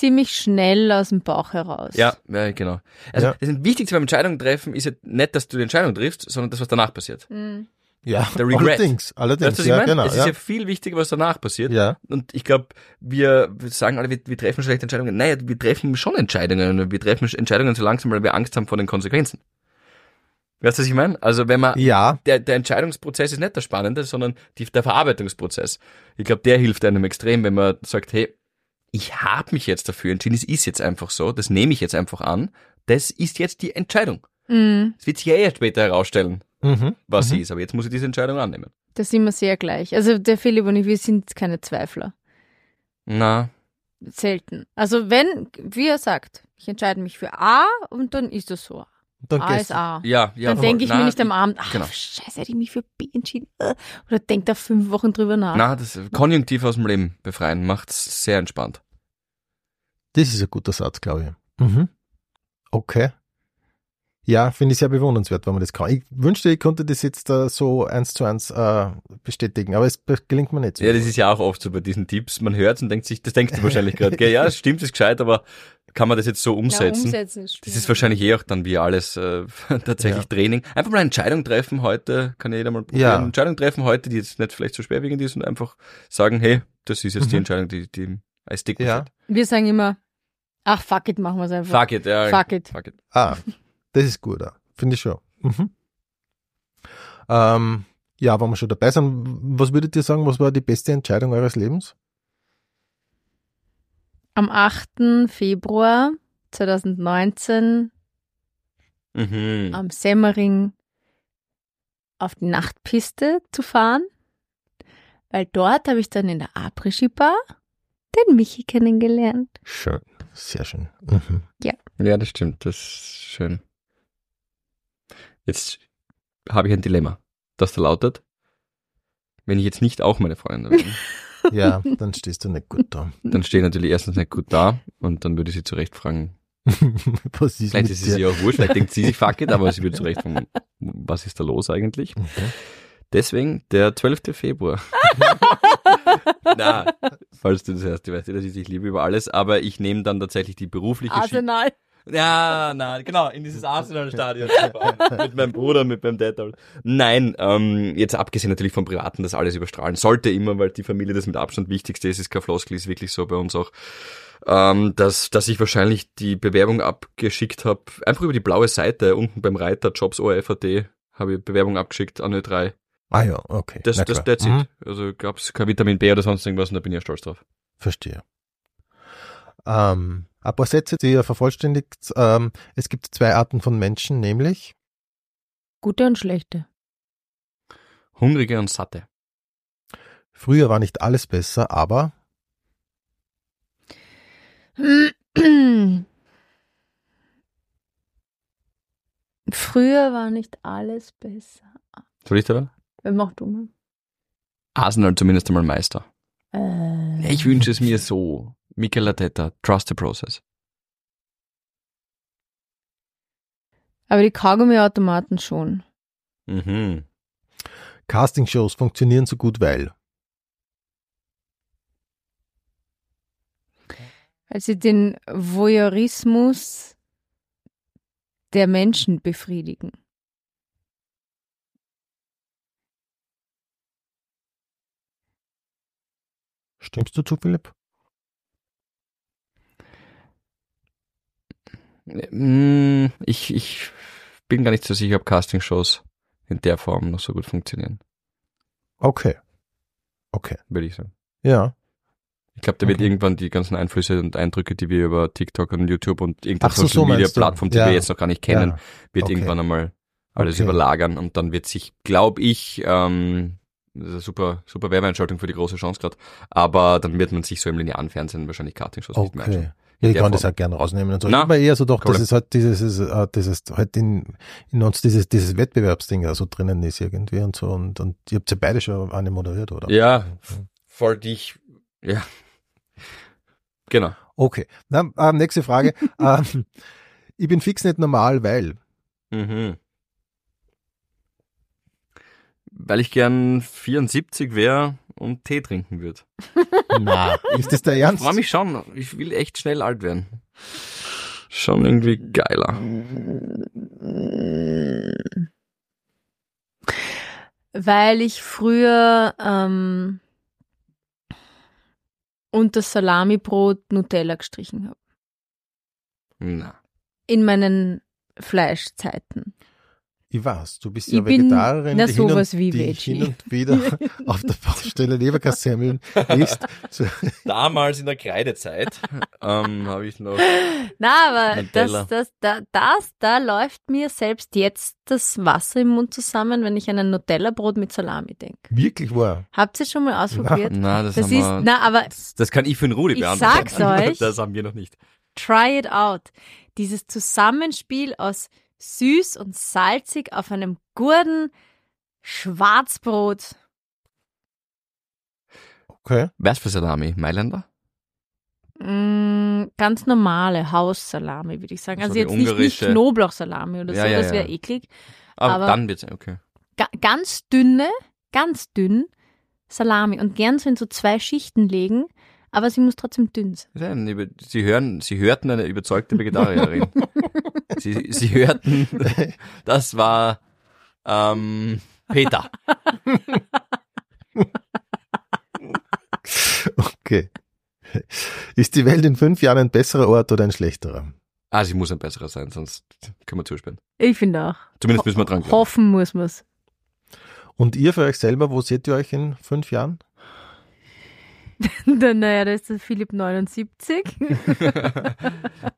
[SPEAKER 2] Ziemlich schnell aus dem Bauch heraus.
[SPEAKER 3] Ja, ja genau. Also
[SPEAKER 1] Ja.
[SPEAKER 3] das Wichtigste beim Entscheidung treffen ist ja nicht, dass du die Entscheidung triffst, sondern das, was danach passiert.
[SPEAKER 2] Hm.
[SPEAKER 1] Ja,
[SPEAKER 3] Der Regret.
[SPEAKER 1] allerdings. Allerdings,
[SPEAKER 3] Weißt du, was ich
[SPEAKER 1] ja,
[SPEAKER 3] meine?
[SPEAKER 1] genau.
[SPEAKER 3] es ist
[SPEAKER 1] ja.
[SPEAKER 3] ja viel wichtiger, was danach passiert.
[SPEAKER 1] ja,
[SPEAKER 3] Und ich glaube, wir, wir sagen alle, wir, wir treffen schlechte Entscheidungen. Naja, wir treffen schon Entscheidungen. Wir treffen Entscheidungen so langsam, weil wir Angst haben vor den Konsequenzen. Weißt du, was ich meine? Also wenn man,
[SPEAKER 1] ja,
[SPEAKER 3] der, der Entscheidungsprozess ist nicht der Spannende, sondern die, der Verarbeitungsprozess. Ich glaube, der hilft einem extrem, wenn man sagt, hey, ich habe mich jetzt dafür entschieden, es ist jetzt einfach so, das nehme ich jetzt einfach an, das ist jetzt die Entscheidung.
[SPEAKER 2] Hm.
[SPEAKER 3] Es wird sich ja erst später herausstellen,
[SPEAKER 1] mhm.
[SPEAKER 3] was
[SPEAKER 1] mhm.
[SPEAKER 3] sie ist, aber jetzt muss ich diese Entscheidung annehmen.
[SPEAKER 2] Da sind wir sehr gleich. Also der Philipp und ich, wir sind keine Zweifler.
[SPEAKER 3] Na,
[SPEAKER 2] Selten. Also wenn, wie er sagt, ich entscheide mich für A und dann ist das so.
[SPEAKER 1] Dann
[SPEAKER 2] A
[SPEAKER 1] gehst
[SPEAKER 2] ist A.
[SPEAKER 3] ja, ja.
[SPEAKER 2] dann denke ich
[SPEAKER 3] Na,
[SPEAKER 2] mir nicht am Abend, ach
[SPEAKER 3] genau.
[SPEAKER 2] scheiße, hätte ich mich für B entschieden. Äh, Oder denkt da fünf Wochen drüber nach.
[SPEAKER 3] Na, das Konjunktiv aus dem Leben befreien macht's sehr entspannt.
[SPEAKER 1] Das ist ein guter Satz, glaube ich. Mhm. Okay. Ja, finde ich sehr bewundernswert, wenn man das kann. Ich wünschte, ich konnte das jetzt äh, so eins zu eins äh, bestätigen, aber es be- gelingt mir nicht so.
[SPEAKER 3] Ja, das ist ja auch oft so bei diesen Tipps. Man hört's und denkt sich, das denkst du wahrscheinlich gerade, gell? Ja, *laughs* stimmt, ist gescheit, aber kann man das jetzt so
[SPEAKER 2] Ja,
[SPEAKER 3] umsetzen?
[SPEAKER 2] umsetzen ist
[SPEAKER 3] Das ist wahrscheinlich eh auch dann wie alles äh, *laughs* tatsächlich
[SPEAKER 1] Ja.
[SPEAKER 3] Training. Einfach mal eine Entscheidung treffen heute, kann jeder mal probieren.
[SPEAKER 1] Ja.
[SPEAKER 3] Eine Entscheidung treffen heute, die jetzt nicht vielleicht so schwerwiegend ist und einfach sagen, hey, das ist jetzt die
[SPEAKER 1] Mhm.
[SPEAKER 3] Entscheidung, die, die stick with
[SPEAKER 1] Ja.
[SPEAKER 3] it.
[SPEAKER 2] Wir sagen immer, ach fuck it, machen wir es einfach.
[SPEAKER 3] Fuck it, ja.
[SPEAKER 2] Fuck it.
[SPEAKER 3] Fuck it.
[SPEAKER 1] Ah, das ist gut, finde ich schon. Mhm. Ähm, ja, wenn wir schon dabei sind, was würdet ihr sagen, was war die beste Entscheidung eures Lebens?
[SPEAKER 2] Am 8. Februar 2019
[SPEAKER 3] Mhm.
[SPEAKER 2] am Semmering auf die Nachtpiste zu fahren, weil dort habe ich dann in der Après-Ski-Bar den Michi kennengelernt.
[SPEAKER 1] Schön, sehr schön. Mhm.
[SPEAKER 3] Ja, das stimmt. Das ist schön. Jetzt habe ich ein Dilemma, das da lautet, wenn ich jetzt nicht auch meine Freundin wäre, *laughs*
[SPEAKER 1] Ja, dann stehst du nicht gut da.
[SPEAKER 3] dann stehe ich natürlich erstens nicht gut da und dann würde ich sie zurecht fragen. *laughs*
[SPEAKER 1] was ist
[SPEAKER 3] Vielleicht
[SPEAKER 1] mit
[SPEAKER 3] ist es ihr auch wurscht, vielleicht denkt sie sich fuck it, aber sie würde zurecht fragen, was ist da los eigentlich?
[SPEAKER 1] Mhm.
[SPEAKER 3] Deswegen der 12. Februar. *laughs* Na, falls du das hörst, du weißt ja, dass ich dich liebe über alles, aber ich nehme dann tatsächlich die berufliche
[SPEAKER 2] Arsenal.
[SPEAKER 3] Ja, nein, genau, in dieses Arsenal-Stadion. *laughs* mit meinem Bruder, mit meinem Dad. Nein, ähm, jetzt abgesehen natürlich vom Privaten, das alles überstrahlen sollte immer, weil die Familie das mit Abstand Wichtigste ist, ist kein Floskel, ist wirklich so bei uns auch, ähm, dass, dass ich wahrscheinlich die Bewerbung abgeschickt habe, einfach über die blaue Seite, unten beim Reiter Jobs ORFAT, habe ich Bewerbung abgeschickt an Ö3.
[SPEAKER 1] Ah ja, okay.
[SPEAKER 3] Das,
[SPEAKER 1] Na
[SPEAKER 3] das, that's
[SPEAKER 1] Mhm.
[SPEAKER 3] it. Also gab's kein Vitamin B oder sonst irgendwas und da bin ich ja stolz drauf.
[SPEAKER 1] Verstehe. Ähm, ein paar Sätze, die ihr vervollständigt. Ähm, es gibt zwei Arten von Menschen, nämlich
[SPEAKER 2] Gute und schlechte.
[SPEAKER 3] Hungrige und Satte.
[SPEAKER 1] früher war nicht alles besser, aber
[SPEAKER 2] Früher war nicht alles besser.
[SPEAKER 3] Soll ich da?
[SPEAKER 2] Wer macht du mal?
[SPEAKER 3] Arsenal zumindest einmal Meister.
[SPEAKER 2] Äh,
[SPEAKER 3] Ich wünsche es mir so. Mikel Arteta, trust the process.
[SPEAKER 2] aber die Kaugummiautomaten schon.
[SPEAKER 3] Mhm.
[SPEAKER 1] Castingshows funktionieren so gut, weil
[SPEAKER 2] Weil sie den Voyeurismus der Menschen befriedigen.
[SPEAKER 1] Stimmst du zu, Philipp?
[SPEAKER 3] Ich, ich bin gar nicht so sicher, ob Castingshows in der Form noch so gut funktionieren,
[SPEAKER 1] Okay. Okay.
[SPEAKER 3] würde ich sagen.
[SPEAKER 1] Ja.
[SPEAKER 3] Ich glaube, da wird
[SPEAKER 1] Okay.
[SPEAKER 3] irgendwann die ganzen Einflüsse und Eindrücke, die wir über TikTok und YouTube und irgendeine
[SPEAKER 1] so, so
[SPEAKER 3] Social Media
[SPEAKER 1] du.
[SPEAKER 3] Plattform, die
[SPEAKER 1] Ja.
[SPEAKER 3] wir jetzt noch gar nicht kennen,
[SPEAKER 1] Ja.
[SPEAKER 3] wird
[SPEAKER 1] Okay.
[SPEAKER 3] irgendwann einmal alles
[SPEAKER 1] Okay.
[SPEAKER 3] überlagern und dann wird sich, glaube ich, ähm, das ist eine super, super Werbeeinschaltung für die große Chance gerade, aber dann wird man sich so im linearen Fernsehen wahrscheinlich Karting-Shows nicht mehr anschauen.
[SPEAKER 1] Ja, ich kann das auch gerne rausnehmen und so. Ich war eher so doch,
[SPEAKER 3] cool.
[SPEAKER 1] dass es halt dieses, ist, äh, dieses halt in, in uns dieses, dieses Wettbewerbsding so drinnen ist irgendwie und so und, und ihr habt ja beide schon eine moderiert, oder?
[SPEAKER 3] Ja, voll dich, ja. Genau.
[SPEAKER 1] Okay. Na, ähm, nächste Frage. *laughs* ähm, ich bin fix nicht normal, weil.
[SPEAKER 3] Mhm. Weil ich gern 74 wäre und Tee trinken würde. *laughs*
[SPEAKER 1] Na, ist das der
[SPEAKER 3] Ich
[SPEAKER 1] Ernst?
[SPEAKER 3] freue mich schon. Ich will echt schnell alt werden. Schon irgendwie geiler.
[SPEAKER 2] Weil ich früher ähm, unter Salamibrot Nutella gestrichen habe.
[SPEAKER 3] Na.
[SPEAKER 2] In meinen Fleischzeiten.
[SPEAKER 1] Ich weiß, du bist
[SPEAKER 2] Ich
[SPEAKER 1] ja
[SPEAKER 2] bin-
[SPEAKER 1] Vegetarierin,
[SPEAKER 2] na,
[SPEAKER 1] die, hin
[SPEAKER 2] sowas
[SPEAKER 1] und,
[SPEAKER 2] wie
[SPEAKER 1] die hin und wieder *laughs* auf der Baustelle Leberkassemmeln isst. *laughs*
[SPEAKER 3] Damals in der Kreidezeit ähm, habe ich noch.
[SPEAKER 2] Na, aber
[SPEAKER 3] Nutella.
[SPEAKER 2] das, das, da, das, da läuft mir selbst jetzt das Wasser im Mund zusammen, wenn ich an ein Nutella-Brot mit Salami denke.
[SPEAKER 1] wirklich wahr.
[SPEAKER 2] Habt ihr schon mal ausprobiert?
[SPEAKER 3] Na, das,
[SPEAKER 2] Das
[SPEAKER 3] haben
[SPEAKER 2] ist,
[SPEAKER 3] wir,
[SPEAKER 2] na, aber
[SPEAKER 3] das, das kann ich für den Rudi
[SPEAKER 2] Ich
[SPEAKER 3] beantworten.
[SPEAKER 2] sag's *laughs* euch.
[SPEAKER 3] Das haben wir noch nicht.
[SPEAKER 2] try it out. Dieses Zusammenspiel aus süß und salzig auf einem guten Schwarzbrot.
[SPEAKER 1] Okay.
[SPEAKER 3] Was für Salami? Mailänder?
[SPEAKER 2] Mm, ganz normale Haussalami, würde ich sagen.
[SPEAKER 3] So
[SPEAKER 2] Also
[SPEAKER 3] die
[SPEAKER 2] jetzt nicht, nicht Knoblauchsalami oder
[SPEAKER 3] Ja,
[SPEAKER 2] so,
[SPEAKER 3] ja,
[SPEAKER 2] das wäre
[SPEAKER 3] ja.
[SPEAKER 2] eklig.
[SPEAKER 3] Aber,
[SPEAKER 2] Aber-
[SPEAKER 3] dann wird's okay.
[SPEAKER 2] Ga ganz dünne, ganz dünn Salami und gern so in so zwei Schichten legen, aber sie muss trotzdem dünn sein.
[SPEAKER 3] Sie hören, Sie hörten eine überzeugte Vegetarierin. *laughs* Sie, Sie hörten, das war ähm, Peter.
[SPEAKER 1] Okay. Ist die Welt in fünf Jahren ein besserer Ort oder ein schlechterer?
[SPEAKER 3] Ah, sie muss ein besserer sein, sonst können wir zusperren.
[SPEAKER 2] Ich finde auch.
[SPEAKER 3] Zumindest müssen wir dran glauben.
[SPEAKER 2] Hoffen muss man's.
[SPEAKER 1] Und ihr für euch selber, wo seht ihr euch in fünf Jahren? *laughs*
[SPEAKER 2] Dann, naja, da ist der Philipp 79. *laughs*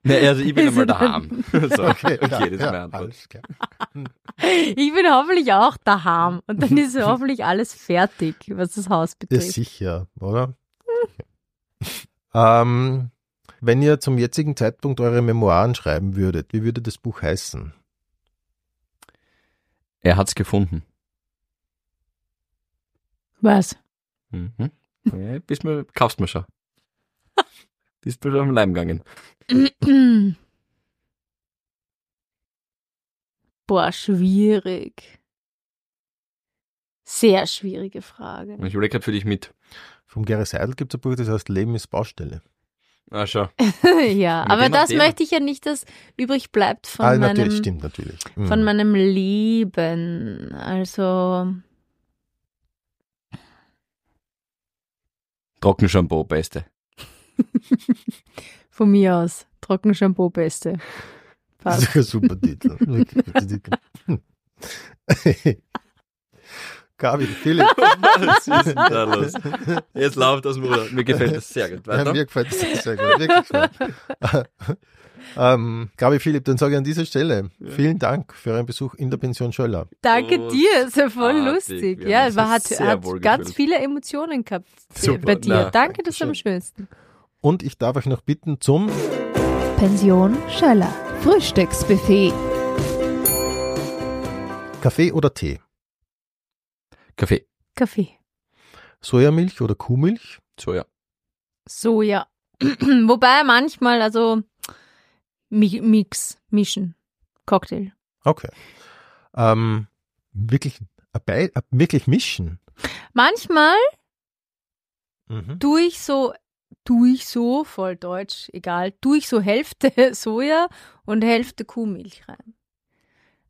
[SPEAKER 3] Ne, also ich bin einmal
[SPEAKER 2] Ist
[SPEAKER 3] daheim. *laughs* so, okay,
[SPEAKER 1] ja,
[SPEAKER 3] das ist
[SPEAKER 1] ja,
[SPEAKER 3] meine Antwort.
[SPEAKER 1] alles klar.
[SPEAKER 2] Ich bin hoffentlich auch daheim. Und dann ist hoffentlich alles fertig, was das Haus
[SPEAKER 1] Ja,
[SPEAKER 2] betrifft.
[SPEAKER 1] sicher, oder? ähm, wenn ihr zum jetzigen Zeitpunkt eure Memoiren schreiben würdet, wie würde das Buch heißen?
[SPEAKER 3] Er hat's gefunden.
[SPEAKER 2] Was?
[SPEAKER 3] Mhm. Ja, bist mir, kaufst mir schon. Bist mir schon am Leim gegangen. *clears throat*
[SPEAKER 2] Boah, schwierig. Sehr schwierige Frage.
[SPEAKER 3] Ich überlege gerade für dich mit.
[SPEAKER 1] Vom Gary Seidel gibt es ein Buch, das heißt Leben ist Baustelle.
[SPEAKER 3] Ah, schau. *laughs*
[SPEAKER 2] ja,
[SPEAKER 3] Mit
[SPEAKER 2] aber das
[SPEAKER 3] Thema.
[SPEAKER 2] möchte ich ja nicht, dass übrig bleibt von
[SPEAKER 1] ah, natürlich,
[SPEAKER 2] meinem
[SPEAKER 1] stimmt natürlich. Mhm.
[SPEAKER 2] von meinem Leben. Also
[SPEAKER 3] Trockenshampoo, beste. *laughs*
[SPEAKER 2] von mir aus Trockenshampoo beste.
[SPEAKER 1] Das
[SPEAKER 2] Passt.
[SPEAKER 1] ist ein super Titel. *laughs* Gabi, Philipp. *laughs*
[SPEAKER 3] Was ist denn da los? Jetzt läuft das Bruder. Mir gefällt das sehr gut.
[SPEAKER 1] Ja, mir gefällt das sehr gut. Wirklich gut. Ähm, Gabi, Philipp, dann sage ich an dieser Stelle vielen Dank für euren Besuch in der Pension Schöller.
[SPEAKER 2] Danke
[SPEAKER 3] Oh,
[SPEAKER 2] dir, ist ja voll lustig.
[SPEAKER 3] Wir
[SPEAKER 2] Ja, es war, hat, hat ganz viele Emotionen gehabt
[SPEAKER 3] Super,
[SPEAKER 2] bei dir.
[SPEAKER 3] na,
[SPEAKER 2] Danke, das ist am schönsten.
[SPEAKER 1] Und ich darf euch noch bitten zum
[SPEAKER 4] Pension Schöller. Frühstücksbuffet.
[SPEAKER 1] Kaffee oder Tee,
[SPEAKER 3] Kaffee.
[SPEAKER 2] Kaffee.
[SPEAKER 1] Sojamilch oder Kuhmilch,
[SPEAKER 3] So, ja.
[SPEAKER 2] Soja. *clears throat* Wobei manchmal, also Mix, mischen. Cocktail.
[SPEAKER 1] Okay. Ähm, wirklich, äh, äh, wirklich mischen.
[SPEAKER 2] Manchmal
[SPEAKER 1] Mhm.
[SPEAKER 2] tue ich so, tue ich so, voll deutsch, egal, tue ich so Hälfte *laughs* Soja und Hälfte Kuhmilch rein.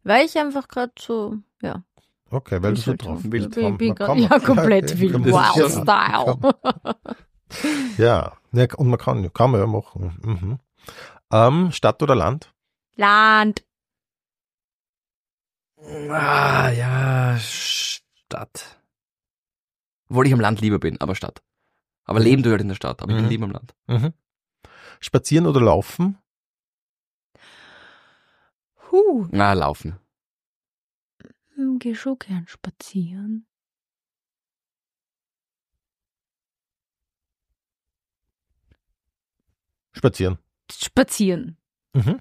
[SPEAKER 2] Weil ich einfach gerade so, ja.
[SPEAKER 1] Okay, weil du so drauf bist.
[SPEAKER 2] Ich bin,
[SPEAKER 1] komm,
[SPEAKER 2] ja, komplett
[SPEAKER 1] ist schon-
[SPEAKER 2] Wow-Style.
[SPEAKER 1] Ja, ja, und man kann, kann man ja machen. Mhm. Ähm, Stadt oder Land?
[SPEAKER 2] Land.
[SPEAKER 3] Ah, ja, Stadt. Obwohl ich am Land lieber bin, aber Stadt. Aber leben du halt in der Stadt, aber ich bin
[SPEAKER 1] Mhm.
[SPEAKER 3] lieber am Land.
[SPEAKER 1] Mhm. Spazieren oder laufen?
[SPEAKER 2] Huh,
[SPEAKER 3] Ah, laufen.
[SPEAKER 2] hm, geh schon gern spazieren.
[SPEAKER 1] Spazieren.
[SPEAKER 2] Spazieren.
[SPEAKER 1] Mhm.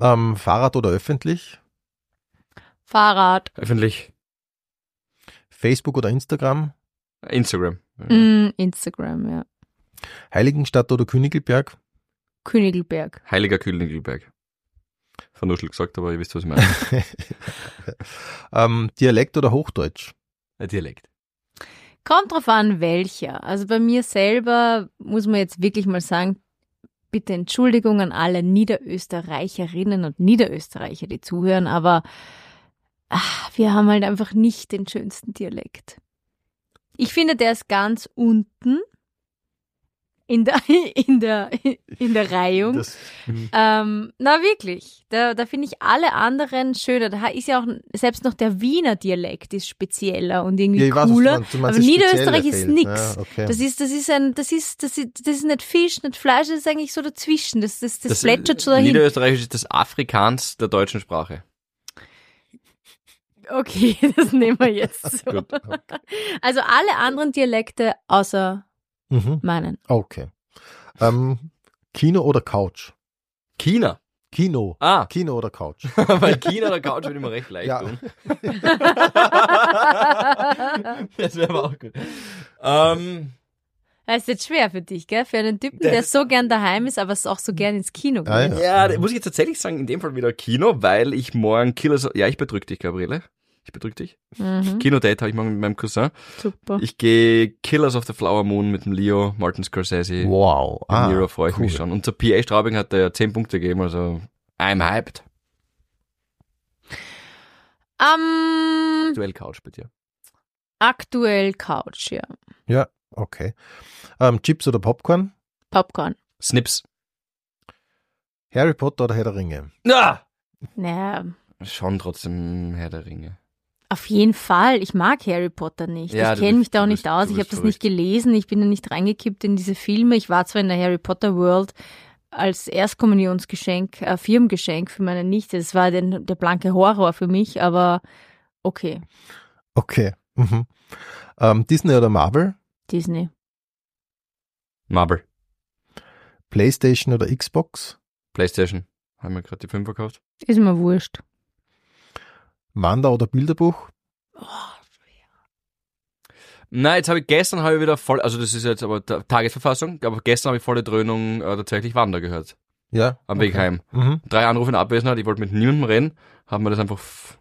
[SPEAKER 1] Ähm, Fahrrad oder öffentlich?
[SPEAKER 2] Fahrrad.
[SPEAKER 3] Öffentlich.
[SPEAKER 1] Facebook oder Instagram?
[SPEAKER 3] Instagram.
[SPEAKER 2] Mm, Instagram, ja.
[SPEAKER 1] Heiligenstadt oder Königelberg?
[SPEAKER 2] Königelberg.
[SPEAKER 3] Heiliger Kühlingelberg. Vernuschel gesagt, aber ihr wisst, was ich meine. *laughs*
[SPEAKER 1] ähm, Dialekt oder Hochdeutsch?
[SPEAKER 3] Ein Dialekt.
[SPEAKER 2] Kommt drauf an, welcher. Also bei mir selber muss man jetzt wirklich mal sagen, bitte Entschuldigung an alle Niederösterreicherinnen und Niederösterreicher, die zuhören, aber ach, wir haben halt einfach nicht den schönsten Dialekt. Ich finde, der ist ganz unten in der, *laughs* in der, in der Reihung.
[SPEAKER 1] Das, mhm.
[SPEAKER 2] Ähm, na wirklich, da, da finde ich alle anderen schöner. Da ist ja auch selbst noch der Wiener Dialekt ist spezieller und irgendwie
[SPEAKER 1] ja, ich weiß, du
[SPEAKER 2] cooler.
[SPEAKER 1] meinst. Du meinst,
[SPEAKER 2] aber
[SPEAKER 1] das
[SPEAKER 2] Niederösterreich ist nix.
[SPEAKER 1] Ja, okay.
[SPEAKER 2] Das ist, das ist ein, das ist, das ist, das ist nicht Fisch, nicht Fleisch, das ist eigentlich so dazwischen. Das, das, das, plätschert so dahin.
[SPEAKER 3] Niederösterreichisch ist das Afrikaans der deutschen Sprache.
[SPEAKER 2] Okay, *laughs* das nehmen wir jetzt so.
[SPEAKER 3] Gut.
[SPEAKER 2] Also alle anderen Dialekte außer
[SPEAKER 1] Mhm.
[SPEAKER 2] meinen.
[SPEAKER 1] Okay. Ähm, Kino oder Couch?
[SPEAKER 3] China.
[SPEAKER 1] Kino.
[SPEAKER 3] Ah,
[SPEAKER 1] Kino oder Couch? *laughs*
[SPEAKER 3] weil China oder Couch würde ich mir recht *laughs* leicht
[SPEAKER 1] Ja.
[SPEAKER 3] tun. *laughs* Das wäre aber auch gut. Ähm,
[SPEAKER 2] Das ist jetzt schwer für dich, gell? Für einen Typen, der so gern daheim ist, aber es auch so gern ins Kino geht.
[SPEAKER 1] Ah, ja.
[SPEAKER 3] ja, muss ich jetzt tatsächlich sagen, in dem Fall wieder Kino, weil ich morgen Killers, ja, ich bedrück dich, Gabriele. Ich bedrück dich.
[SPEAKER 2] Mhm,
[SPEAKER 3] Kinodate habe ich morgen mit meinem Cousin.
[SPEAKER 2] super.
[SPEAKER 3] Ich gehe Killers of the Flower Moon mit dem Leo, Martin Scorsese.
[SPEAKER 1] Wow.
[SPEAKER 3] Im
[SPEAKER 1] Ah,
[SPEAKER 3] Nero freue ich mich
[SPEAKER 1] cool.
[SPEAKER 3] schon. Und der PA Straubing hat da ja 10 Punkte gegeben, also I'm hyped.
[SPEAKER 2] Ähm,
[SPEAKER 3] Duell Couch bei dir.
[SPEAKER 2] aktuell Couch, ja.
[SPEAKER 1] Ja, okay. Ähm, Chips oder Popcorn?
[SPEAKER 2] Popcorn.
[SPEAKER 3] Snips.
[SPEAKER 1] Harry Potter oder Herr der Ringe?
[SPEAKER 3] Ah!
[SPEAKER 2] Naja,
[SPEAKER 3] Schon trotzdem Herr der Ringe.
[SPEAKER 2] Auf jeden Fall. Ich mag Harry Potter nicht.
[SPEAKER 3] Ja,
[SPEAKER 2] ich kenne mich da auch nicht
[SPEAKER 3] bist-
[SPEAKER 2] aus. Ich habe das nicht gelesen. Ich bin da nicht reingekippt in diese Filme. Ich war zwar in der Harry Potter World als Erstkommunionsgeschenk, äh, Firmengeschenk für meine Nichte. Das war den, der blanke Horror für mich, aber okay.
[SPEAKER 1] Okay. Mhm. Ähm, Disney oder Marvel?
[SPEAKER 2] Disney.
[SPEAKER 3] Marvel.
[SPEAKER 1] PlayStation oder Xbox?
[SPEAKER 3] Playstation. Haben wir gerade die 5 verkauft.
[SPEAKER 2] Ist mir wurscht.
[SPEAKER 1] Wander- oder Bilderbuch?
[SPEAKER 3] Nein, jetzt habe ich gestern habe ich wieder voll, also das ist jetzt aber Ta- Tagesverfassung, aber gestern habe ich volle Dröhnung äh, tatsächlich Wander gehört.
[SPEAKER 1] Ja.
[SPEAKER 3] Am Weg heim.
[SPEAKER 1] Mhm.
[SPEAKER 3] Drei Anrufe in Abwesenheit, ich wollte mit niemandem reden, haben wir das einfach voll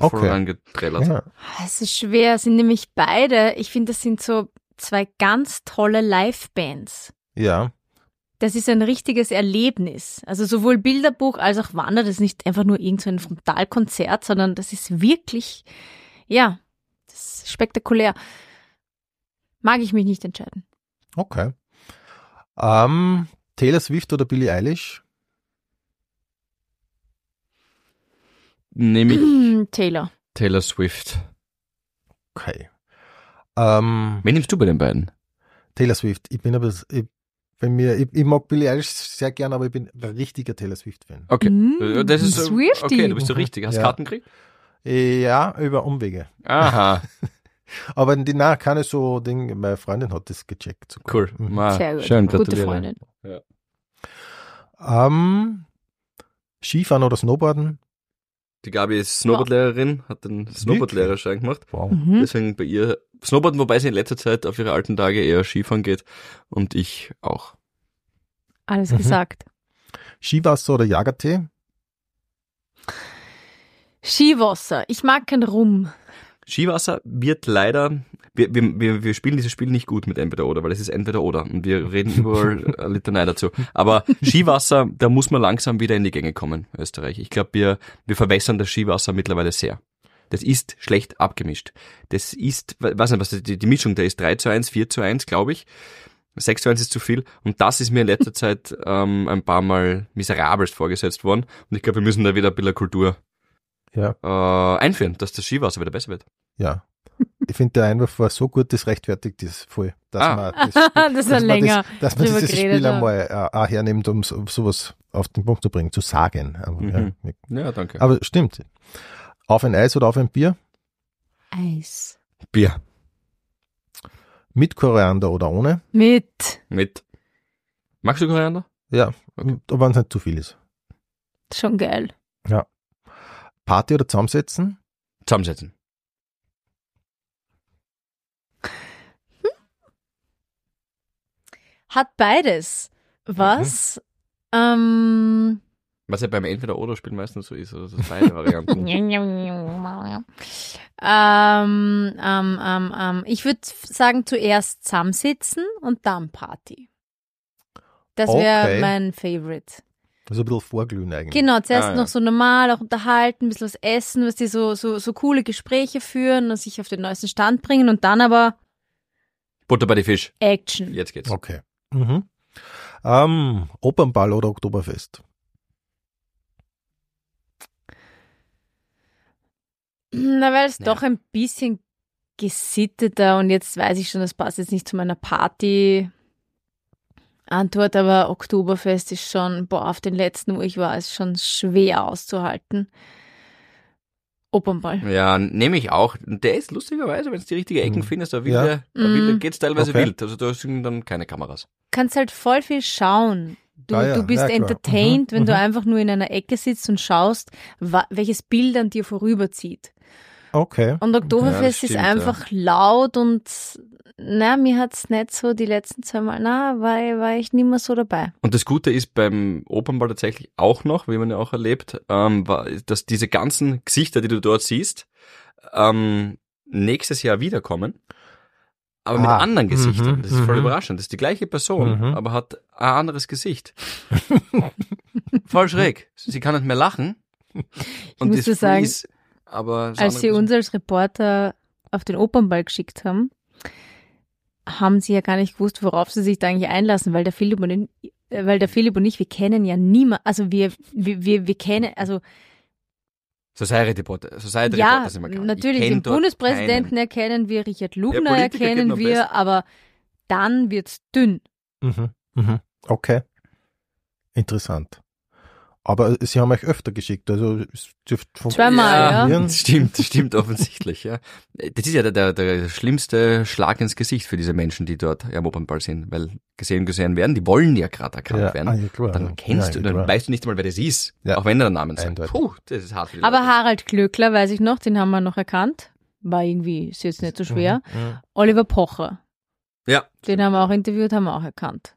[SPEAKER 1] Okay.
[SPEAKER 3] reingetrellert.
[SPEAKER 1] Ja.
[SPEAKER 2] Ah, Es ist schwer. Es sind nämlich beide, ich finde, das sind so zwei ganz tolle Live-Bands.
[SPEAKER 1] ja.
[SPEAKER 2] Das ist ein richtiges Erlebnis. Also sowohl Bilderbuch als auch Wander, das ist nicht einfach nur irgend so ein Frontalkonzert, sondern das ist wirklich, ja, das ist spektakulär. Mag ich mich nicht entscheiden.
[SPEAKER 1] Okay. Ähm, Taylor Swift oder Billie Eilish?
[SPEAKER 3] Nehme ich *clears throat*
[SPEAKER 2] Taylor.
[SPEAKER 3] Taylor Swift.
[SPEAKER 1] Okay. Ähm,
[SPEAKER 3] Wen nimmst du bei den beiden?
[SPEAKER 1] Taylor Swift. Ich bin aber, ich, bei mir, ich, ich mag Billie Eilish sehr gern, aber ich bin ein richtiger Taylor Swift-Fan.
[SPEAKER 3] Okay.
[SPEAKER 2] Mm,
[SPEAKER 3] Äh, das ist so-
[SPEAKER 2] Swiftie.
[SPEAKER 3] Okay, du bist so richtig. Hast du
[SPEAKER 1] Ja.
[SPEAKER 3] Karten gekriegt?
[SPEAKER 1] Ja, über Umwege.
[SPEAKER 3] Aha, *laughs*
[SPEAKER 1] Aber die, na, keine so Ding, meine Freundin hat das gecheckt. sogar.
[SPEAKER 3] cool.
[SPEAKER 1] Mhm.
[SPEAKER 3] Ah,
[SPEAKER 2] Sehr gut.
[SPEAKER 3] Schön,
[SPEAKER 2] Gute. Freundin.
[SPEAKER 1] Ähm, Skifahren oder Snowboarden?
[SPEAKER 3] Die Gabi ist Snowboardlehrerin, hat den Snowboardlehrerschein gemacht.
[SPEAKER 1] Wow.
[SPEAKER 2] Mhm.
[SPEAKER 3] Deswegen bei ihr Snowboarden, wobei sie in letzter Zeit auf ihre alten Tage eher Skifahren geht. Und ich auch.
[SPEAKER 2] Alles
[SPEAKER 1] Mhm.
[SPEAKER 2] gesagt.
[SPEAKER 1] Skiwasser oder Jagertee?
[SPEAKER 2] Skiwasser. Ich mag kein Rum.
[SPEAKER 3] Skiwasser wird leider, wir, wir, wir, wir spielen dieses Spiel nicht gut mit entweder oder, weil es ist entweder oder und wir reden überall *laughs* eine Litanei dazu. Aber Skiwasser, da muss man langsam wieder in die Gänge kommen, Österreich. Ich glaube, wir, wir verwässern das Skiwasser mittlerweile sehr. Das ist schlecht abgemischt. Das ist, we- weiß nicht, was die, die Mischung da ist, 3 zu 1, 4 zu 1, glaube ich. 6 zu 1 ist zu viel und das ist mir in letzter *laughs* Zeit ähm, ein paar Mal miserabelst vorgesetzt worden und ich glaube, wir müssen da wieder ein bisschen Kultur
[SPEAKER 1] Ja.
[SPEAKER 3] äh, einführen, dass das Skiwasser wieder besser wird.
[SPEAKER 1] Ja. Ich finde, der Einwurf war so gut, das rechtfertigt ist voll. Dass
[SPEAKER 3] Ah.
[SPEAKER 1] man das, Spiel- *laughs*
[SPEAKER 2] Das
[SPEAKER 1] dass man
[SPEAKER 2] länger.
[SPEAKER 1] Das, dass man dieses Spiel
[SPEAKER 2] haben.
[SPEAKER 1] einmal äh, auch hernimmt, um so, sowas auf den Punkt zu bringen, zu sagen. Aber,
[SPEAKER 3] Mhm.
[SPEAKER 1] ja,
[SPEAKER 3] Ja, danke.
[SPEAKER 1] aber stimmt. Auf ein Eis oder auf ein Bier?
[SPEAKER 2] Eis.
[SPEAKER 3] Bier.
[SPEAKER 1] Mit Koriander oder ohne?
[SPEAKER 2] Mit.
[SPEAKER 3] Mit. Magst du Koriander?
[SPEAKER 1] Ja,
[SPEAKER 3] Okay.
[SPEAKER 1] wenn es nicht zu viel ist.
[SPEAKER 2] Schon geil.
[SPEAKER 1] Party oder zusammensetzen?
[SPEAKER 3] Zusammensetzen.
[SPEAKER 2] Hat beides. Was? Ähm,
[SPEAKER 3] Was ja beim Entweder-Oder-Spiel meistens so ist, also das beide Varianten. *laughs*
[SPEAKER 2] ähm, ähm, ähm, ähm, ich würde sagen, zuerst zusammensitzen und dann Party. Das wäre
[SPEAKER 1] Okay.
[SPEAKER 2] mein Favorite.
[SPEAKER 1] Also ein bisschen vorglühen eigentlich.
[SPEAKER 2] Genau, zuerst
[SPEAKER 3] Ah, ja.
[SPEAKER 2] noch so normal, auch unterhalten, ein bisschen was essen, was die so, so, so coole Gespräche führen und sich auf den neuesten Stand bringen und dann aber
[SPEAKER 3] Butter bei die Fisch.
[SPEAKER 2] Action.
[SPEAKER 3] Jetzt geht's.
[SPEAKER 1] Okay. Mhm. Ähm, Opernball oder Oktoberfest?
[SPEAKER 2] Na, weil es
[SPEAKER 3] Ja.
[SPEAKER 2] doch ein bisschen gesitteter und jetzt weiß ich schon, das passt jetzt nicht zu meiner Party. Antwort, aber Oktoberfest ist schon, boah, auf den letzten, wo ich war, ist schon schwer auszuhalten. Opernball.
[SPEAKER 3] Ja, nehme ich auch. Der ist lustigerweise, wenn du die richtige Ecken
[SPEAKER 1] Mhm.
[SPEAKER 3] findest, da
[SPEAKER 1] Ja.
[SPEAKER 3] da
[SPEAKER 2] Mhm.
[SPEAKER 3] geht's teilweise
[SPEAKER 1] Okay.
[SPEAKER 3] wild. Also da sind dann keine Kameras.
[SPEAKER 2] Kannst halt voll viel schauen. Du,
[SPEAKER 1] Ah ja,
[SPEAKER 2] du bist
[SPEAKER 1] ja,
[SPEAKER 2] entertained,
[SPEAKER 1] Mhm,
[SPEAKER 2] wenn du
[SPEAKER 1] mhm.
[SPEAKER 2] einfach nur in einer Ecke sitzt und schaust, welches Bild an dir vorüberzieht.
[SPEAKER 1] Okay.
[SPEAKER 2] Und Oktoberfest
[SPEAKER 3] stimmt,
[SPEAKER 2] ist einfach laut und na, mir hat's nicht so die letzten zwei Mal, na, war, war ich nicht mehr so dabei.
[SPEAKER 3] Und das Gute ist beim Opernball tatsächlich auch noch, wie man ja auch erlebt, ähm, war, dass diese ganzen Gesichter, die du dort siehst, ähm, nächstes Jahr wiederkommen. Aber mit
[SPEAKER 1] Ah,
[SPEAKER 3] anderen Gesichtern.
[SPEAKER 1] mhm,
[SPEAKER 3] das ist voll
[SPEAKER 1] mhm.
[SPEAKER 3] überraschend. Das ist die gleiche Person,
[SPEAKER 1] Mhm.
[SPEAKER 3] aber hat ein anderes Gesicht. *laughs* voll schräg. Sie kann nicht mehr lachen. Und
[SPEAKER 2] muss
[SPEAKER 3] ist
[SPEAKER 2] sagen,
[SPEAKER 3] Freeze, aber
[SPEAKER 2] Als sie
[SPEAKER 3] Gesicht-
[SPEAKER 2] uns als Reporter auf den Opernball geschickt haben, haben sie ja gar nicht gewusst, worauf sie sich da eigentlich einlassen, weil der Philipp und, ich- äh, weil der Philipp und ich, wir kennen ja niemand, also wir, wir, wir, wir kennen, also
[SPEAKER 3] Society Reporter, Society
[SPEAKER 2] Ja,
[SPEAKER 3] Reporter sind wir gar nicht.
[SPEAKER 2] Natürlich, den Bundespräsidenten
[SPEAKER 3] keinen.
[SPEAKER 2] erkennen wir, Richard Lugner
[SPEAKER 3] kennt
[SPEAKER 2] erkennen wir,
[SPEAKER 3] best.
[SPEAKER 2] aber dann wird's dünn.
[SPEAKER 1] Mhm. Mhm. Okay. Interessant. Aber Sie haben euch öfter geschickt, also es dürfte von
[SPEAKER 2] Zweimal, ja.
[SPEAKER 3] stimmt, stimmt offensichtlich, ja. Das ist ja der, der, der schlimmste Schlag ins Gesicht für diese Menschen, die dort am Opernball sind, weil gesehen gesehen werden, die wollen ja gerade erkannt
[SPEAKER 1] Ja,
[SPEAKER 3] werden.
[SPEAKER 1] ah, ja, klar.
[SPEAKER 3] Dann kennst
[SPEAKER 1] ja,
[SPEAKER 3] du, dann
[SPEAKER 1] klar.
[SPEAKER 3] weißt du nicht mal, wer das ist,
[SPEAKER 1] Ja.
[SPEAKER 3] auch wenn er den Namen sagt.
[SPEAKER 1] Eindeutig.
[SPEAKER 3] Puh, das ist hart
[SPEAKER 2] Aber. Harald Glöckler, weiß ich noch, den haben wir noch erkannt. War irgendwie, ist jetzt nicht so schwer.
[SPEAKER 1] Mhm.
[SPEAKER 2] Oliver Pocher,
[SPEAKER 3] Ja,
[SPEAKER 2] den haben wir auch interviewt, haben wir auch erkannt.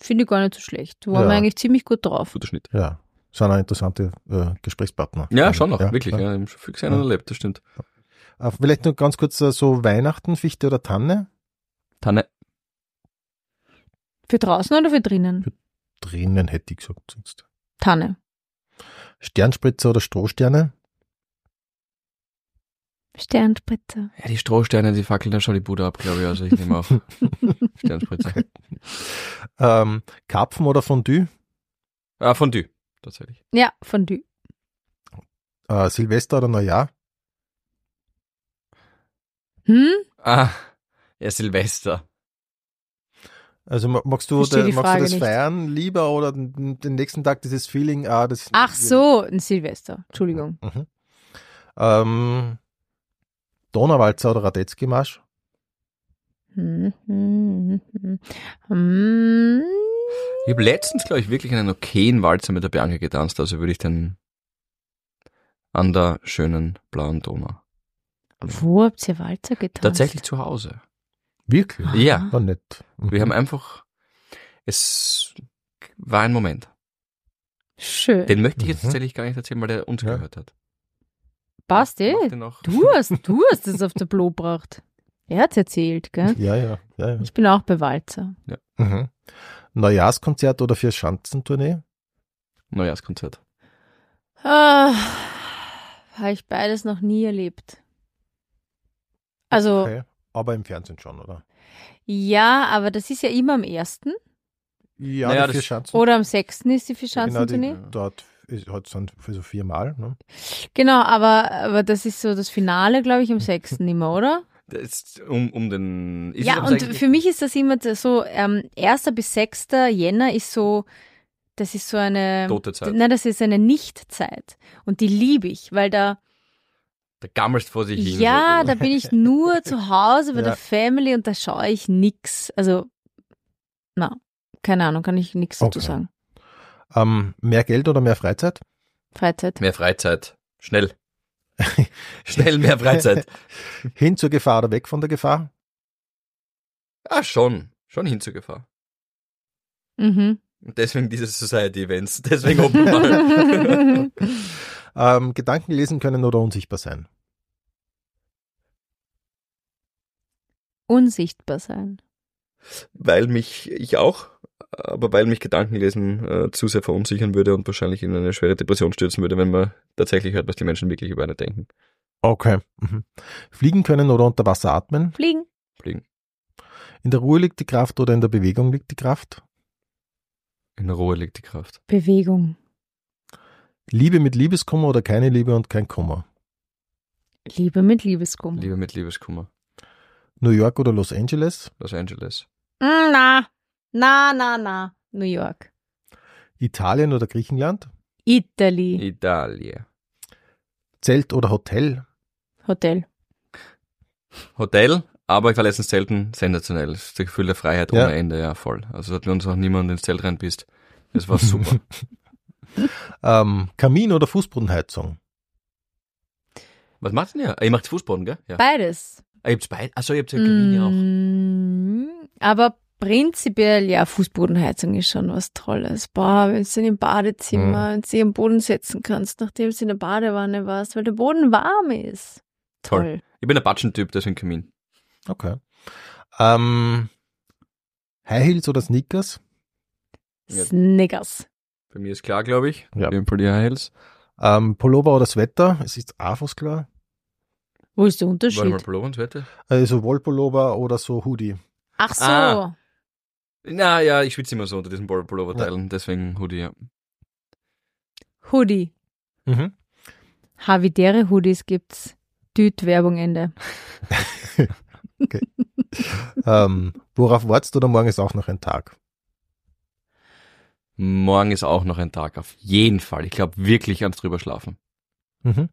[SPEAKER 2] Finde ich gar nicht so schlecht. Waren
[SPEAKER 1] Ja.
[SPEAKER 2] wir eigentlich ziemlich gut drauf.
[SPEAKER 3] guter Schnitt.
[SPEAKER 1] Ja, sind auch interessante äh, Gesprächspartner.
[SPEAKER 3] Ja, schon noch, wirklich.
[SPEAKER 1] Ja.
[SPEAKER 3] Ja, ich schon viel gesehen
[SPEAKER 1] Ja.
[SPEAKER 3] und erlebt, das stimmt.
[SPEAKER 1] Äh, Vielleicht noch ganz kurz äh, so Weihnachten, Fichte oder Tanne?
[SPEAKER 3] Tanne,
[SPEAKER 2] Für draußen oder für drinnen?
[SPEAKER 1] Drinnen hätte ich gesagt. Sonst.
[SPEAKER 2] Tanne.
[SPEAKER 1] Sternspritzer oder Strohsterne?
[SPEAKER 2] Sternspritzer.
[SPEAKER 3] ja, die Strohsterne, die fackeln dann schon die Bude ab, glaube ich, also ich nehme auch *laughs* Sternspritzer.
[SPEAKER 1] Ähm, Karpfen oder Fondue?
[SPEAKER 3] Ah, Fondue, tatsächlich.
[SPEAKER 2] Ja, Fondue.
[SPEAKER 1] Äh, Silvester oder Neujahr?
[SPEAKER 2] Hm?
[SPEAKER 3] Ah, ja, Silvester.
[SPEAKER 1] Also ma- magst du, de, magst du das
[SPEAKER 2] nicht.
[SPEAKER 1] feiern lieber oder den, den nächsten Tag dieses Feeling? Ah, das,
[SPEAKER 2] Ach so, ein Silvester. Entschuldigung.
[SPEAKER 1] Mhm. Ähm, Donauwalzer oder Radetzky-Marsch?
[SPEAKER 2] Hm, hm, hm, hm.
[SPEAKER 3] Ich habe letztens, glaube ich, wirklich einen okayen Walzer mit der Bianca getanzt, also würde ich den an der schönen blauen Donau.
[SPEAKER 2] Wo habt ihr Walzer getanzt?
[SPEAKER 3] Tatsächlich zu Hause.
[SPEAKER 1] Wirklich?
[SPEAKER 3] Ja.
[SPEAKER 1] War nett. Mhm.
[SPEAKER 3] Wir haben einfach, es war ein Moment.
[SPEAKER 2] Schön.
[SPEAKER 3] Den möchte ich jetzt
[SPEAKER 1] Mhm.
[SPEAKER 3] tatsächlich gar nicht erzählen, weil der uns
[SPEAKER 1] Ja.
[SPEAKER 3] gehört hat.
[SPEAKER 2] Passt eh. Du hast, du hast es auf der Blo gebracht. Er hat's erzählt, gell?
[SPEAKER 1] Ja, ja, ja. ja.
[SPEAKER 2] Ich bin auch bei Walzer.
[SPEAKER 1] Mhm. Neujahrskonzert oder vier Schanzentournee?
[SPEAKER 3] Neujahrskonzert.
[SPEAKER 2] Ah, habe ich beides noch nie erlebt. Also,
[SPEAKER 1] Okay. Aber im Fernsehen schon, oder?
[SPEAKER 2] ja, aber das ist ja immer am ersten
[SPEAKER 1] Ja,
[SPEAKER 3] Naja,
[SPEAKER 1] die
[SPEAKER 3] das-
[SPEAKER 1] vier Schanzen.
[SPEAKER 2] oder am sechsten ist die
[SPEAKER 1] genau,
[SPEAKER 2] Verschanzentournee.
[SPEAKER 1] die, dort sind für so viermal. Ne?
[SPEAKER 2] Genau, aber, aber das ist so das Finale, glaube ich, am sechsten immer, oder?
[SPEAKER 3] Das ist um, um den.
[SPEAKER 2] Ja, und
[SPEAKER 3] sechsten-
[SPEAKER 2] für mich ist das immer so, ähm, 1. bis 6. Jänner ist so, das ist so eine,
[SPEAKER 3] Tote Zeit.
[SPEAKER 2] nein, das ist eine Nichtzeit. Und die liebe ich, weil da,
[SPEAKER 3] Da gammelst vor sich hin.
[SPEAKER 2] ja,
[SPEAKER 3] so.
[SPEAKER 2] da bin ich nur zu Hause bei *laughs*
[SPEAKER 1] Ja.
[SPEAKER 2] der Family und da schaue ich nix. Also, na, keine Ahnung, kann ich nichts dazu
[SPEAKER 1] Okay.
[SPEAKER 2] sagen.
[SPEAKER 1] Ähm, mehr Geld oder mehr Freizeit?
[SPEAKER 2] Freizeit.
[SPEAKER 3] Mehr Freizeit. Schnell. *laughs* Schnell mehr Freizeit. *laughs*
[SPEAKER 1] Hin zur Gefahr oder weg von der Gefahr?
[SPEAKER 3] Ah, schon. Schon hin zur Gefahr.
[SPEAKER 2] Mhm.
[SPEAKER 3] Und deswegen diese Society-Events. Deswegen Open Bar. *laughs*
[SPEAKER 1] Ähm, Gedanken lesen können oder unsichtbar sein?
[SPEAKER 2] Unsichtbar sein.
[SPEAKER 3] weil mich, ich auch, aber weil mich Gedankenlesen äh, zu sehr verunsichern würde und wahrscheinlich in eine schwere Depression stürzen würde, wenn man tatsächlich hört, was die Menschen wirklich über eine denken.
[SPEAKER 1] Okay. Mhm. Fliegen können oder unter Wasser atmen?
[SPEAKER 2] Fliegen.
[SPEAKER 3] Fliegen.
[SPEAKER 1] In der Ruhe liegt die Kraft oder in der Bewegung liegt die Kraft?
[SPEAKER 3] In der Ruhe liegt die Kraft.
[SPEAKER 2] Bewegung.
[SPEAKER 1] Liebe mit Liebeskummer oder keine Liebe und kein Kummer?
[SPEAKER 2] Liebe mit Liebeskummer.
[SPEAKER 3] Liebe mit Liebeskummer.
[SPEAKER 1] New York oder Los Angeles?
[SPEAKER 3] Los Angeles.
[SPEAKER 2] Mm, Na, na, na, na. New York.
[SPEAKER 1] Italien oder Griechenland?
[SPEAKER 2] Italy.
[SPEAKER 3] Italien.
[SPEAKER 1] Zelt oder Hotel?
[SPEAKER 2] Hotel.
[SPEAKER 3] Hotel, aber ich war letztens selten sensationell. Das Gefühl der Freiheit
[SPEAKER 1] Ja.
[SPEAKER 3] ohne Ende, ja, voll. Also hat mir uns auch niemand ins Zelt reinbist. Das war super. *laughs*
[SPEAKER 1] Ähm, Kamin oder Fußbodenheizung?
[SPEAKER 3] Was macht denn ihr? Ihr macht Fußboden, gell? Ja.
[SPEAKER 2] Beides.
[SPEAKER 3] Ah, ihr habt's beide? Achso, ihr habt ja Kamin ja auch.
[SPEAKER 2] Mm, Aber prinzipiell, ja, Fußbodenheizung ist schon was Tolles. Boah, wenn du in im Badezimmer, wenn du dich am Boden setzen kannst, nachdem du in der Badewanne warst, weil der Boden warm ist.
[SPEAKER 3] Toll.
[SPEAKER 2] Toll.
[SPEAKER 3] Ich bin ein Batschentyp, deswegen Kamin.
[SPEAKER 1] Okay. Ähm, High Heels oder Sneakers?
[SPEAKER 3] Ja.
[SPEAKER 2] Snickers.
[SPEAKER 3] Bei mir ist klar, glaube ich.
[SPEAKER 1] Ja.
[SPEAKER 3] Auf jeden Fall die High Heels.
[SPEAKER 1] Ähm, Pullover oder Sweater? Es ist auch fast klar.
[SPEAKER 2] Wo ist der
[SPEAKER 3] Warte mal,
[SPEAKER 2] Unterschied?
[SPEAKER 3] Pullover und Wette?
[SPEAKER 1] Also Wollpullover oder so Hoodie.
[SPEAKER 2] Ach so.
[SPEAKER 3] Ah. Na ja, ich schwitze immer so unter diesen Pul- Pullover-Teilen, deswegen Hoodie, ja.
[SPEAKER 2] Hoodie.
[SPEAKER 1] Mhm.
[SPEAKER 2] Havidere Hoodies gibt's. Düt Werbung Ende. *laughs*
[SPEAKER 1] Ähm, worauf wartest du oder morgen ist auch noch ein Tag?
[SPEAKER 3] Morgen ist auch noch ein Tag, auf jeden Fall. Ich glaube wirklich ans drüber schlafen.
[SPEAKER 1] Mhm.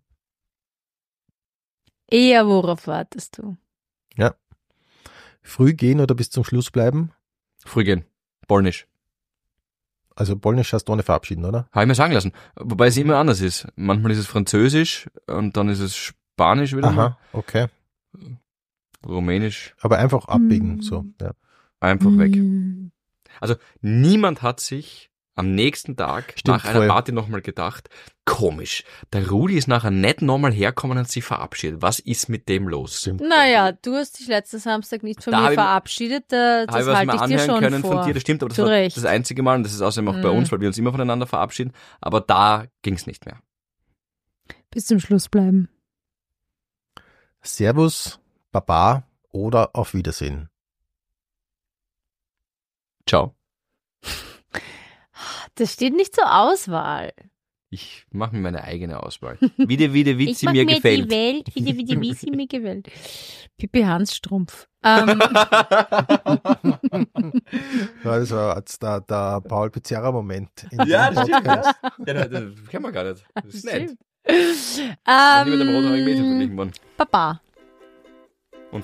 [SPEAKER 2] Eher worauf wartest du?
[SPEAKER 1] Früh gehen oder bis zum Schluss bleiben?
[SPEAKER 3] Früh gehen. Polnisch.
[SPEAKER 1] Also Polnisch hast du ohne verabschieden, oder?
[SPEAKER 3] Habe ich mir sagen lassen. Wobei es immer anders ist. Manchmal ist es Französisch und dann ist es Spanisch wieder mal.
[SPEAKER 1] Aha, okay.
[SPEAKER 3] Rumänisch.
[SPEAKER 1] Aber einfach abbiegen,
[SPEAKER 2] Mm.
[SPEAKER 1] so. Ja.
[SPEAKER 3] Einfach weg.
[SPEAKER 2] Mm.
[SPEAKER 3] Also niemand hat sich am nächsten Tag
[SPEAKER 1] Stimmt,
[SPEAKER 3] nach einer
[SPEAKER 1] voll.
[SPEAKER 3] Party nochmal gedacht, komisch, der Rudi ist nachher nicht nochmal herkommen und hat sich verabschiedet. Was ist mit dem los?
[SPEAKER 1] Stimmt.
[SPEAKER 2] Naja, du hast dich letzten Samstag nicht von
[SPEAKER 3] Da
[SPEAKER 2] mir verabschiedet. Da,
[SPEAKER 3] Habe
[SPEAKER 2] das halte ich dir schon
[SPEAKER 3] können
[SPEAKER 2] vor.
[SPEAKER 3] von dir, das stimmt, aber das
[SPEAKER 2] Zu
[SPEAKER 3] war
[SPEAKER 2] Recht.
[SPEAKER 3] das einzige Mal und das ist außerdem auch bei
[SPEAKER 2] Mhm.
[SPEAKER 3] uns, weil wir uns immer voneinander verabschieden, aber da ging es nicht mehr.
[SPEAKER 2] Bis zum Schluss bleiben.
[SPEAKER 1] Servus, Baba oder auf Wiedersehen.
[SPEAKER 3] Ciao. *laughs*
[SPEAKER 2] Das steht nicht zur Auswahl.
[SPEAKER 3] Ich mache mir meine eigene Auswahl. Wie der, wie der, wie *laughs*
[SPEAKER 2] ich
[SPEAKER 3] sie
[SPEAKER 2] mach
[SPEAKER 3] mir
[SPEAKER 2] mir
[SPEAKER 3] gefällt.
[SPEAKER 2] die Welt, wie die, wie die, wie sie mir *laughs* gefällt. Pippi Hansstrumpf. Ähm, *laughs*
[SPEAKER 1] Ja, das war jetzt der, der Paul Pizzerra-Moment in
[SPEAKER 3] Ja, das stimmt,
[SPEAKER 1] Podcast.
[SPEAKER 3] ja, das, das kennen wir gar nicht. Das ist nett. nie mit dem rothaarigen Mädchen
[SPEAKER 2] ähm,
[SPEAKER 3] verglichen worden.
[SPEAKER 2] Papa.
[SPEAKER 3] Und